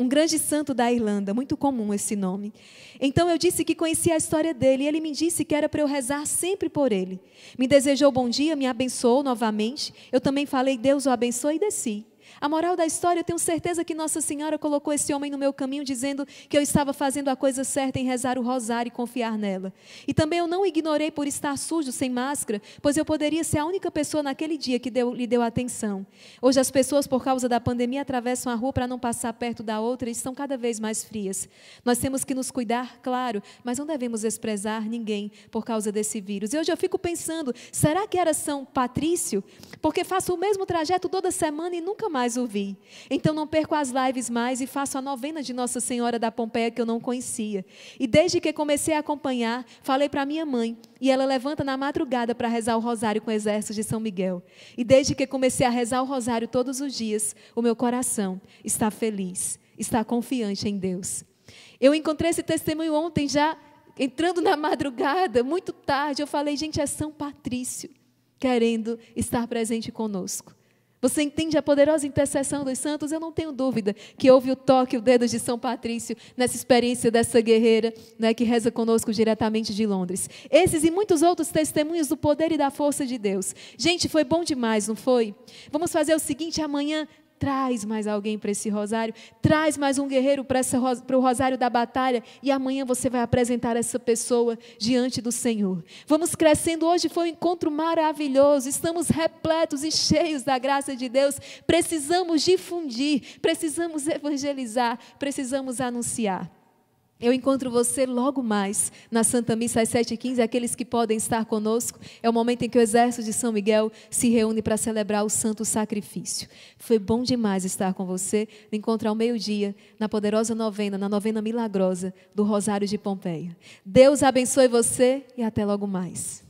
um grande santo da Irlanda, muito comum esse nome. Então eu disse que conhecia a história dele e ele me disse que era para eu rezar sempre por ele. Me desejou bom dia, me abençoou novamente. Eu também falei, Deus o abençoe e desci. A moral da história, eu tenho certeza que Nossa Senhora colocou esse homem no meu caminho, dizendo que eu estava fazendo a coisa certa em rezar o rosário e confiar nela. E também eu não ignorei por estar sujo, sem máscara, pois eu poderia ser a única pessoa naquele dia que deu, lhe deu atenção. Hoje as pessoas, por causa da pandemia, atravessam a rua para não passar perto da outra e estão cada vez mais frias. Nós temos que nos cuidar, claro, mas não devemos desprezar ninguém por causa desse vírus. E hoje eu fico pensando, será que era São Patrício? Porque faço o mesmo trajeto toda semana e nunca mais mais ouvi. Então não perco as lives mais e faço a novena de Nossa Senhora da Pompeia que eu não conhecia. E desde que comecei a acompanhar, falei para minha mãe, e ela levanta na madrugada para rezar o rosário com o exército de São Miguel. E desde que comecei a rezar o rosário todos os dias, o meu coração está feliz, está confiante em Deus. Eu encontrei esse testemunho ontem já entrando na madrugada, muito tarde, eu falei, gente, é São Patrício querendo estar presente conosco. Você entende a poderosa intercessão dos santos? Eu não tenho dúvida que houve o toque, o dedo de São Patrício nessa experiência dessa guerreira né, que reza conosco diretamente de Londres. Esses e muitos outros testemunhos do poder e da força de Deus. Gente, foi bom demais, não foi? Vamos fazer o seguinte: amanhã Traz mais alguém para esse rosário, traz mais um guerreiro para, o rosário da batalha, e amanhã você vai apresentar essa pessoa diante do Senhor. Vamos crescendo. Hoje foi um encontro maravilhoso, estamos repletos e cheios da graça de Deus. Precisamos difundir, precisamos evangelizar, precisamos anunciar. Eu encontro você logo mais na Santa Missa às 7h15. Aqueles que podem estar conosco, é o momento em que o Exército de São Miguel se reúne para celebrar o Santo Sacrifício. Foi bom demais estar com você. Me encontro ao meio-dia, na poderosa novena, na novena milagrosa do Rosário de Pompeia. Deus abençoe você e até logo mais.